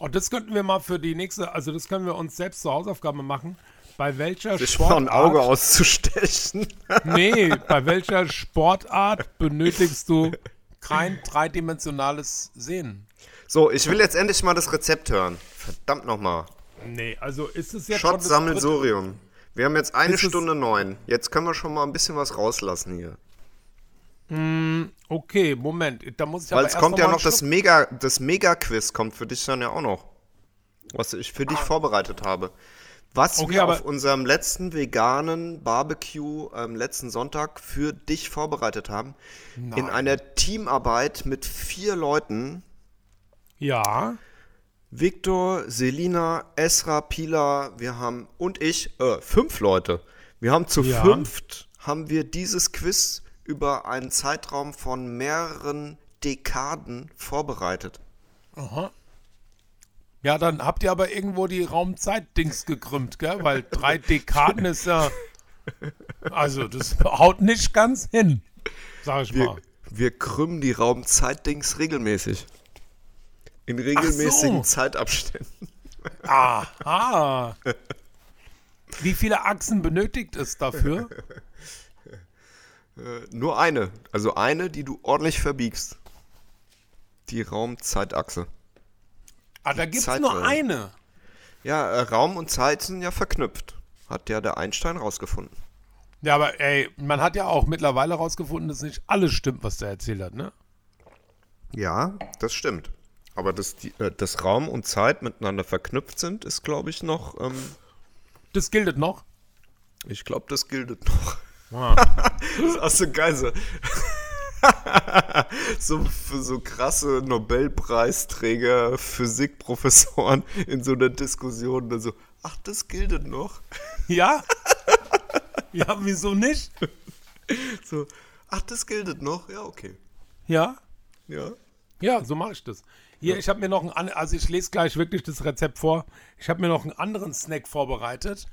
Und das könnten wir mal für die nächste. Also, das können wir uns selbst zur Hausaufgabe machen. Bei welcher Sich mal ein Sportart. Auge auszustechen. Nee, bei welcher Sportart benötigst du kein dreidimensionales Sehen? So, ich will jetzt endlich mal das Rezept hören. Verdammt nochmal. Nee, also ist es jetzt Schott Sammelsurium. Wir haben jetzt eine Ist Stunde neun. Jetzt können wir schon mal ein bisschen was rauslassen hier. Okay, Moment. Da muss ich Weil aber es kommt ja mal noch das Mega, das Mega-Quiz kommt für dich dann ja auch noch. Was ich für Ah. dich vorbereitet habe. Was Okay, wir auf unserem letzten veganen Barbecue am letzten Sonntag für dich vorbereitet haben. In einer Teamarbeit mit vier Leuten. Ja. Victor, Selina, Esra, Pila, wir haben und ich, äh, fünf Leute. Wir haben zu Ja. fünft haben wir dieses Quiz über einen Zeitraum von mehreren Dekaden vorbereitet. Aha. Ja, dann habt ihr aber irgendwo die Raumzeit-Dings gekrümmt, gell? Weil drei Dekaden ist ja. Also, das haut nicht ganz hin, sag ich Wir, mal. wir krümmen die Raumzeitdings regelmäßig. In regelmäßigen so. Zeitabständen. Aha. Wie viele Achsen benötigt es dafür? Äh, nur eine. Also eine, die du ordentlich verbiegst. Die Raumzeitachse. Ah, da gibt es nur eine. Ja, äh, Raum und Zeit sind ja verknüpft. Hat ja der Einstein rausgefunden. Ja, aber ey, man hat ja auch mittlerweile rausgefunden, dass nicht alles stimmt, was der erzählt hat, ne? Ja, das stimmt. Aber dass, die, äh, dass Raum und Zeit miteinander verknüpft sind, ist, glaube ich, noch. Ähm, Das gilt noch. ich glaube, das gilt noch. Ah. Das ist auch so geil. So, so für so krasse Nobelpreisträger, Physikprofessoren in so einer Diskussion. dann so, ach, das gilt noch. Ja? ja, wieso nicht? So, ach, das gilt noch. Ja, okay. Ja? Ja. Ja, so mache ich das. Hier, ich habe mir noch einen, also ich lese gleich wirklich das Rezept vor. Ich habe mir noch einen anderen Snack vorbereitet.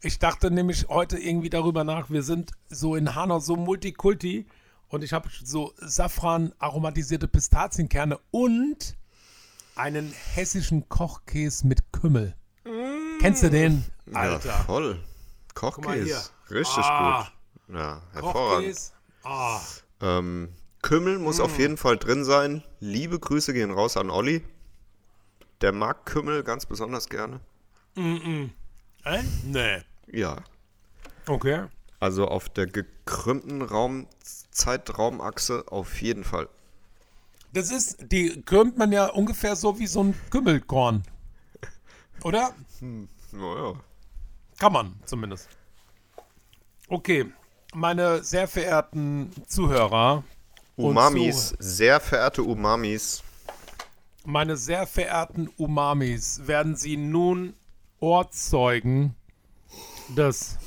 Ich dachte nämlich heute irgendwie darüber nach, wir sind so in Hanau so Multikulti und ich habe so Safran aromatisierte Pistazienkerne und einen hessischen Kochkäse mit Kümmel. Kennst du den? Alter. Ja, voll. Kochkäse. Richtig Ah. gut. Ja, hervorragend. Kochkäse. Ah, Ähm, Kümmel muss Mm. auf jeden Fall drin sein. Liebe Grüße gehen raus an Olli. Der mag Kümmel ganz besonders gerne. äh? Nee. Ja. Okay. Also auf der gekrümmten Raum Zeitraumachse auf jeden Fall. Das ist, die krümmt man ja ungefähr so wie so ein Kümmelkorn. Oder? Naja. Kann man zumindest. Okay, meine sehr verehrten Zuhörer, Umamis, sehr verehrte Umamis. meine sehr verehrten Umamis, werden Sie nun Ohrzeugen des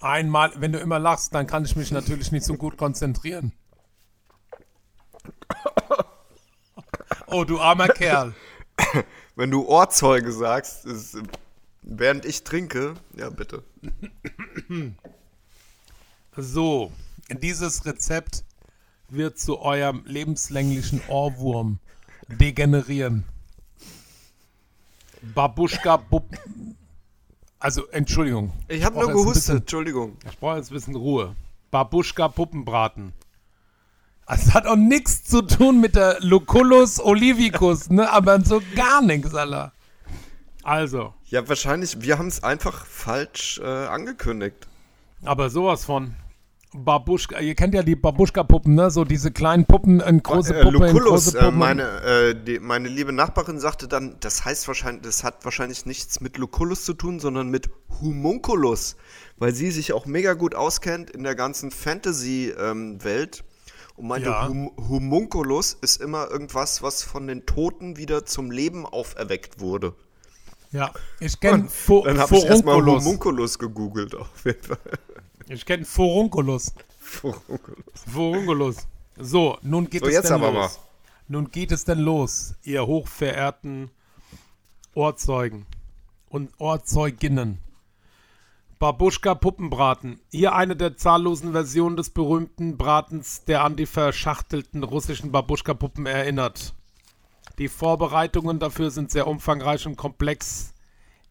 einmal, wenn du immer lachst, dann kann ich mich natürlich nicht so gut konzentrieren. Oh, du armer Kerl. Wenn du Ohrzeuge sagst, ist, während ich trinke, ja bitte. So, dieses Rezept wird zu eurem lebenslänglichen Ohrwurm degenerieren. Babuschka Bub. Also, Entschuldigung. Ich habe nur gehustet, bisschen- Entschuldigung. Ich brauche jetzt ein bisschen Ruhe. Babuschka Puppenbraten. Das hat auch nichts zu tun mit der Lucullus olivicus, ne? Aber so gar nichts, Alter. Also, Ja, wahrscheinlich, wir haben es einfach falsch äh, angekündigt. aber sowas von. Babuschka, ihr kennt ja die Babuschka-Puppen, ne? So diese kleinen Puppen, in große Äh, Puppe, in Lucullus, große äh, Puppen. meine, äh, die, meine liebe Nachbarin sagte dann, das heißt wahrscheinlich, das hat wahrscheinlich nichts mit Lucullus zu tun, sondern mit Humunculus, weil sie sich auch mega gut auskennt in der ganzen Fantasy-Welt. und meinte, Ja. hum Humunculus ist immer irgendwas, was von den Toten wieder zum Leben auferweckt wurde. ja, ich kenne Fo Dann habe ich erstmal Furunculus. Humunculus gegoogelt, auf jeden Fall. Ich kenne Furunculus. Furunculus. Furunculus. So, nun geht So, es jetzt denn aber los. mal. Nun geht es denn los, ihr hochverehrten Ohrzeugen und Ohrzeuginnen. Babuschka Puppenbraten. Hier eine der zahllosen Versionen des berühmten Bratens, der an die verschachtelten russischen Babuschka-Puppen erinnert. Die Vorbereitungen dafür sind sehr umfangreich und komplex.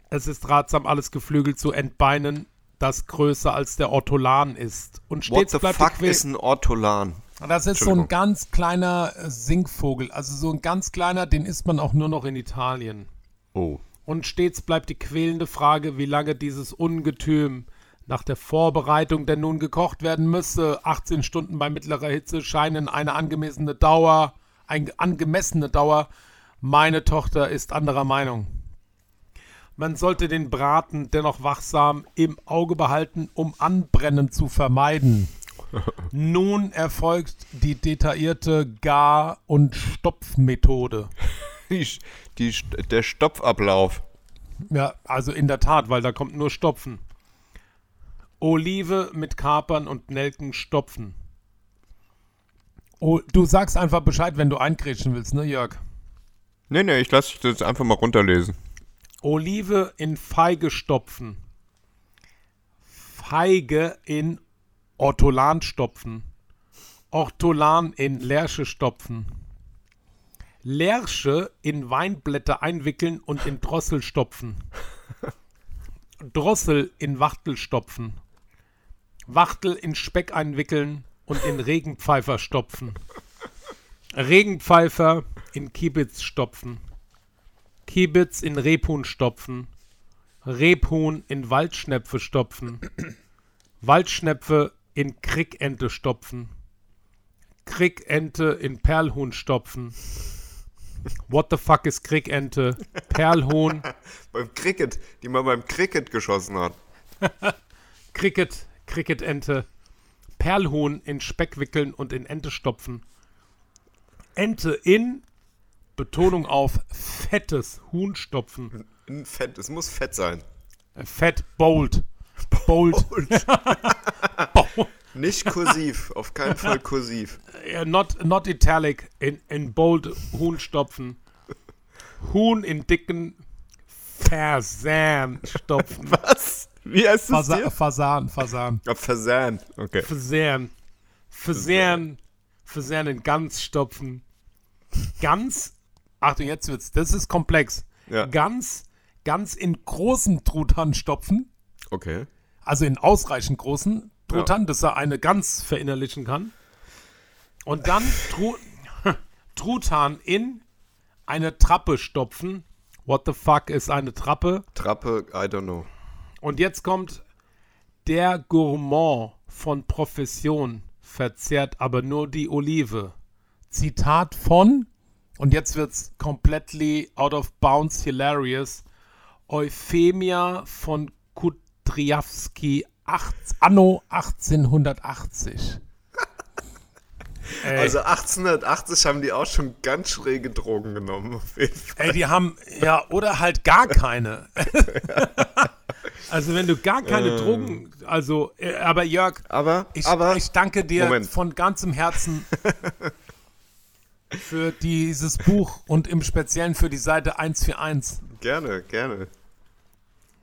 Es ist ratsam, alles Geflügel zu entbeinen, das größer als der Ortolan ist. Und What stets the bleibt fuck ist ein Ortolan? das ist so ein ganz kleiner äh, Singvogel. Also so ein ganz kleiner, den isst man auch nur noch in Italien. Oh. Und stets bleibt die quälende Frage, wie lange dieses Ungetüm nach der Vorbereitung denn nun gekocht werden müsse. 18 Stunden bei mittlerer Hitze scheinen eine angemessene Dauer, eine angemessene Dauer. Meine Tochter ist anderer Meinung. Man sollte den Braten dennoch wachsam im Auge behalten, um Anbrennen zu vermeiden. Nun erfolgt die detaillierte Gar- und Stopfmethode. Die, die, der Stopfablauf. Ja, also in der Tat, weil da kommt nur Stopfen. Olive mit Kapern und Nelken stopfen. Oh, du sagst einfach Bescheid, wenn du eingrätschen willst, ne, Jörg? Nee, nee, ich lasse dich das einfach mal runterlesen. Olive in Feige stopfen. Feige in Ortolan stopfen. Ortolan in Lerche stopfen. Lerche in Weinblätter einwickeln und in Drossel stopfen. Drossel in Wachtel stopfen. Wachtel in Speck einwickeln und in Regenpfeifer stopfen. Regenpfeifer in Kiebitz stopfen. Kiebitz in Rebhuhn stopfen. Rebhuhn in Waldschnepfe stopfen. Waldschnepfe in Krickente stopfen. Krickente in Perlhuhn stopfen. What the fuck ist Krickente? Perlhuhn, Beim Cricket, die man beim Cricket geschossen hat. Cricket, Cricketente. Perlhuhn in Speck wickeln und in Ente stopfen. Ente in, Betonung auf fettes Huhn stopfen. Ein Fett, es muss fett sein. Fett, bold. Bold. Nicht kursiv, auf keinen Fall kursiv. Not, not italic, in, in bold Huhn stopfen. Huhn in dicken Fasan stopfen. Was? Wie heißt das Fasa? Fasan, Fasan. Ja, Fasan. Okay. Fasan. Fasan. Fasan in Gans stopfen. Gans, Achtung, jetzt wird's, das ist komplex. Ja. Gans, Gans in großen Truthahn stopfen. Okay. Also in ausreichend großen Truthahn, dass er eine Gans verinnerlichen kann. Und dann Tru Truthahn in eine Trappe stopfen. What the fuck ist eine Trappe? Trappe, I don't know. Und jetzt kommt der Gourmand von Profession verzehrt aber nur die Olive. Zitat von, und jetzt wird's completely out of bounds hilarious, Euphemia von Kudryawski, acht, anno 1880. Ey, Also 1880 haben die auch schon ganz schräge Drogen genommen. Auf jeden Fall. ey, die haben, ja, oder halt gar keine. also wenn du gar keine Drogen, also, äh, aber Jörg, Aber, Ich, aber, ich danke dir Moment. von ganzem Herzen für dieses Buch und im Speziellen für die Seite 141. gerne, gerne.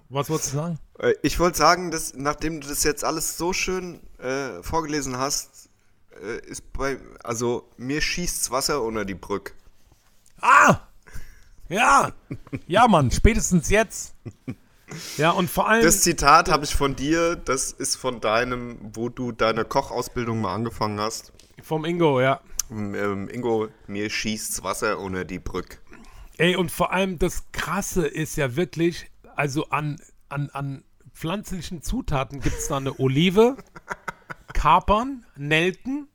Was wolltest du sagen? Äh, Ich wollte sagen, dass nachdem du das jetzt alles so schön äh, vorgelesen hast, äh, ist bei, also mir schießt's Wasser unter die Brücke. Ah! Ja, ja, Mann, spätestens jetzt. Ja, und vor allem. Das Zitat habe ich von dir, das ist von deinem, wo du deine Kochausbildung mal angefangen hast. vom Ingo, ja. Ähm, Ingo, mir schießt's Wasser ohne die Brücke. Ey, und vor allem das Krasse ist ja wirklich, also an, an, an pflanzlichen Zutaten gibt es da eine Olive, Kapern, Nelken,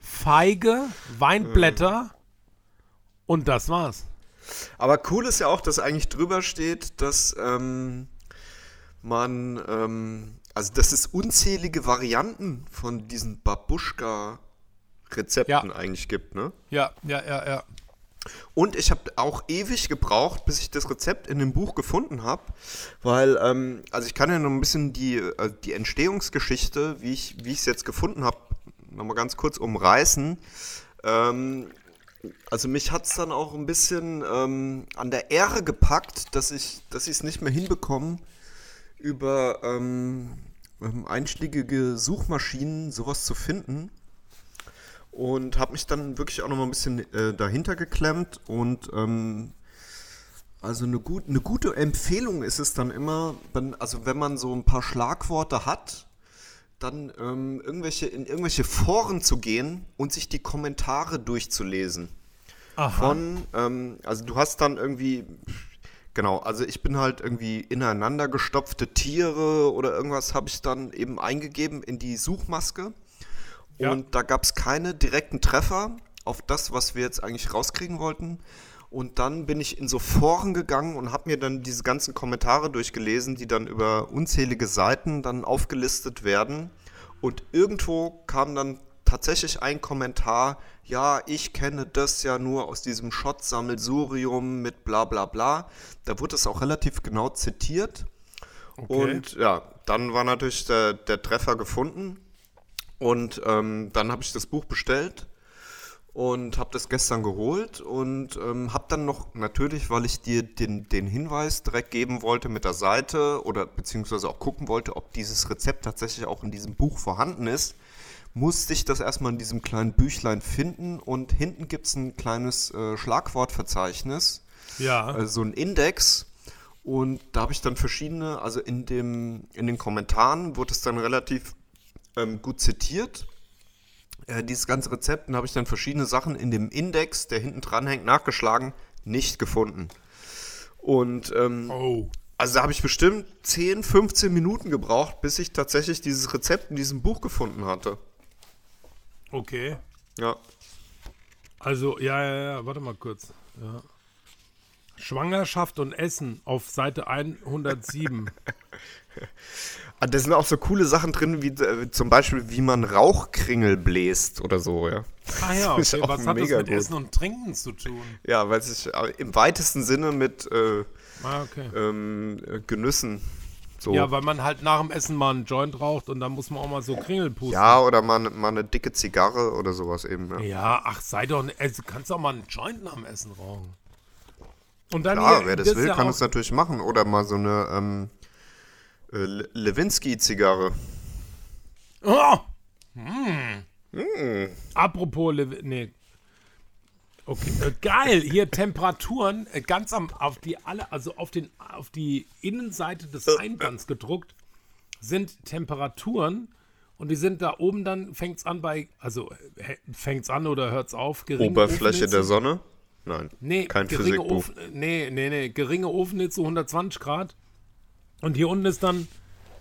Feige, Weinblätter und das war's. Aber cool ist ja auch, dass eigentlich drüber steht, dass ähm, man, ähm, also dass es unzählige Varianten von diesen Babuschka-Rezepten Ja. eigentlich gibt, ne? Ja, ja, ja, ja. Und ich habe auch ewig gebraucht, bis ich das Rezept in dem Buch gefunden habe, weil, ähm, also ich kann ja noch ein bisschen die, äh, die Entstehungsgeschichte, wie ich es jetzt gefunden habe, nochmal ganz kurz umreißen. Ähm, also mich hat es dann auch ein bisschen ähm, an der Ehre gepackt, dass ich dass ich es nicht mehr hinbekomme, über ähm, ähm, einschlägige Suchmaschinen sowas zu finden und habe mich dann wirklich auch noch mal ein bisschen äh, dahinter geklemmt und ähm, also eine, gut, eine gute Empfehlung ist es dann immer, wenn, also wenn man so ein paar Schlagworte hat, dann ähm, irgendwelche, in irgendwelche Foren zu gehen und sich die Kommentare durchzulesen. Aha. Von, ähm, also du hast dann irgendwie, genau, also ich bin halt irgendwie ineinander gestopfte Tiere oder irgendwas habe ich dann eben eingegeben in die Suchmaske. Ja. Und da gab es keine direkten Treffer auf das, was wir jetzt eigentlich rauskriegen wollten. Und dann bin ich in so Foren gegangen und habe mir dann diese ganzen Kommentare durchgelesen, die dann über unzählige Seiten dann aufgelistet werden. Und irgendwo kam dann tatsächlich ein Kommentar, ja, ich kenne das ja nur aus diesem Schott-Sammelsurium mit bla bla bla. Da wurde es auch relativ genau zitiert. Und ja, dann war natürlich der, der Treffer gefunden. Und ähm, dann habe ich das Buch bestellt und habe das gestern geholt und ähm, habe dann noch natürlich, weil ich dir den, den Hinweis direkt geben wollte mit der Seite oder beziehungsweise auch gucken wollte, ob dieses Rezept tatsächlich auch in diesem Buch vorhanden ist, musste ich das erstmal in diesem kleinen Büchlein finden und hinten gibt es ein kleines äh, Schlagwortverzeichnis Ja. also so ein Index. Und da habe ich dann verschiedene, also in, dem, in den Kommentaren wurde es dann relativ ähm, gut zitiert. Äh, dieses ganze Rezept, und habe ich dann verschiedene Sachen in dem Index, der hinten dran hängt, nachgeschlagen, nicht gefunden. Und ähm, oh. also da habe ich bestimmt 10, 15 Minuten gebraucht, bis ich tatsächlich dieses Rezept in diesem Buch gefunden hatte. Okay. Ja. Also, ja, ja, ja, warte mal kurz. Ja. Schwangerschaft und Essen auf Seite 107. Ah, Da sind auch so coole Sachen drin, wie äh, zum Beispiel, wie man Rauchkringel bläst oder so, ja. Ah ja, okay. auch Was hat das mit gut. Essen und Trinken zu tun? Ja, weil es sich äh, im weitesten Sinne mit äh, Ah, okay. ähm, äh, Genüssen so. Ja, weil man halt nach dem Essen mal einen Joint raucht und dann muss man auch mal so Kringel pusten. Ja, oder mal, ne- mal eine dicke Zigarre oder sowas eben. Ja. Ja, ach, sei doch, ne- also, du kannst doch mal einen Joint nach dem Essen rauchen. Und dann Klar, hier, wer das, ist will, ja kann auch- es natürlich machen. Oder mal so eine ähm, äh, Le- Lewinsky-Zigarre. Oh! Hm. Apropos, Lev- nee. Okay, äh, geil. Hier Temperaturen äh, ganz am auf die alle, also auf den auf die Innenseite des Einbands gedruckt sind Temperaturen und die sind da oben dann fängt's an bei also äh, fängt's an oder hört's auf geringe Oberfläche der. Sonne? Nein, Nee, kein geringe Physikbuch. Ofen, nee, nee, nee, geringe Ofenhitze 120 Grad. Und hier unten ist dann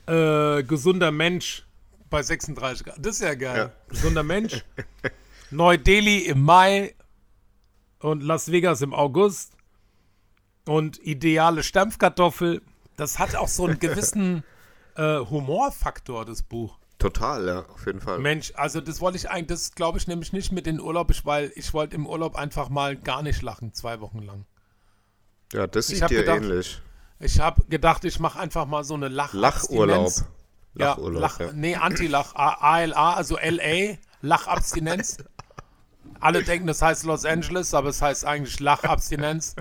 äh, gesunder Mensch bei 36 Grad. Das ist ja geil. Ja. Gesunder Mensch. Neu-Delhi im Mai und Las Vegas im August. Und ideale Stampfkartoffel. Das hat auch so einen gewissen äh, Humorfaktor, das Buch. Total, ja, auf jeden Fall. Mensch, also das wollte ich eigentlich, das glaube ich nämlich nicht mit in Urlaub, ich, weil ich wollte im Urlaub einfach mal gar nicht lachen, zwei Wochen lang. Ja, das Ich sieht dir gedacht, ähnlich. Ich habe gedacht, ich mache einfach mal so eine Lach Lachurlaub. Ja, Lachurlaub, Lach, ja. nee, Anti-Lach, ALA, also LA, Lachabstinenz. Alle denken, das heißt Los Angeles, aber es heißt eigentlich Lachabstinenz.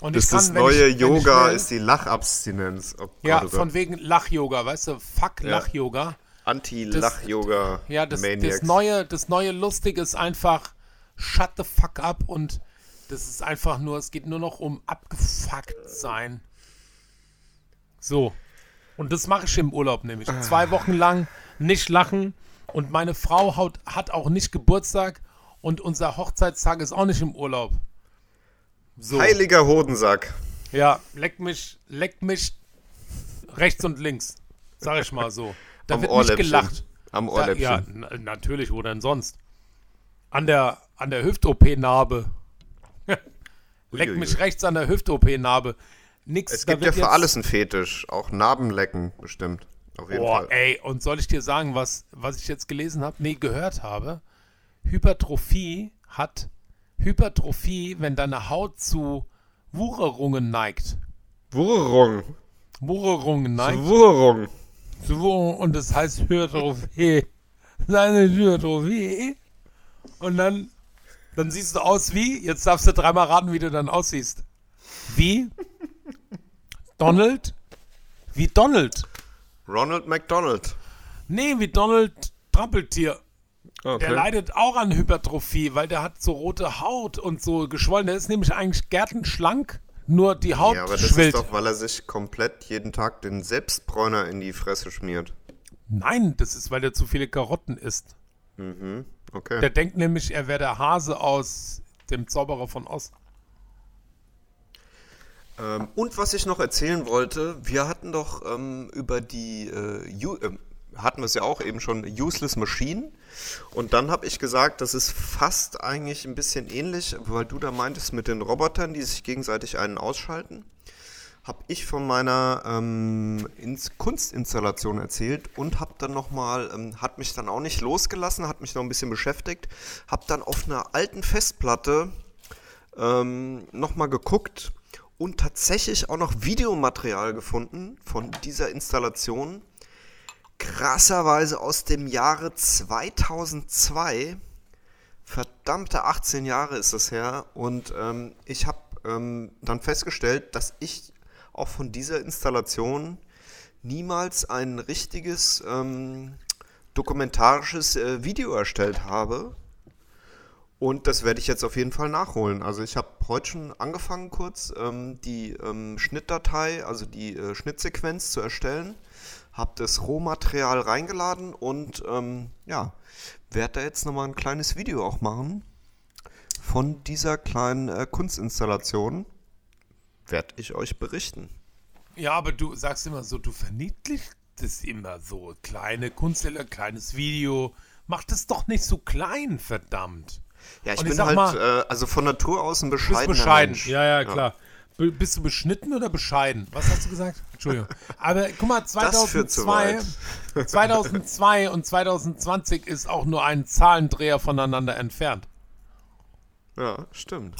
Und Das, ich kann, neue ich, Yoga will, ist die Lachabstinenz. Oh Gott, Ja, oh Gott. von wegen Lach-Yoga, weißt du, fuck Ja. Lach-Yoga. Anti-Lach-Yoga. Ja, das, das, neue, das neue Lustige ist einfach shut the fuck up und Das ist einfach nur, es geht nur noch um abgefuckt sein. So. Und das mache ich im Urlaub nämlich. Zwei Wochen lang nicht lachen. Und meine Frau haut, hat auch nicht Geburtstag. Und unser Hochzeitstag ist auch nicht im Urlaub. So. Heiliger Hodensack. Ja, leck mich, leck mich rechts und links. Sag ich mal so. Da Am wird nicht Ohrläppchen. gelacht. Am Da, Ohrläppchen. ja, na, natürlich, wo denn sonst? An der, an der Hüft-OP-Narbe. Leck Uiuiui. mich rechts an der Hüft-OP-Narbe. Nix, Es gibt ja für alles einen Fetisch. Auch Narbenlecken bestimmt. Auf jeden Boah, Fall. ey, und soll ich dir sagen, was, was ich jetzt gelesen habe? Nee, gehört habe. Hypertrophie hat Hypertrophie, wenn deine Haut zu Wucherungen neigt. Wurrung. Wucherungen neigt. Wurrung. zu Wucherungen und das heißt Hypertrophie. Seine Hypertrophie. Und dann, dann siehst du aus wie, jetzt darfst du dreimal raten, wie du dann aussiehst. Wie? Donald? Wie Donald? Ronald McDonald. Nee, wie Donald Trampeltier. Okay. Der leidet auch an Hypertrophie, weil der hat so rote Haut und so geschwollen. Der ist nämlich eigentlich gärtenschlank, nur die Haut ja, aber das schwillt. ist doch, weil er sich komplett jeden Tag den Selbstbräuner in die Fresse schmiert. Nein, das ist, weil der zu viele Karotten isst. Okay. Der denkt nämlich, er wäre der Hase aus dem Zauberer von Oz. Ähm, und was ich noch erzählen wollte, wir hatten doch ähm, über die, äh, U ähm, hatten wir es ja auch eben schon, Useless Machine. Und dann habe ich gesagt, das ist fast eigentlich ein bisschen ähnlich, weil du da meintest mit den Robotern, die sich gegenseitig einen ausschalten. Habe ich von meiner ähm, Ins Kunstinstallation erzählt und habe dann nochmal, ähm, hat mich dann auch nicht losgelassen, hat mich noch ein bisschen beschäftigt, habe dann auf einer alten Festplatte ähm, nochmal geguckt und tatsächlich auch noch Videomaterial gefunden von dieser Installation. Krasserweise aus dem Jahre 2002. Verdammte 18 Jahre ist das her. Und ähm, ich habe ähm, dann festgestellt, dass ich auch von dieser Installation niemals ein richtiges ähm, dokumentarisches äh, Video erstellt habe. Und das werde ich jetzt auf jeden Fall nachholen. Also ich habe heute schon angefangen kurz ähm, die ähm, Schnittdatei, also die äh, Schnittsequenz zu erstellen. Habe das Rohmaterial reingeladen und ähm, ja, werde da jetzt nochmal ein kleines Video auch machen von dieser kleinen äh, Kunstinstallation. Werde ich euch berichten. Ja, aber du sagst immer so, du verniedlichst es immer so. Kleine Kunststelle, kleines Video. Mach das doch nicht so klein, verdammt. Ja, ich ich bin halt, mal- äh, also von Natur aus ein Du bist bescheidener bescheiden. Mensch. Ja, ja, klar. B bist du beschnitten oder bescheiden? Was hast du gesagt? Entschuldigung. Aber guck mal, Das führt zu 2002, weit. 2002 und 2020 ist auch nur ein Zahlendreher voneinander entfernt. Ja, stimmt.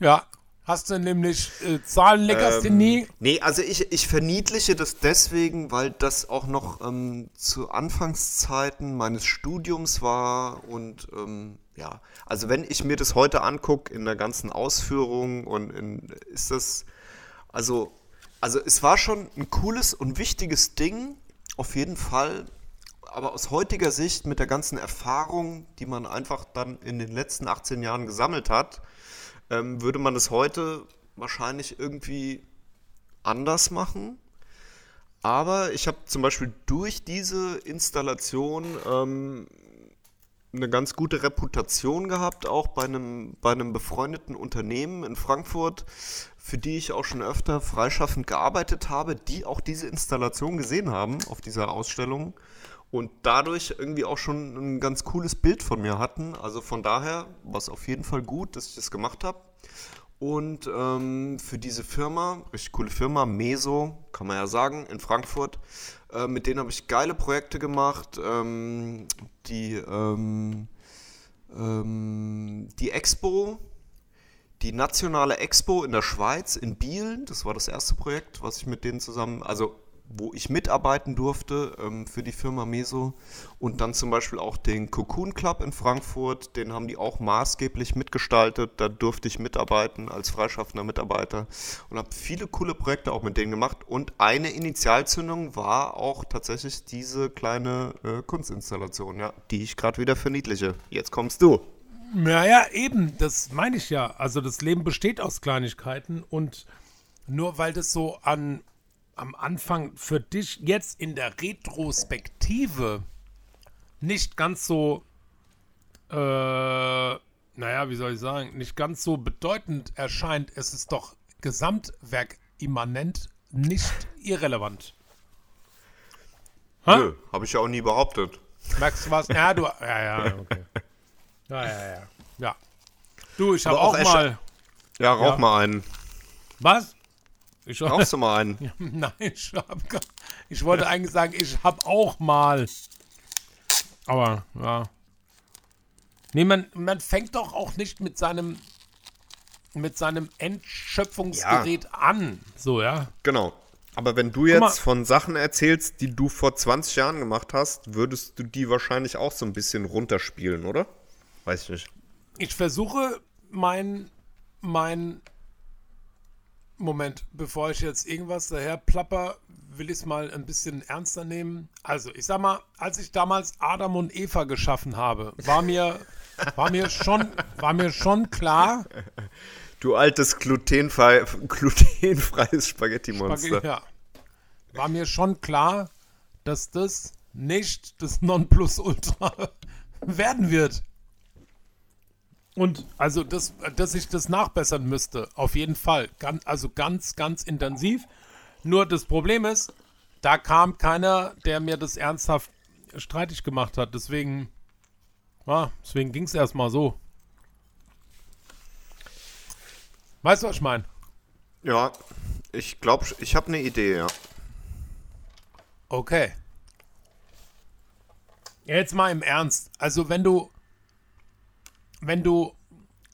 Ja. Hast du nämlich äh, Zahlenleckersthenie? Nee, also ich, ich verniedliche das deswegen, weil das auch noch ähm, zu Anfangszeiten meines Studiums war und ähm, ja, also wenn ich mir das heute angucke in der ganzen Ausführung und in, ist das, also, also es war schon ein cooles und wichtiges Ding, auf jeden Fall, aber aus heutiger Sicht mit der ganzen Erfahrung, die man einfach dann in den letzten 18 Jahren gesammelt hat, ähm, würde man es heute wahrscheinlich irgendwie anders machen. Aber ich habe zum Beispiel durch diese Installation ähm, eine ganz gute Reputation gehabt, auch bei einem, bei einem befreundeten Unternehmen in Frankfurt, für die ich auch schon öfter freischaffend gearbeitet habe, die auch diese Installation gesehen haben auf dieser Ausstellung und dadurch irgendwie auch schon ein ganz cooles Bild von mir hatten. Also von daher war es auf jeden Fall gut, dass ich das gemacht habe. Und ähm, für diese Firma, richtig coole Firma, Meso, kann man ja sagen, in Frankfurt, äh, mit denen habe ich geile Projekte gemacht. Ähm, die, ähm, ähm, die Expo, die nationale Expo in der Schweiz, in Biel, das war das erste Projekt, was ich mit denen zusammen, also wo ich mitarbeiten durfte ähm, für die Firma Meso. Und dann zum Beispiel auch den Cocoon Club in Frankfurt, den haben die auch maßgeblich mitgestaltet. Da durfte ich mitarbeiten als freischaffender Mitarbeiter und habe viele coole Projekte auch mit denen gemacht. Und eine Initialzündung war auch tatsächlich diese kleine äh, Kunstinstallation, ja, die ich gerade wieder verniedliche. Jetzt kommst du. Naja, eben, das meine ich ja. Also das Leben besteht aus Kleinigkeiten und nur weil das so an, am Anfang für dich jetzt in der Retrospektive nicht ganz so, äh, naja, wie soll ich sagen, nicht ganz so bedeutend erscheint, es ist doch gesamtwerkimmanent nicht irrelevant. Ha? Nö, habe ich ja auch nie behauptet. Merkst du was? Ja, du. Ja, ja, okay. Ja, ja, ja. Ja. Du, ich habe auch auch, mal. Ja, rauch Ja. mal einen. Was? Ich, Rauchst du mal einen? Nein, ich, hab, gar- ich wollte eigentlich sagen, ich habe auch mal. Aber, ja. Nee, man, man fängt doch auch nicht mit seinem mit seinem Entschöpfungsgerät an. So, ja. Genau. Aber wenn du jetzt von Sachen erzählst, die du vor 20 Jahren gemacht hast, würdest du die wahrscheinlich auch so ein bisschen runterspielen, oder? Weiß ich nicht. Ich versuche mein, mein Moment, bevor ich jetzt irgendwas daher plapper, will ich es mal ein bisschen ernster nehmen. Also, ich sag mal, als ich damals Adam und Eva geschaffen habe, war mir, war mir schon, war mir schon klar, Du altes glutenfrei, glutenfreies Spaghetti-Monster. ja, war mir schon klar, dass das nicht das Nonplusultra werden wird. Und also, das, dass ich das nachbessern müsste, auf jeden Fall. Ganz, also ganz, ganz intensiv. Nur das Problem ist, da kam keiner, der mir das ernsthaft streitig gemacht hat. Deswegen, ja, deswegen ging es erstmal so. Weißt du, was ich meine? Ja, ich glaube, ich habe eine Idee, ja. Okay. Jetzt mal im Ernst. Also wenn du, wenn du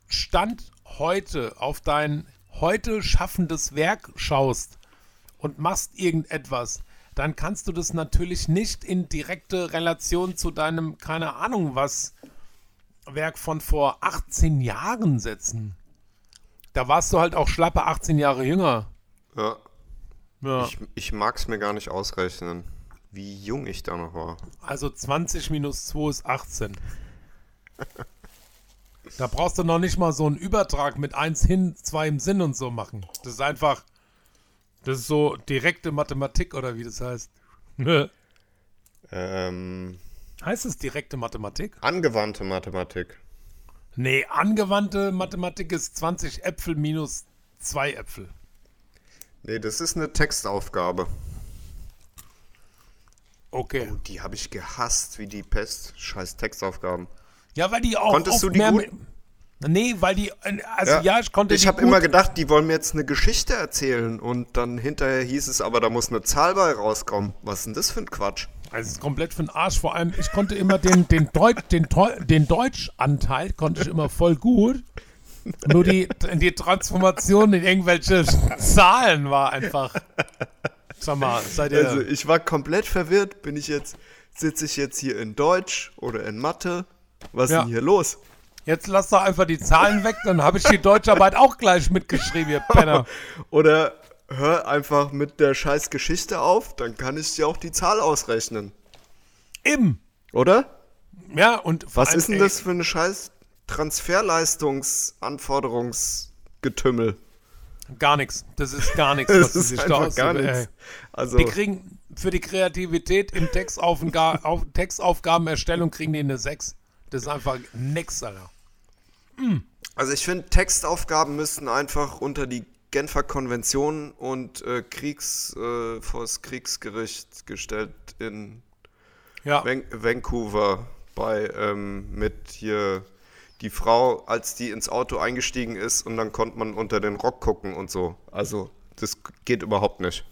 Stand heute auf dein heute schaffendes Werk schaust und machst irgendetwas, dann kannst du das natürlich nicht in direkte Relation zu deinem, keine Ahnung was, Werk von vor 18 Jahren setzen. Da warst du halt auch schlappe 18 Jahre jünger. ja. Ja. Ich, ich mag es mir gar nicht ausrechnen, wie jung ich da noch war. Also 20 minus 2 ist 18. Da brauchst du noch nicht mal so einen Übertrag mit 1 hin, 2 im Sinn und so machen. Das ist einfach, das ist so direkte Mathematik oder wie das heißt. Ähm, heißt es direkte Mathematik? angewandte Mathematik. Nee, angewandte Mathematik ist 20 Äpfel minus 2 Äpfel. Nee, das ist eine Textaufgabe. Okay. Die habe ich gehasst wie die Pest. Scheiß Textaufgaben. Ja, weil die auch Konntest du die mehr gut? Nee, weil die, also ja, ich konnte Ich habe immer gedacht, die wollen mir jetzt eine Geschichte erzählen und dann hinterher hieß es, aber da muss eine Zahl bei rauskommen. Was ist denn das für ein Quatsch? Also es ist komplett für den Arsch. Vor allem, ich konnte immer den, den, Deut, den, den Deutschanteil konnte ich immer voll gut. Nur die, die Transformation in irgendwelche Zahlen war einfach. Sag mal, seid ihr. Also ich war komplett verwirrt. Bin ich jetzt, sitze ich jetzt hier in Deutsch oder in Mathe? Was ist denn hier los? jetzt lass doch einfach die Zahlen weg, dann habe ich die Deutscharbeit auch gleich mitgeschrieben, ihr Penner. Oder hör einfach mit der scheiß Geschichte auf, dann kann ich dir auch die Zahl ausrechnen. Im. Oder? Ja, und Was allem, ist denn ey, das für eine scheiß Transferleistungsanforderungsgetümmel? Gar nichts. Das ist gar nichts, was Das ist einfach gar nichts. Also, Die kriegen für die Kreativität im Textaufga auf Textaufgabenerstellung kriegen die eine 6. Das ist einfach nix, Alter. also ich finde, Textaufgaben müssten einfach unter die Genfer Konvention und äh, Kriegs, äh, vor das Kriegsgericht gestellt in Ja. Van Vancouver bei ähm, mit hier die Frau, als die ins Auto eingestiegen ist und dann konnte man unter den Rock gucken und so. Also das geht überhaupt nicht.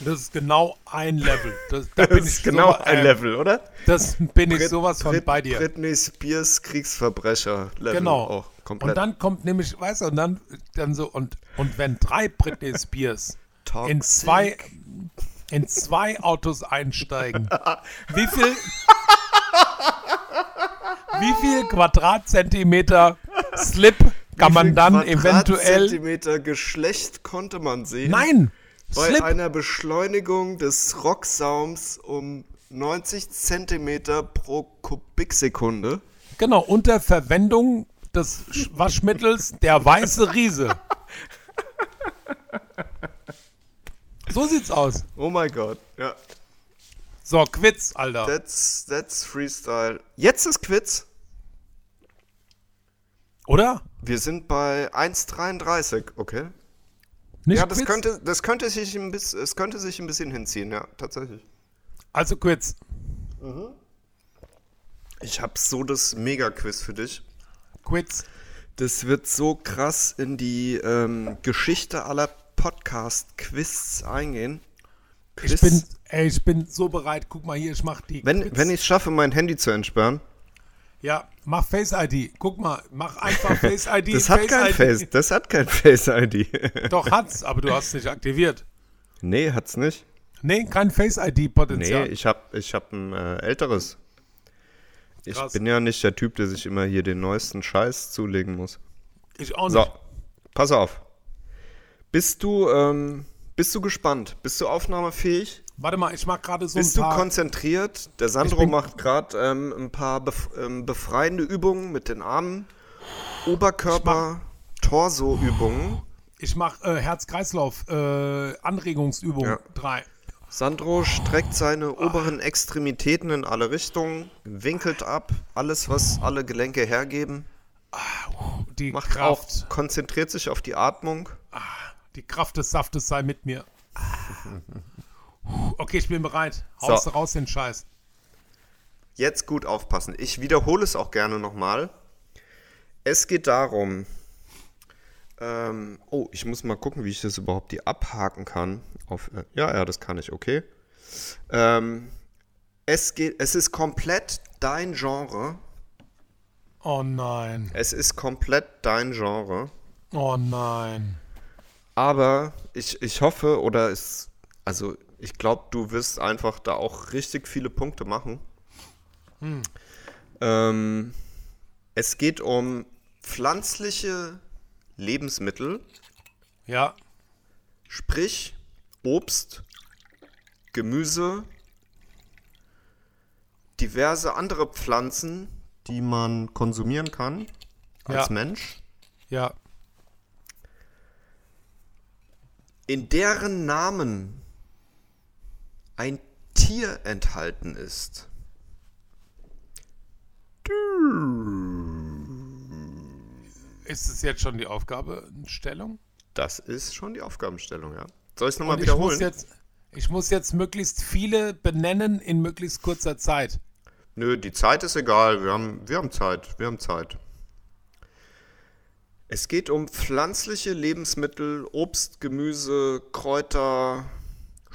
Das ist genau ein Level. Das, da bin Das ich ist genau so, ein äh, Level, oder? Das bin ich Brit- sowas von Brit- bei dir. Britney Spears Kriegsverbrecher Level genau. auch komplett. Und dann kommt nämlich, weißt du, und dann, dann so, und, und wenn drei Britney Spears in zwei, in zwei Autos einsteigen, wie viel, wie viel Quadratzentimeter Slip kann man dann eventuell, Zentimeter Geschlecht konnte man sehen. nein, Bei Slip, einer Beschleunigung des Rocksaums um 90 Zentimeter pro Kubiksekunde. genau, unter Verwendung des Sch- Waschmittels der weiße Riese. So sieht's aus. Oh mein Gott. Ja. So, Quiz, Alter. That's, that's Freestyle. Jetzt ist Quiz. Oder? Wir sind bei 1,33, okay? Nicht ja, das Quiz? könnte, das könnte sich ein bisschen, es könnte sich ein bisschen hinziehen, ja, tatsächlich. Also Quiz. Ich habe so das Mega-Quiz für dich. Quiz. Das wird so krass in die ähm, Geschichte aller Podcast-Quiz eingehen. Ich Quiz. bin, ey, ich bin so bereit. Guck mal hier, ich mach die wenn, Quiz. wenn ich es schaffe, mein Handy zu entsperren. Ja, mach Face ID. Guck mal, mach einfach Face ID. Das hat kein Face, das hat kein Face-ID. Doch hat's, aber du hast es nicht aktiviert. nee, hat's nicht. Nee, kein Face ID Nee, ich hab, ich hab ein äh, älteres. Ich Krass. bin ja nicht der Typ, der sich immer hier den neuesten Scheiß zulegen muss. Ich auch nicht. So, pass auf. Bist du, ähm, bist du gespannt? Bist du aufnahmefähig? Warte mal, ich mach gerade so Bist ein du paar. konzentriert? Der Sandro bin- macht gerade ähm, ein paar bef ähm, befreiende Übungen mit den Armen. Oberkörper, Torso-Übungen. Ich mach äh, Herz-Kreislauf äh, Anregungsübung Ja. 3. Sandro streckt seine oberen Extremitäten in alle Richtungen, winkelt ab, alles, was alle Gelenke hergeben. Die Macht Kraft, auch, konzentriert sich auf die Atmung. die Kraft des Saftes sei mit mir. Okay, ich bin bereit. Haus So. raus den Scheiß. Jetzt gut aufpassen. Ich wiederhole es auch gerne nochmal. Es geht darum. Ähm, oh, ich muss mal gucken, wie ich das überhaupt die abhaken kann. Auf, äh, ja, ja, das kann ich, okay. Ähm, es, geht, es ist komplett dein Genre. Oh nein. Es ist komplett dein Genre. Oh nein. Aber ich, ich hoffe, oder es, also ich glaube, du wirst einfach da auch richtig viele Punkte machen. Ähm, es geht um pflanzliche Lebensmittel, Ja. sprich Obst, Gemüse, diverse andere Pflanzen, die man konsumieren kann als Ja. Mensch. Ja. in deren Namen ein Tier enthalten ist. Ist es jetzt schon die Aufgabenstellung? Das ist schon die Aufgabenstellung, ja. Soll ich es nochmal ich muss, wiederholen? jetzt, ich muss jetzt möglichst viele benennen in möglichst kurzer Zeit. Nö, die Zeit ist egal. Wir haben, wir haben Zeit. Wir haben Zeit. Es geht um pflanzliche Lebensmittel, Obst, Gemüse, Kräuter,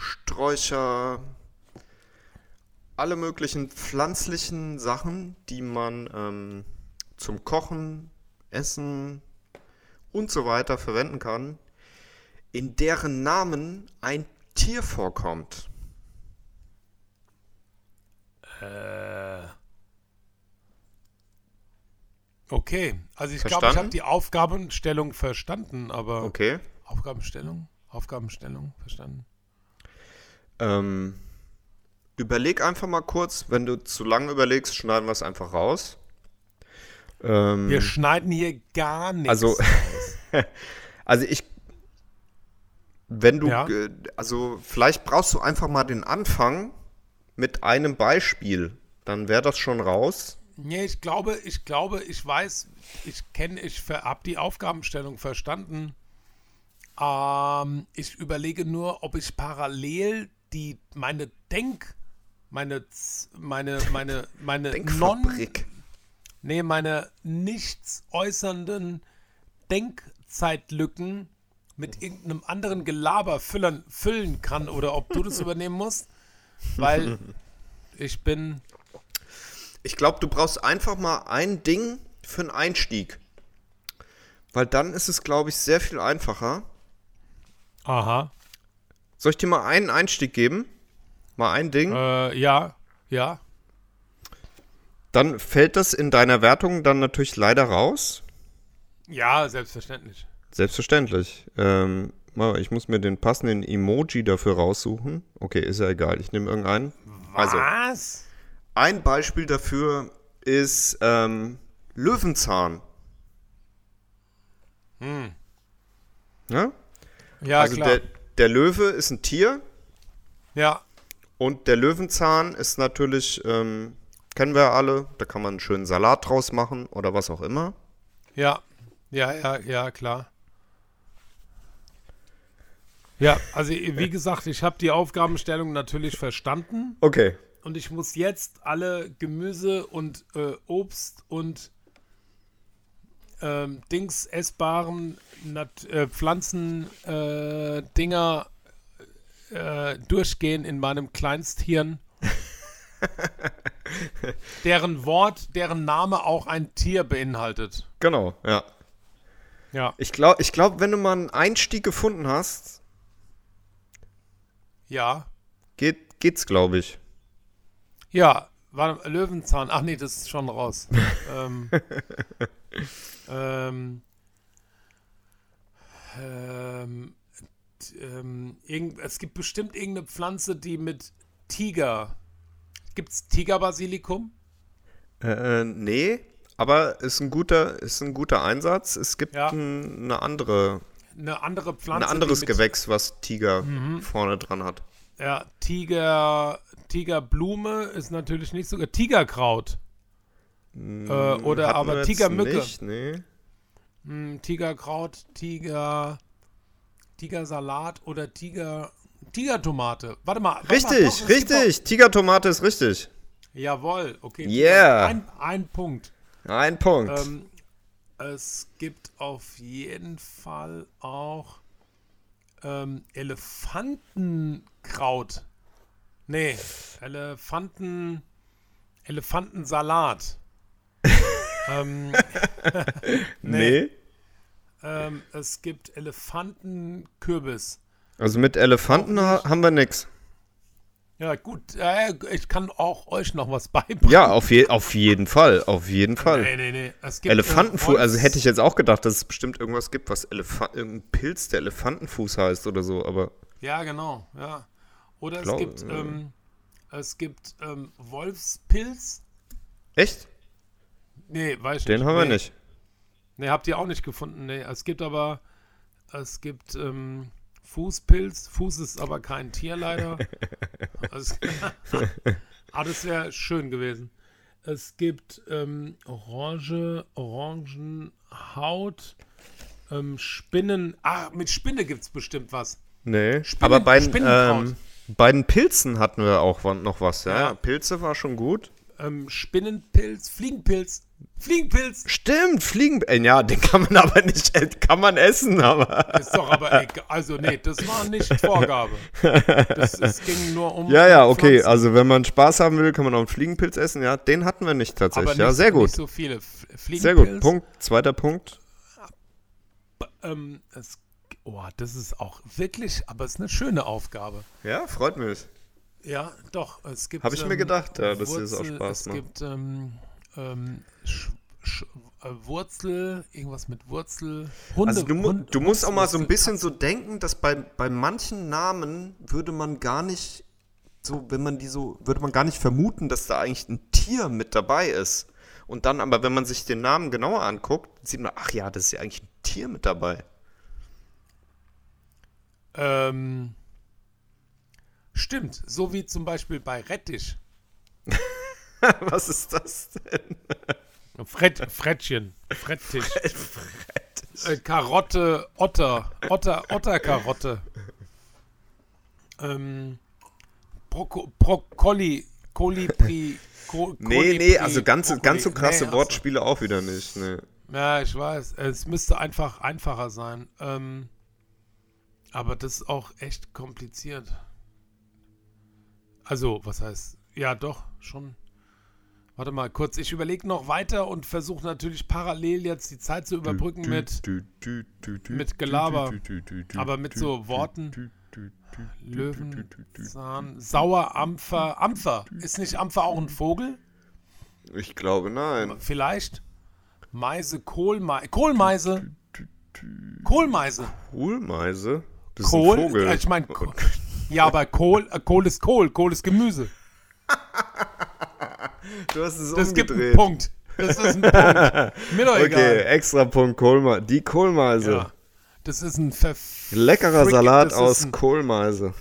Sträucher, alle möglichen pflanzlichen Sachen, die man ähm, zum Kochen, Essen und so weiter verwenden kann, in deren Namen ein Tier vorkommt. Okay, also ich glaube, ich habe die Aufgabenstellung verstanden, aber Okay. Aufgabenstellung, Aufgabenstellung verstanden. Ähm, überleg einfach mal kurz, wenn du zu lange überlegst, schneiden wir es einfach raus. Ähm, Wir schneiden hier gar nichts. also, also ich, wenn du, Ja. also vielleicht brauchst du einfach mal den Anfang mit einem Beispiel, dann wäre das schon raus. Nee, ich glaube, ich glaube, ich weiß, ich kenne, ich habe die Aufgabenstellung verstanden. Ähm, ich überlege nur, ob ich parallel die meine Denk, meine meine meine meine non, nee, meine nichts äußernden Denkzeitlücken mit irgendeinem anderen Gelaber füllen, füllen kann oder ob du das übernehmen musst, weil ich bin Ich glaube, du brauchst einfach mal ein Ding für einen Einstieg. Weil dann ist es, glaube ich, sehr viel einfacher. aha Soll ich dir mal einen Einstieg geben? Mal ein Ding? Äh, ja, ja. Dann fällt das in deiner Wertung dann natürlich leider raus. Ja, selbstverständlich. Selbstverständlich. Ähm, ich muss mir den passenden Emoji dafür raussuchen. Okay, ist ja egal. Ich nehme irgendeinen. Also, Was? ein Beispiel dafür ist ähm, Löwenzahn. Ja? Ja, also klar. der, der Löwe ist ein Tier ja, und der Löwenzahn ist natürlich, ähm, kennen wir alle, da kann man einen schönen Salat draus machen oder was auch immer. ja, ja, ja, ja, klar. Ja, also wie gesagt, ich habe die Aufgabenstellung natürlich verstanden Okay. und ich muss jetzt alle Gemüse und äh, Obst und ähm, Dings essbaren Nat äh, Pflanzen äh, Dinger äh, durchgehen in meinem Kleinsthirn. deren Wort, deren Name auch ein Tier beinhaltet. Genau, ja. Ja. Ich glaube, ich glaub, wenn du mal einen Einstieg gefunden hast, Ja. geht, geht's, glaube ich. Ja, war Löwenzahn. Ach nee, das ist schon raus. ähm, ähm, ähm, ähm, irgend, es gibt bestimmt irgendeine Pflanze, die mit Tiger. Gibt's Tigerbasilikum? Äh, nee, aber ist ein guter, ist ein guter Einsatz. Es gibt Ja. ein, eine andere, Eine andere Pflanze. ein anderes Gewächs, was Tiger vorne dran hat. Ja, Tiger, Tigerblume ist natürlich nicht so. Tigerkraut. Äh, oder Hatten aber Tigermücke. Nicht, nee. Hm, Tigerkraut, Tiger, Tigersalat oder Tiger, Tigertomate. Warte mal. warte mal, Richtig, doch, gibt richtig. Tigertomate ist richtig. Jawohl, okay. Yeah. Ein, ein Punkt. Ein Punkt. Ähm, es gibt auf jeden Fall auch ähm, Elefantenkraut. Nee, Elefanten, Elefantensalat. Ähm, nee. Ähm, es gibt Elefantenkürbis. Also mit Elefanten ha haben wir nix. Ja, gut, äh, ich kann auch euch noch was beibringen. Ja, auf, je auf jeden Fall. Auf jeden Fall. Nee, nee, nee. Es gibt, Elefantenfuß, also hätte ich jetzt auch gedacht, dass es bestimmt irgendwas gibt, was Elefant, irgendein Pilz, der Elefantenfuß heißt oder so, aber Ja, genau, ja. Oder es Glaub- gibt, äh. ähm, es gibt ähm, Wolfspilz. echt? Nee, weiß Den nicht. haben wir nee. nicht. Nee, habt ihr auch nicht gefunden. Nee, es gibt aber, es gibt ähm, Fußpilz. Fuß ist aber kein Tier leider. es, ah, das wäre schön gewesen. Es gibt ähm, Orange, Orangenhaut, ähm, Spinnen. Ah, mit Spinne gibt es bestimmt was. Nee, Spinnen- aber bei, den, ähm, bei den Pilzen hatten wir auch noch was, ja? Ja. Pilze war schon gut. Ähm, Spinnenpilz, Fliegenpilz, Fliegenpilz. Stimmt, Fliegen, äh, ja, den kann man aber nicht, kann man essen, aber. Ist doch aber egal. Also, nee, das war nicht Vorgabe. Das, es ging nur um. Ja, ja, okay, Pflanzen. also wenn man Spaß haben will, kann man auch einen Fliegenpilz essen, ja, den hatten wir nicht tatsächlich, nicht, ja, sehr gut. Nicht so viele. F- Sehr Fliegenpilz. gut, Punkt, zweiter Punkt. Ähm, es, oh, das ist auch wirklich, aber es ist eine schöne Aufgabe. Ja, freut mich. Ja, doch. Es gibt. Hab ich mir gedacht, ja, dass dir das auch Spaß es macht. gibt ähm, ähm, Sch, Sch, äh, Wurzel, irgendwas mit Wurzel. Hunde, Also du, mu Hund- du musst auch mal so ein bisschen so denken, dass bei, bei manchen Namen würde man gar nicht so, wenn man die so, würde man gar nicht vermuten, dass da eigentlich ein Tier mit dabei ist. Und dann aber, wenn man sich den Namen genauer anguckt, sieht man, ach ja, das ist ja eigentlich ein Tier mit dabei. Ähm, stimmt, so wie zum Beispiel bei Rettich. Was ist das denn? Fred, Frettchen, Frettich. Äh, Karotte, Otter, Otter, Otterkarotte. Ähm, Brokkoli, Kolibri, Ko, Nee, Kolibri, nee, also ganz, Brokkoli. ganz so krasse Nee, ach so. Wortspiele auch wieder nicht. Nee. Ja, ich weiß. Es müsste einfach einfacher sein. Ähm, aber das ist auch echt kompliziert. Also, was heißt? Ja, doch, schon. Warte mal kurz. Ich überlege noch weiter und versuche natürlich parallel jetzt die Zeit zu überbrücken mit mit Gelaber, aber mit so Worten. Löwenzahn, Sauerampfer. Ampfer. Ist nicht Ampfer auch ein Vogel? Ich glaube, nein. Vielleicht. Meise, Kohlmeise. Kohlmeise. Kohlmeise. Kohlmeise? Das ist Kohl. ein Vogel. Ich meine, ja, aber Kohl, äh, Kohl ist Kohl, Kohl ist Gemüse. Du hast es Das gibt einen umgedreht. Punkt. Das ist ein Punkt. Mir doch Okay, egal. extra Punkt Kohlmeise. Die Kohlmeise. Ja. Das ist ein ver Leckerer Frick, Salat aus ein, Kohlmeise.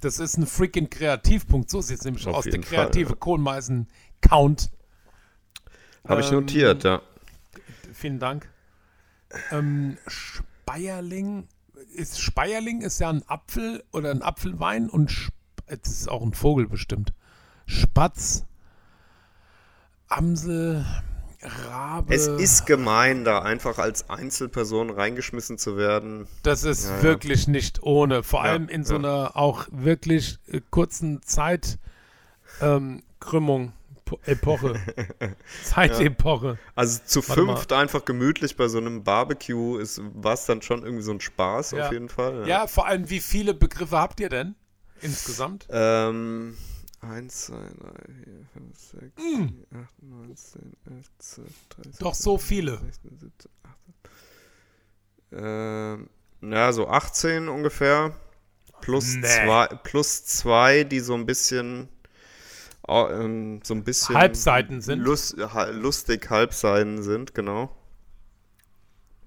Das ist ein freaking Kreativpunkt. So sieht es nämlich Auf aus. Der Fall, kreative ja. Kohlmeisen-Count. Habe ich Ähm, notiert, ja. Vielen Dank. Ähm, Speierling ist Speierling ist ja ein Apfel oder ein Apfelwein und Sp das ist auch ein Vogel bestimmt. Spatz, Amsel, Rabe. Es ist gemein, da einfach als Einzelperson reingeschmissen zu werden. Das ist Ja, ja. wirklich nicht ohne. Vor Ja, allem in so ja. einer auch wirklich äh, kurzen Zeit ähm, Krümmung, Po- Epoche, Zeitepoche. Also zu Warte mal. fünft einfach gemütlich bei so einem Barbecue ist war es dann schon irgendwie so ein Spaß Ja. auf jeden Fall. Ja, vor allem, wie viele Begriffe habt ihr denn insgesamt? Ähm, 1, 2, 3, 4, 5, 6, Mm. 7, 8, 9, 10, 11, 12, 13. Doch so viele. 16, 17, 18. Ähm, ja, so 18 ungefähr. Plus Nee. zwei, plus zwei, die so ein bisschen ähm, so ein bisschen Halbseiten sind? Lust, lustig Halbseiten sind, genau.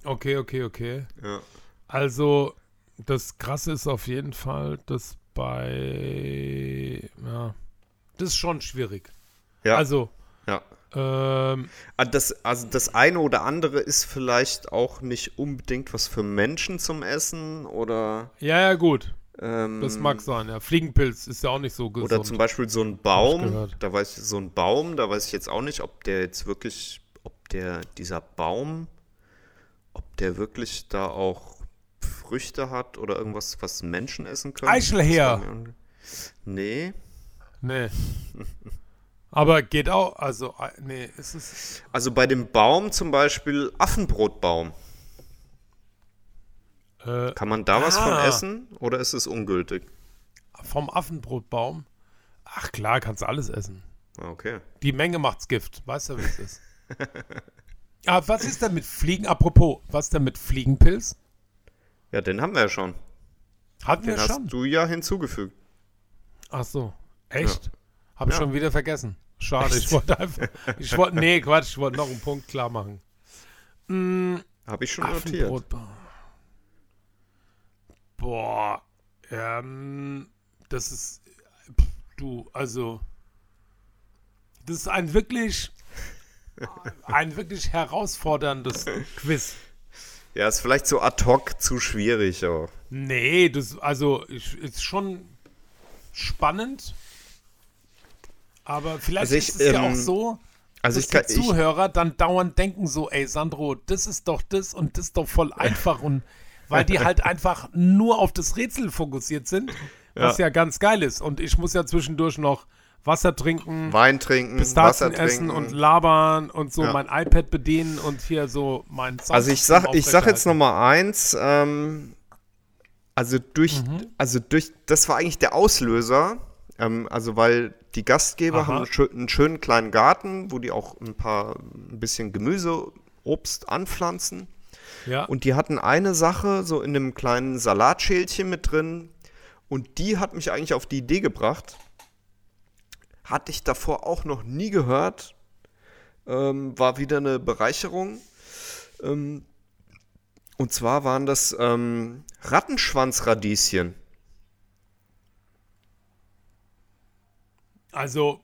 Okay, okay, okay. Ja. Also, das Krasse ist auf jeden Fall, dass bei. Ja. Das ist schon schwierig. Ja. Also, ja. ähm, Ah, Das, also das eine oder andere ist vielleicht auch nicht unbedingt was für Menschen zum Essen oder ja, ja, gut. ähm, Das mag sein, ja. Fliegenpilz ist ja auch nicht so gesund. Oder zum Beispiel so ein Baum, da weiß ich, so ein Baum, da weiß ich jetzt auch nicht, ob der jetzt wirklich, ob der, dieser Baum, ob der wirklich da auch Früchte hat oder irgendwas, was Menschen essen können. Mir- Nee. Nee. Aber geht auch, also, äh, nee, ist es. Also bei dem Baum zum Beispiel Affenbrotbaum. Äh, Kann man da was von Ah. essen oder ist es ungültig? vom Affenbrotbaum. Ach klar, kannst du alles essen. Ah, Okay. Die Menge macht's Gift. Weißt du, wie es ist? Aber was ist denn mit Fliegen? Apropos, was denn mit Fliegenpilz? Ja, den haben wir ja schon. Hatten Den wir hast schon. du ja hinzugefügt. Ach so. Echt? Habe ich Ja. schon wieder vergessen. Schade, ich wollte einfach. Ich wollte. Nee, Quatsch, ich wollte noch einen Punkt klar machen. Habe ich schon notiert. Boah. Ähm, das ist. pff, Du, also. Das ist ein wirklich. Ein wirklich herausforderndes Quiz. Ja, ist vielleicht so ad hoc zu schwierig, aber. Nee, das, also, ich, ist schon spannend. Aber vielleicht Also ich, ist es ja ähm, auch so, Also dass ich kann, die ich, Zuhörer dann dauernd denken so, ey Sandro, das ist doch das und das ist doch voll einfach und weil die halt einfach nur auf das Rätsel fokussiert sind, was ja. ganz geil ist. Und ich muss ja zwischendurch noch Wasser trinken, Wein trinken, Wasser Pistazien essen trinken. und labern und so Ja. mein iPad bedienen und hier so mein Sound Also ich sag, ich sag jetzt noch mal eins. Ähm, also durch, Mhm. also durch, das war eigentlich der Auslöser. Ähm, also weil die Gastgeber Aha. haben einen, schö einen schönen kleinen Garten, wo die auch ein paar, ein bisschen Gemüse, Obst anpflanzen. Ja, Und die hatten eine Sache so in einem kleinen Salatschälchen mit drin. Und die hat mich eigentlich auf die Idee gebracht. Hatte ich davor auch noch nie gehört. Ähm, war wieder eine Bereicherung. Ähm, und zwar waren das ähm, Rattenschwanzradieschen. Also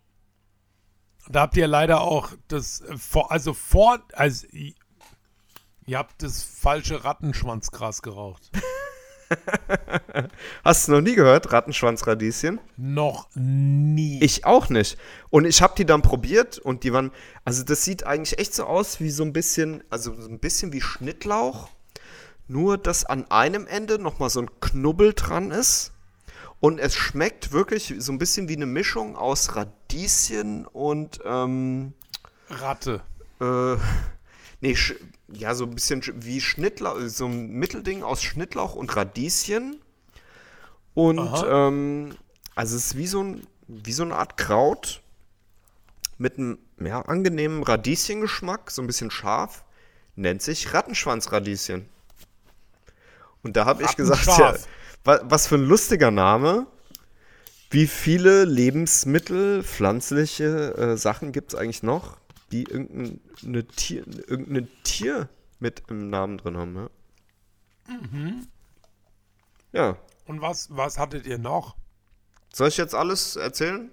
da habt ihr leider auch das äh, vor, also vor, also ihr habt das falsche Rattenschwanzgras geraucht. Hast du noch nie gehört, Rattenschwanzradieschen? Noch nie. Ich auch nicht. Und ich habe die dann probiert und die waren, also das sieht eigentlich echt so aus wie so ein bisschen, also so ein bisschen wie Schnittlauch, nur dass an einem Ende nochmal so ein Knubbel dran ist. Und es schmeckt wirklich so ein bisschen wie eine Mischung aus Radieschen und, ähm, Ratte. äh, nee, ja, so ein bisschen sch- wie Schnittlauch, so ein Mittelding aus Schnittlauch und Radieschen. Und, ähm, also es ist wie so, ein, wie so eine Art Kraut mit einem ja, angenehmen Radieschengeschmack, so ein bisschen scharf, nennt sich Rattenschwanzradieschen. Und da habe ich gesagt, ja, was für ein lustiger Name. Wie viele Lebensmittel, pflanzliche äh, Sachen gibt es eigentlich noch, die irgendein Tier, irgendein Tier mit im Namen drin haben. Ja. Mhm. Ja. Und was, was hattet ihr noch? Soll ich jetzt alles erzählen?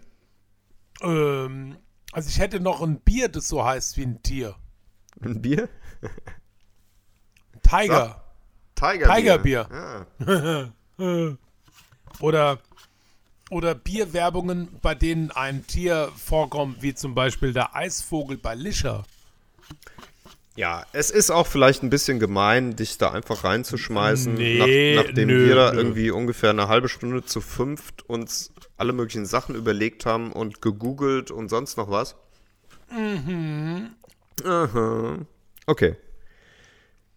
Ähm, also ich hätte noch ein Bier, das so heißt wie ein Tier. Ein Bier? Tiger. Tigerbier. Tigerbier. Ja. Oder, oder Bierwerbungen, bei denen ein Tier vorkommt, wie zum Beispiel der Eisvogel bei Lischer. Ja, es ist auch vielleicht ein bisschen gemein, dich da einfach reinzuschmeißen, Nee, nach, nachdem nö, wir da nö. irgendwie ungefähr eine halbe Stunde zu fünft uns alle möglichen Sachen überlegt haben und gegoogelt und sonst noch was. Mhm. Aha. Okay.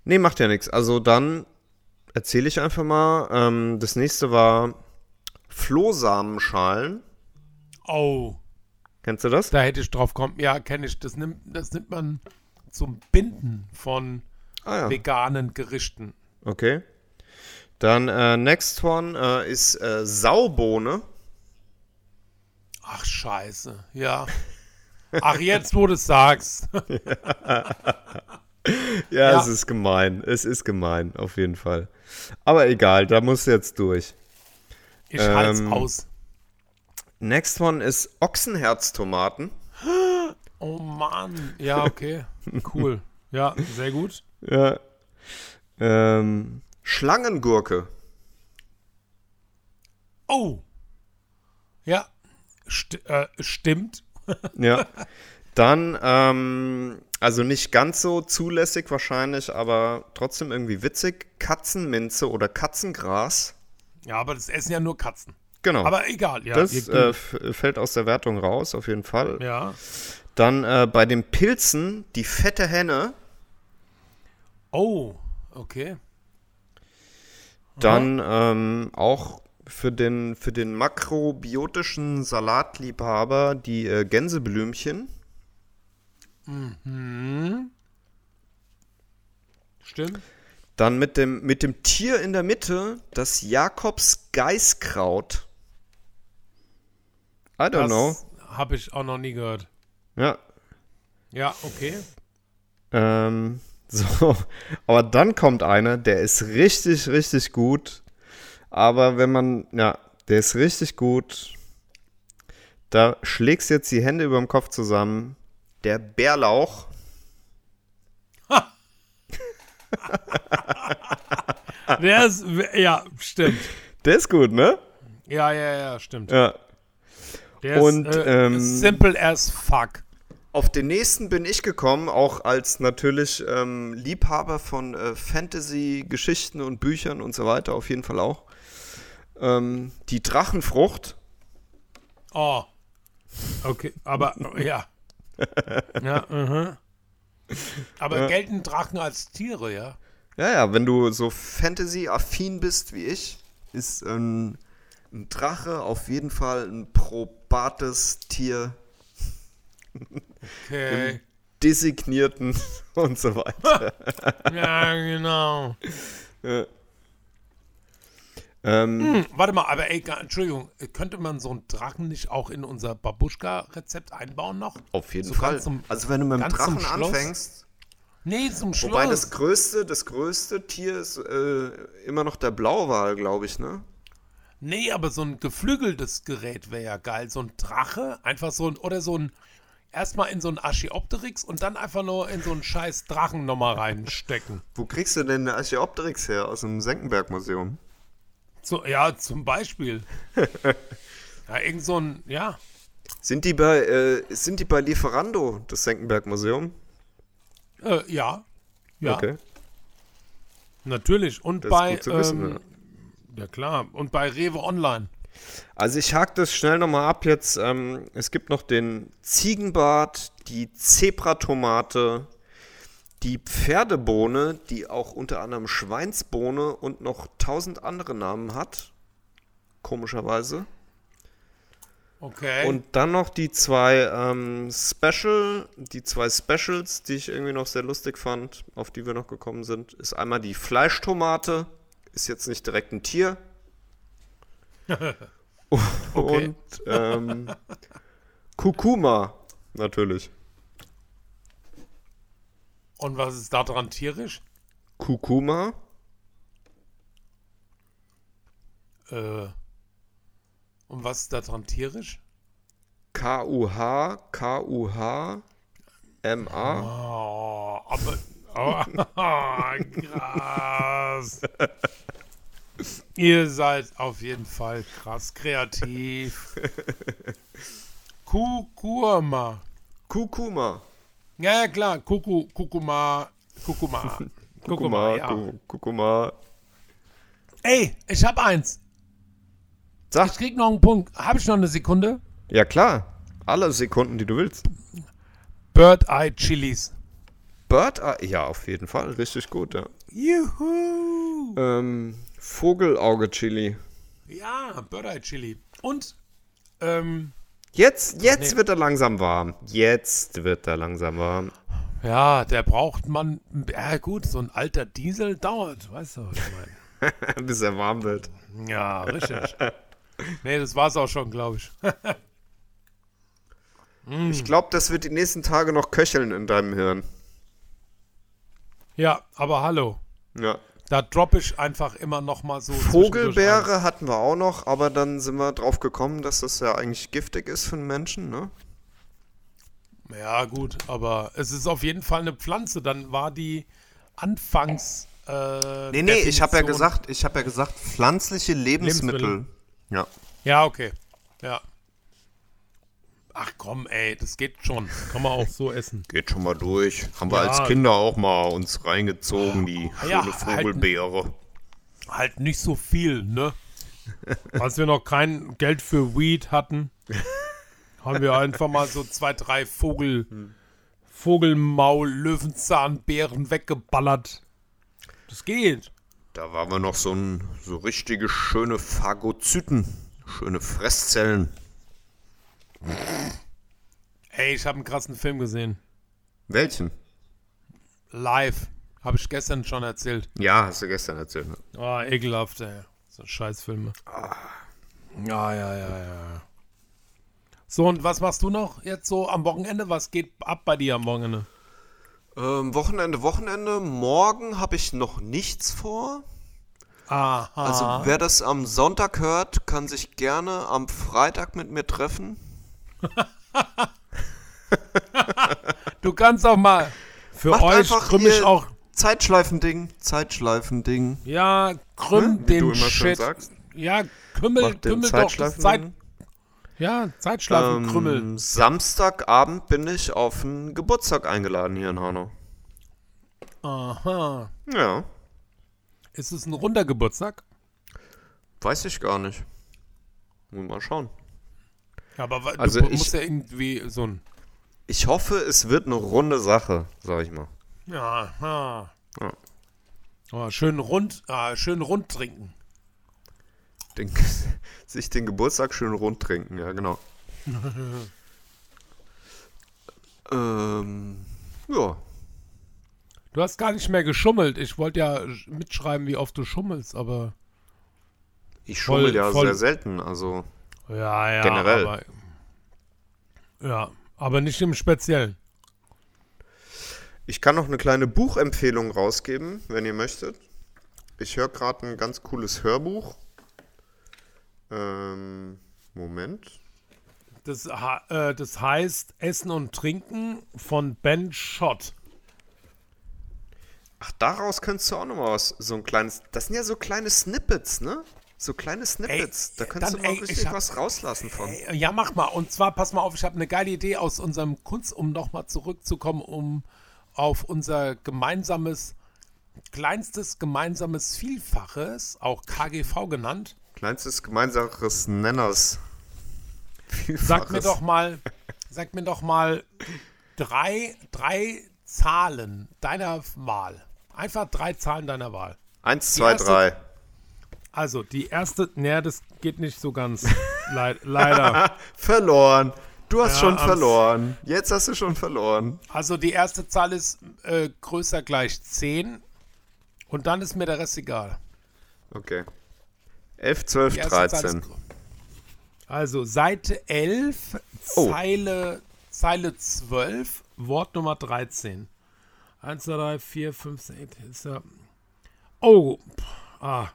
Nee, macht ja nichts. Also dann erzähle ich einfach mal. Ähm, das nächste war Flohsamenschalen. Oh, Kennst du das? da hätte ich drauf kommen. Ja, kenne ich. Das nimmt, das nimmt man zum Binden von Ah ja. veganen Gerichten. Okay. Dann äh, next one äh, ist äh, Saubohne. Ach, scheiße. Ja. Ach, jetzt, wo du es sagst. Ja, Ja. es ist gemein. Es ist gemein, auf jeden Fall. Aber egal, da muss jetzt durch. Ich Ähm, aus. Next one ist Ochsenherztomaten. Oh Mann. Ja, okay. Cool. Ja, sehr gut. Ja. Ähm, Schlangengurke. Oh. Ja. St äh, stimmt. Ja. Dann, ähm, also nicht ganz so zulässig wahrscheinlich, aber trotzdem irgendwie witzig. Katzenminze oder Katzengras. Ja, aber das essen ja nur Katzen. Genau. Aber egal, ja. das äh, fällt aus der Wertung raus, auf jeden Fall. ja. Dann äh, bei den Pilzen die fette Henne. Oh, okay. Dann ähm, auch für den, für den makrobiotischen Salatliebhaber die äh, Gänseblümchen. Stimmt. Dann mit dem, mit dem Tier in der Mitte das Jakobs-Geißkraut. I don't know. Das habe ich auch noch nie gehört. Ja. Ja, okay. Ähm, so. Aber dann kommt einer, der ist richtig, richtig gut. Aber wenn man, ja, der ist richtig gut. Da schlägst du jetzt die Hände über dem Kopf zusammen. Der Bärlauch. Der ist, ja, stimmt. Der ist gut, ne? Ja, ja, ja, stimmt. Ja. Der Und, ist äh, ähm, simple as fuck. Auf den nächsten bin ich gekommen, auch als natürlich ähm, Liebhaber von äh, Fantasy-Geschichten und Büchern und so weiter, auf jeden Fall auch. Ähm, die Drachenfrucht. Oh. Okay, aber ja. Ja, mhm. Aber gelten Drachen als Tiere, ja? Ja, ja, wenn du so Fantasy-affin bist wie ich, ist ähm, ein Drache auf jeden Fall ein probates Tier, Okay. designierten und so weiter. ja, genau. Ähm, Hm, warte mal, aber ey, Entschuldigung, könnte man so einen Drachen nicht auch in unser Babuschka-Rezept einbauen noch? auf jeden So Fall. zum- also wenn du mit dem Drachen anfängst, Nee, zum Schluss. wobei das größte, das größte Tier ist äh, immer noch der Blauwal, glaube ich, ne? Nee, aber so ein geflügeltes Gerät wäre ja geil. So ein Drache, einfach so ein, oder so ein, erstmal in so ein Archaeopteryx und dann einfach nur in so einen scheiß Drachen nochmal reinstecken. Wo kriegst du denn eine Archaeopteryx her? Aus dem Senckenberg-Museum? So, ja, zum Beispiel. ja, irgend so ein, ja. Sind die bei, äh, sind die bei Lieferando, das Senckenberg-Museum? Äh, ja. Ja, Okay. natürlich. Und Das bei, gut zu wissen, ähm, ja klar, und bei Rewe Online. Also ich hake das schnell nochmal ab jetzt. Ähm, es gibt noch den Ziegenbart, die Zebratomate, die Pferdebohne, die auch unter anderem Schweinsbohne und noch tausend andere Namen hat. Komischerweise. Okay. Und dann noch die zwei ähm, Special, die zwei Specials, die ich irgendwie noch sehr lustig fand, auf die wir noch gekommen sind, ist einmal die Fleischtomate, ist jetzt nicht direkt ein Tier. Und ähm, Kurkuma, natürlich. Und was ist da dran tierisch? Kurkuma. Äh, und was ist da dran tierisch? K-U-H. K-U-H. M-A. Oh, aber. Oh, krass. Ihr seid auf jeden Fall krass kreativ. Kukurma. Kurkuma. Ja, ja, klar. Kuku, Kukuma. Kukuma. Kukuma, ja. Ku- Kurkuma. Ey, ich hab eins. Ich Sag. krieg noch einen Punkt. Hab ich noch eine Sekunde? Ja, klar. Alle Sekunden, die du willst. Bird Eye Chilis. Bird Eye. Ja, auf jeden Fall. Richtig gut, ja. Juhu. Ähm, Vogelauge-Chili. Ja, Bird Eye Chili. Und, ähm, Jetzt, jetzt Nee. wird er langsam warm. Jetzt wird er langsam warm. ja, der braucht man, ja gut, so ein alter Diesel dauert, weißt du, was ich meine. Bis er warm wird. Ja, richtig. nee, das war's auch schon, glaube ich. Ich glaube, das wird die nächsten Tage noch köcheln in deinem Hirn. ja, aber hallo. Ja. Da droppe ich einfach immer noch mal so. Vogelbeere hatten wir auch noch, aber dann sind wir drauf gekommen, dass das ja eigentlich giftig ist für den Menschen, ne? Ja, gut, aber es ist auf jeden Fall eine Pflanze. Dann war die Anfangs. Äh, Nee, nee, ich habe ja Definition- gesagt, ich habe ja gesagt, pflanzliche Lebensmittel. Lebensmittel. Ja. Ja, okay. Ja. Ach komm, ey, das geht schon. Kann man auch so essen. Geht schon mal durch. Haben wir Ja. als Kinder auch mal uns reingezogen, die ja, schöne halt- Vogelbeere. Halt nicht so viel, ne? Als wir noch kein Geld für Weed hatten, haben wir einfach mal so zwei, drei Vogel, Vogelmaul, Löwenzahnbeeren weggeballert. Das geht. Da waren wir noch so, ein, so richtige schöne Phagozyten. Schöne Fresszellen. Ey, ich habe einen krassen Film gesehen. Welchen? Live. Habe ich gestern schon erzählt. Ja, hast du gestern erzählt. Ne? Oh, ekelhaft, ey. So Scheißfilme. Ja, ja, ja, ja. So, und was machst du noch jetzt so am Wochenende? Was geht ab bei dir am Wochenende? Ähm, Wochenende, Wochenende. Morgen habe ich noch nichts vor. Aha. Also wer das am Sonntag hört, kann sich gerne am Freitag mit mir treffen. Du kannst auch mal. Für Macht euch einfach krümm ich ihr auch. Zeitschleifending, Zeitschleifending. Ja, krümm Ne? Den du immer schon Shit. sagst. Ja, krümmel, Macht krümmel doch das Zeit. Ja, Zeitschleifen, krümmel. Ähm, Samstagabend bin ich auf einen Geburtstag eingeladen hier in Hanau. Aha. Ja, Ist es ein runder Geburtstag? weiß ich gar nicht. Muss mal schauen. Ja, aber Also du ich- musst ja irgendwie so ein. Ich hoffe, es wird eine runde Sache, sag ich mal. Ja, ja. Ja. Oh, schön rund, ah, schön rund trinken. Den, sich den Geburtstag schön rund trinken, ja, genau. ähm, ja. Du hast gar nicht mehr geschummelt. Ich wollte ja mitschreiben, wie oft du schummelst, aber. Ich schummel Voll- ja voll- sehr selten, also. Ja, ja. Generell. Aber, ja, aber nicht im Speziellen. Ich kann noch eine kleine Buchempfehlung rausgeben, wenn ihr möchtet. Ich höre gerade ein ganz cooles Hörbuch. Ähm, Moment. Das, äh, das heißt Essen und Trinken von Ben Schott. Ach, daraus könntest du auch noch mal was, so ein kleines, das sind ja so kleine Snippets, ne? So kleine Snippets, da könntest dann, du mal ey, ich richtig hab- was rauslassen von. Ja, mach mal. Und zwar, pass mal auf, ich habe eine geile Idee aus unserem Kunst, um nochmal zurückzukommen, um auf unser gemeinsames, kleinstes gemeinsames Vielfaches, auch KGV genannt. Kleinstes gemeinsames Nenners. Sag mir doch mal, sag mir doch mal drei, drei Zahlen deiner Wahl. Einfach drei Zahlen deiner Wahl. Eins, zwei, drei. Also, die erste, naja, das geht nicht so ganz. Leid, leider. Verloren. Du hast Ja, schon verloren. Jetzt hast du schon verloren. Also, die erste Zahl ist äh, größer gleich 10. Und dann ist mir der Rest egal. Okay. 11, 12, Die erste Zahl ist 13. grö- Also, Seite 11, Oh. Zeile, Zeile 12, Wort Nummer 13. 1, 2, 3, 4, 5, 6. Ist ja. Oh. pff, Ah.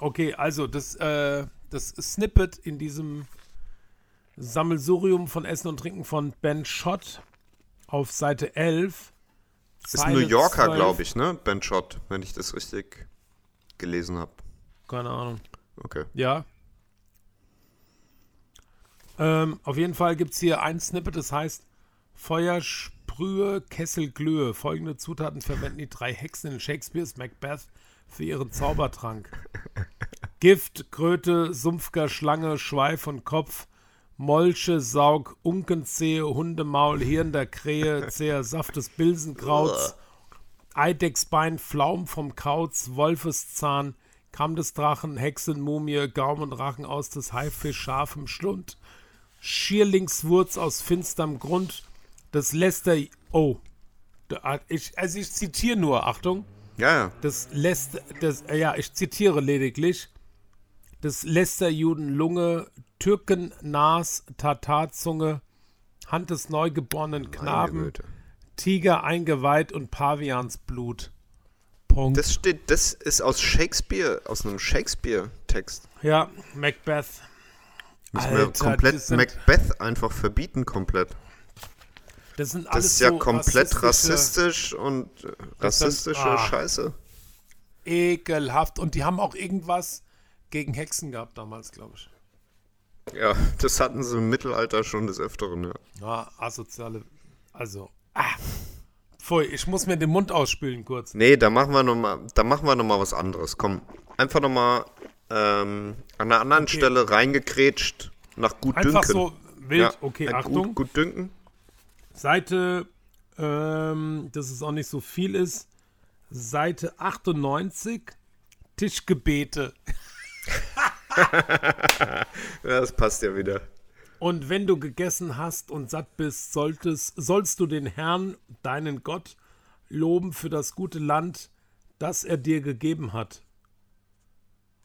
Okay, also das, äh, das Snippet in diesem Sammelsurium von Essen und Trinken von Ben Schott auf Seite 11. Ist Zeile New Yorker, 12. glaube ich, ne? Ben Schott, wenn ich das richtig gelesen habe. Keine Ahnung. Okay. Ja. Ähm, auf jeden Fall gibt es hier ein Snippet, das heißt Feuer, Sprühe, Kessel, Glühe. Folgende Zutaten verwenden die drei Hexen in Shakespeares Macbeth für ihren Zaubertrank. Gift, Kröte, Sumpfger, Schlange, Schweif und Kopf, Molche, Saug, Unkenzehe, Hundemaul, Hirn der Krähe, zäher Saft des Bilsenkrauts, Eidechsbein, Pflaum vom Kauz, Wolfeszahn, Kamm des Drachen, Hexenmumie, Rachen aus des Haifisch, scharfem Schlund, Schierlingswurz aus finsterem Grund, das Läster... Oh, ich, also ich zitiere nur, Achtung, Ja, das Läster... Das, ja, ich zitiere lediglich. Das Lästerjuden Lunge, Türken Nas, Tatarzunge, Hand des neugeborenen Knaben. Tiger eingeweiht und Paviansblut. Punkt. Das steht, das ist aus Shakespeare, aus einem Shakespeare-Text. ja, Macbeth. Müssen wir komplett Macbeth einfach verbieten, komplett. Das sind Das alles ist ja so komplett rassistisch und Das sind- rassistische ah. Scheiße. Ekelhaft. Und die haben auch irgendwas gegen Hexen gehabt damals, glaube ich. Ja, das hatten sie im Mittelalter schon des Öfteren, ja. Ja, asoziale. Also. Ah. Pfui, ich muss mir den Mund ausspülen kurz. Nee, da machen wir nochmal, da machen wir noch mal was anderes. Komm, einfach nochmal ähm, an einer anderen Okay. Stelle reingekrätscht nach Gutdünken. Einfach so wild. Ja, okay, Achtung. Gut, Gutdünken. Seite, ähm, dass es auch nicht so viel ist. Seite 98. Tischgebete. Das passt ja wieder. Und wenn du gegessen hast und satt bist, solltest, sollst du den Herrn, deinen Gott, loben für das gute Land, das er dir gegeben hat.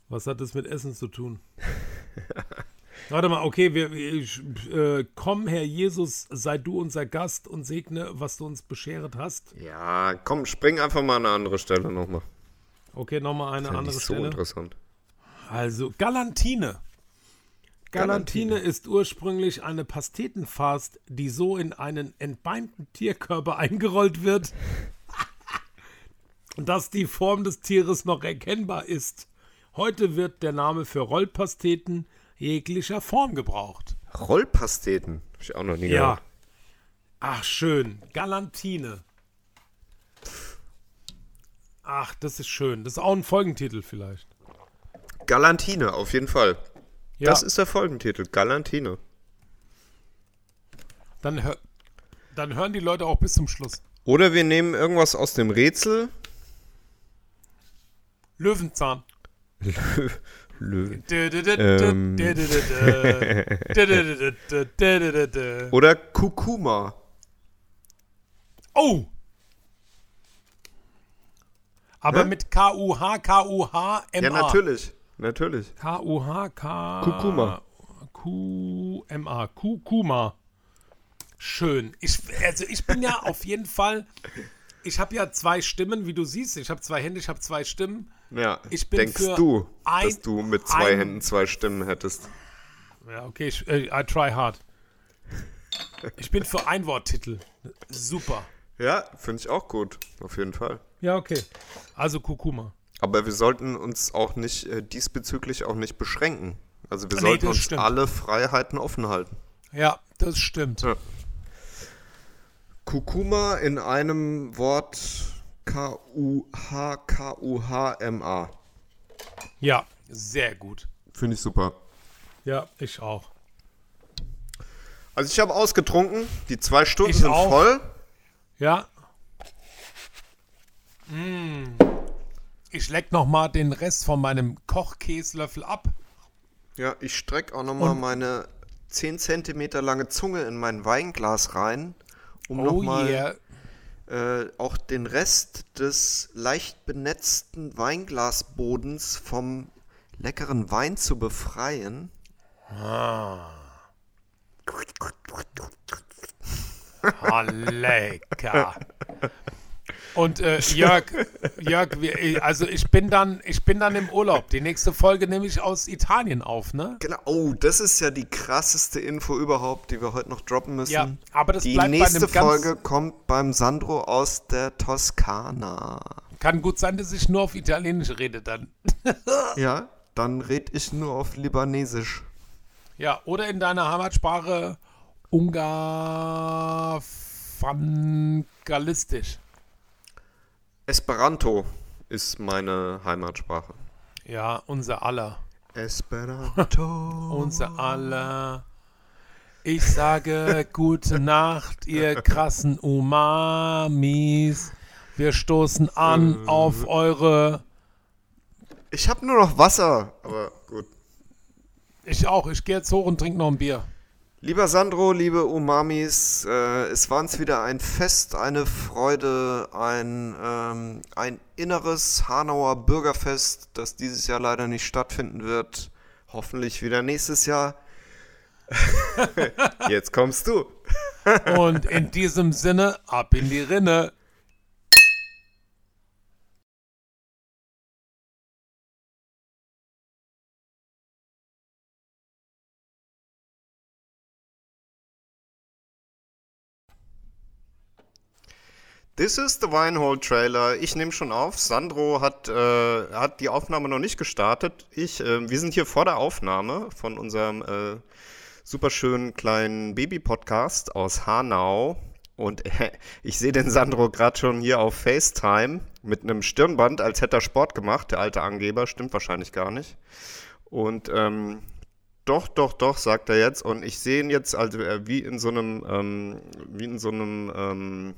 Was hat das mit Essen zu tun? Warte mal, okay, wir, äh, komm, Herr Jesus, sei du unser Gast und segne, was du uns bescheret hast. Ja, komm, spring einfach mal an eine andere Stelle nochmal. Okay, nochmal eine Finde andere so Stelle. interessant. Also, Galantine. Galantine ist ursprünglich eine Pastetenfast, die so in einen entbeimten Tierkörper eingerollt wird, dass die Form des Tieres noch erkennbar ist. Heute wird der Name für Rollpasteten jeglicher Form gebraucht. Rollpasteten. Hab ich auch noch nie Ja. gehört. Ach, schön. Galantine. Ach, das ist schön. Das ist auch ein Folgentitel vielleicht. Galantine, auf jeden Fall. Ja, Das ist der Folgentitel. Galantine. dann, hör, dann hören die Leute auch bis zum Schluss. Oder wir nehmen irgendwas aus dem Rätsel. Löwenzahn. Löwen. Ähm. Oder Kurkuma. Oh! Aber mit K-U-H, K-U-H-M-A. Ja, natürlich. Natürlich. K-U-H-K. Kurkuma. Q-M-A. Kurkuma. Schön. Ich, also ich bin ja auf jeden Fall. Ich habe ja zwei Stimmen, wie du siehst. Ich habe zwei Hände, ich habe zwei Stimmen. Ja, Ich bin denkst du, ein- dass du mit zwei ein- Händen zwei Stimmen hättest? Ja, okay, ich, äh, I try hard. Ich bin für Einworttitel. Super. Ja, finde ich auch gut. Auf jeden Fall. Ja, okay. Also Kurkuma. Aber wir sollten uns auch nicht äh, diesbezüglich auch nicht beschränken. Also wir Nee, sollten uns stimmt. alle Freiheiten offen halten. Ja, das stimmt. Ja. Kurkuma in einem Wort K-U-H-K-U-H-M-A. Ja, sehr gut. Finde ich super. Ja, ich auch. Also ich habe ausgetrunken, die zwei Stunden Ich sind auch. voll. Ja. Mm. Ich leck noch mal den Rest von meinem Kochkäslöffel ab. Ja, ich strecke auch nochmal Und- meine 10 cm lange Zunge in mein Weinglas rein, um Oh nochmal yeah. Äh, auch den Rest des leicht benetzten Weinglasbodens vom leckeren Wein zu befreien. Oh, lecker. Und äh, Jörg, Jörg, also ich bin dann, ich bin dann im Urlaub. Die nächste Folge nehme ich aus Italien auf, ne? Genau. Oh, das ist ja die krasseste Info überhaupt, die wir heute noch droppen müssen. Ja, aber das die bleibt bei nächste einem ganz- Folge kommt beim Sandro aus der Toskana. Kann gut sein, dass ich nur auf Italienisch rede dann. Ja, dann red ich nur auf Libanesisch. Ja, oder in deiner Heimatsprache Ungarfangalistisch. Esperanto ist meine Heimatsprache. Ja, unser aller. Esperanto. Unser aller. Ich sage gute Nacht, ihr krassen Umamis. Wir stoßen an auf eure. Ich habe nur noch Wasser, aber gut. Ich auch. Ich gehe jetzt hoch und trinke noch ein Bier. Lieber Sandro, liebe Umamis, äh, es war uns wieder ein Fest, eine Freude, ein, ähm, ein inneres Hanauer Bürgerfest, das dieses Jahr leider nicht stattfinden wird. Hoffentlich wieder nächstes Jahr. Jetzt kommst du. Und in diesem Sinne, ab in die Rinne. This is the Weinhold Trailer. Ich nehme schon auf. Sandro hat, äh, hat die Aufnahme noch nicht gestartet. Ich, äh, wir sind hier vor der Aufnahme von unserem äh, superschönen kleinen Baby-Podcast aus Hanau. Und äh, ich sehe den Sandro gerade schon hier auf FaceTime mit einem Stirnband, als hätte er Sport gemacht. Der alte Angeber, stimmt wahrscheinlich gar nicht. Und ähm, doch, doch, doch, sagt er jetzt. Und ich sehe ihn jetzt also äh, wie in so einem, ähm, wie in so einem ähm,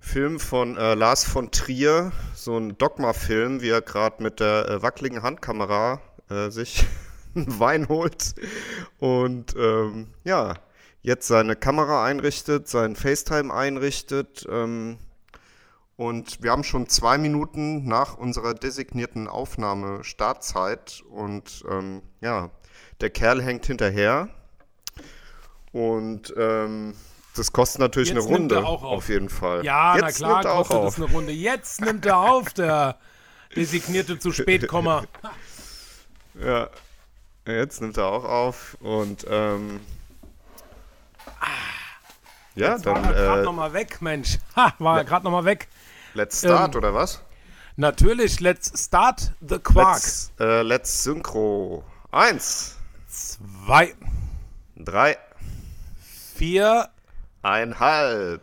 Film von äh, Lars von Trier, so ein Dogma-Film, wie er gerade mit der äh, wackeligen Handkamera äh, sich Wein holt und ähm, ja, jetzt seine Kamera einrichtet, sein FaceTime einrichtet. Ähm, und wir haben schon zwei Minuten nach unserer designierten Aufnahme Startzeit und ähm, ja, der Kerl hängt hinterher. Und ähm, das kostet natürlich Jetzt eine Runde, er auch auf. auf jeden Fall. Ja, na Jetzt klar, nimmt er auch kostet auf. es eine Runde. Jetzt nimmt er auf, der designierte zu spät Komma. Ja, jetzt nimmt er auch auf und ähm, ja, Jetzt war dann er gerade äh, nochmal weg, Mensch. Ha, war er gerade nochmal weg. let's start ähm, oder was? Natürlich, let's start the Quark. Let's, äh, let's Synchro. Eins, Zwei, drei, vier, einhalb.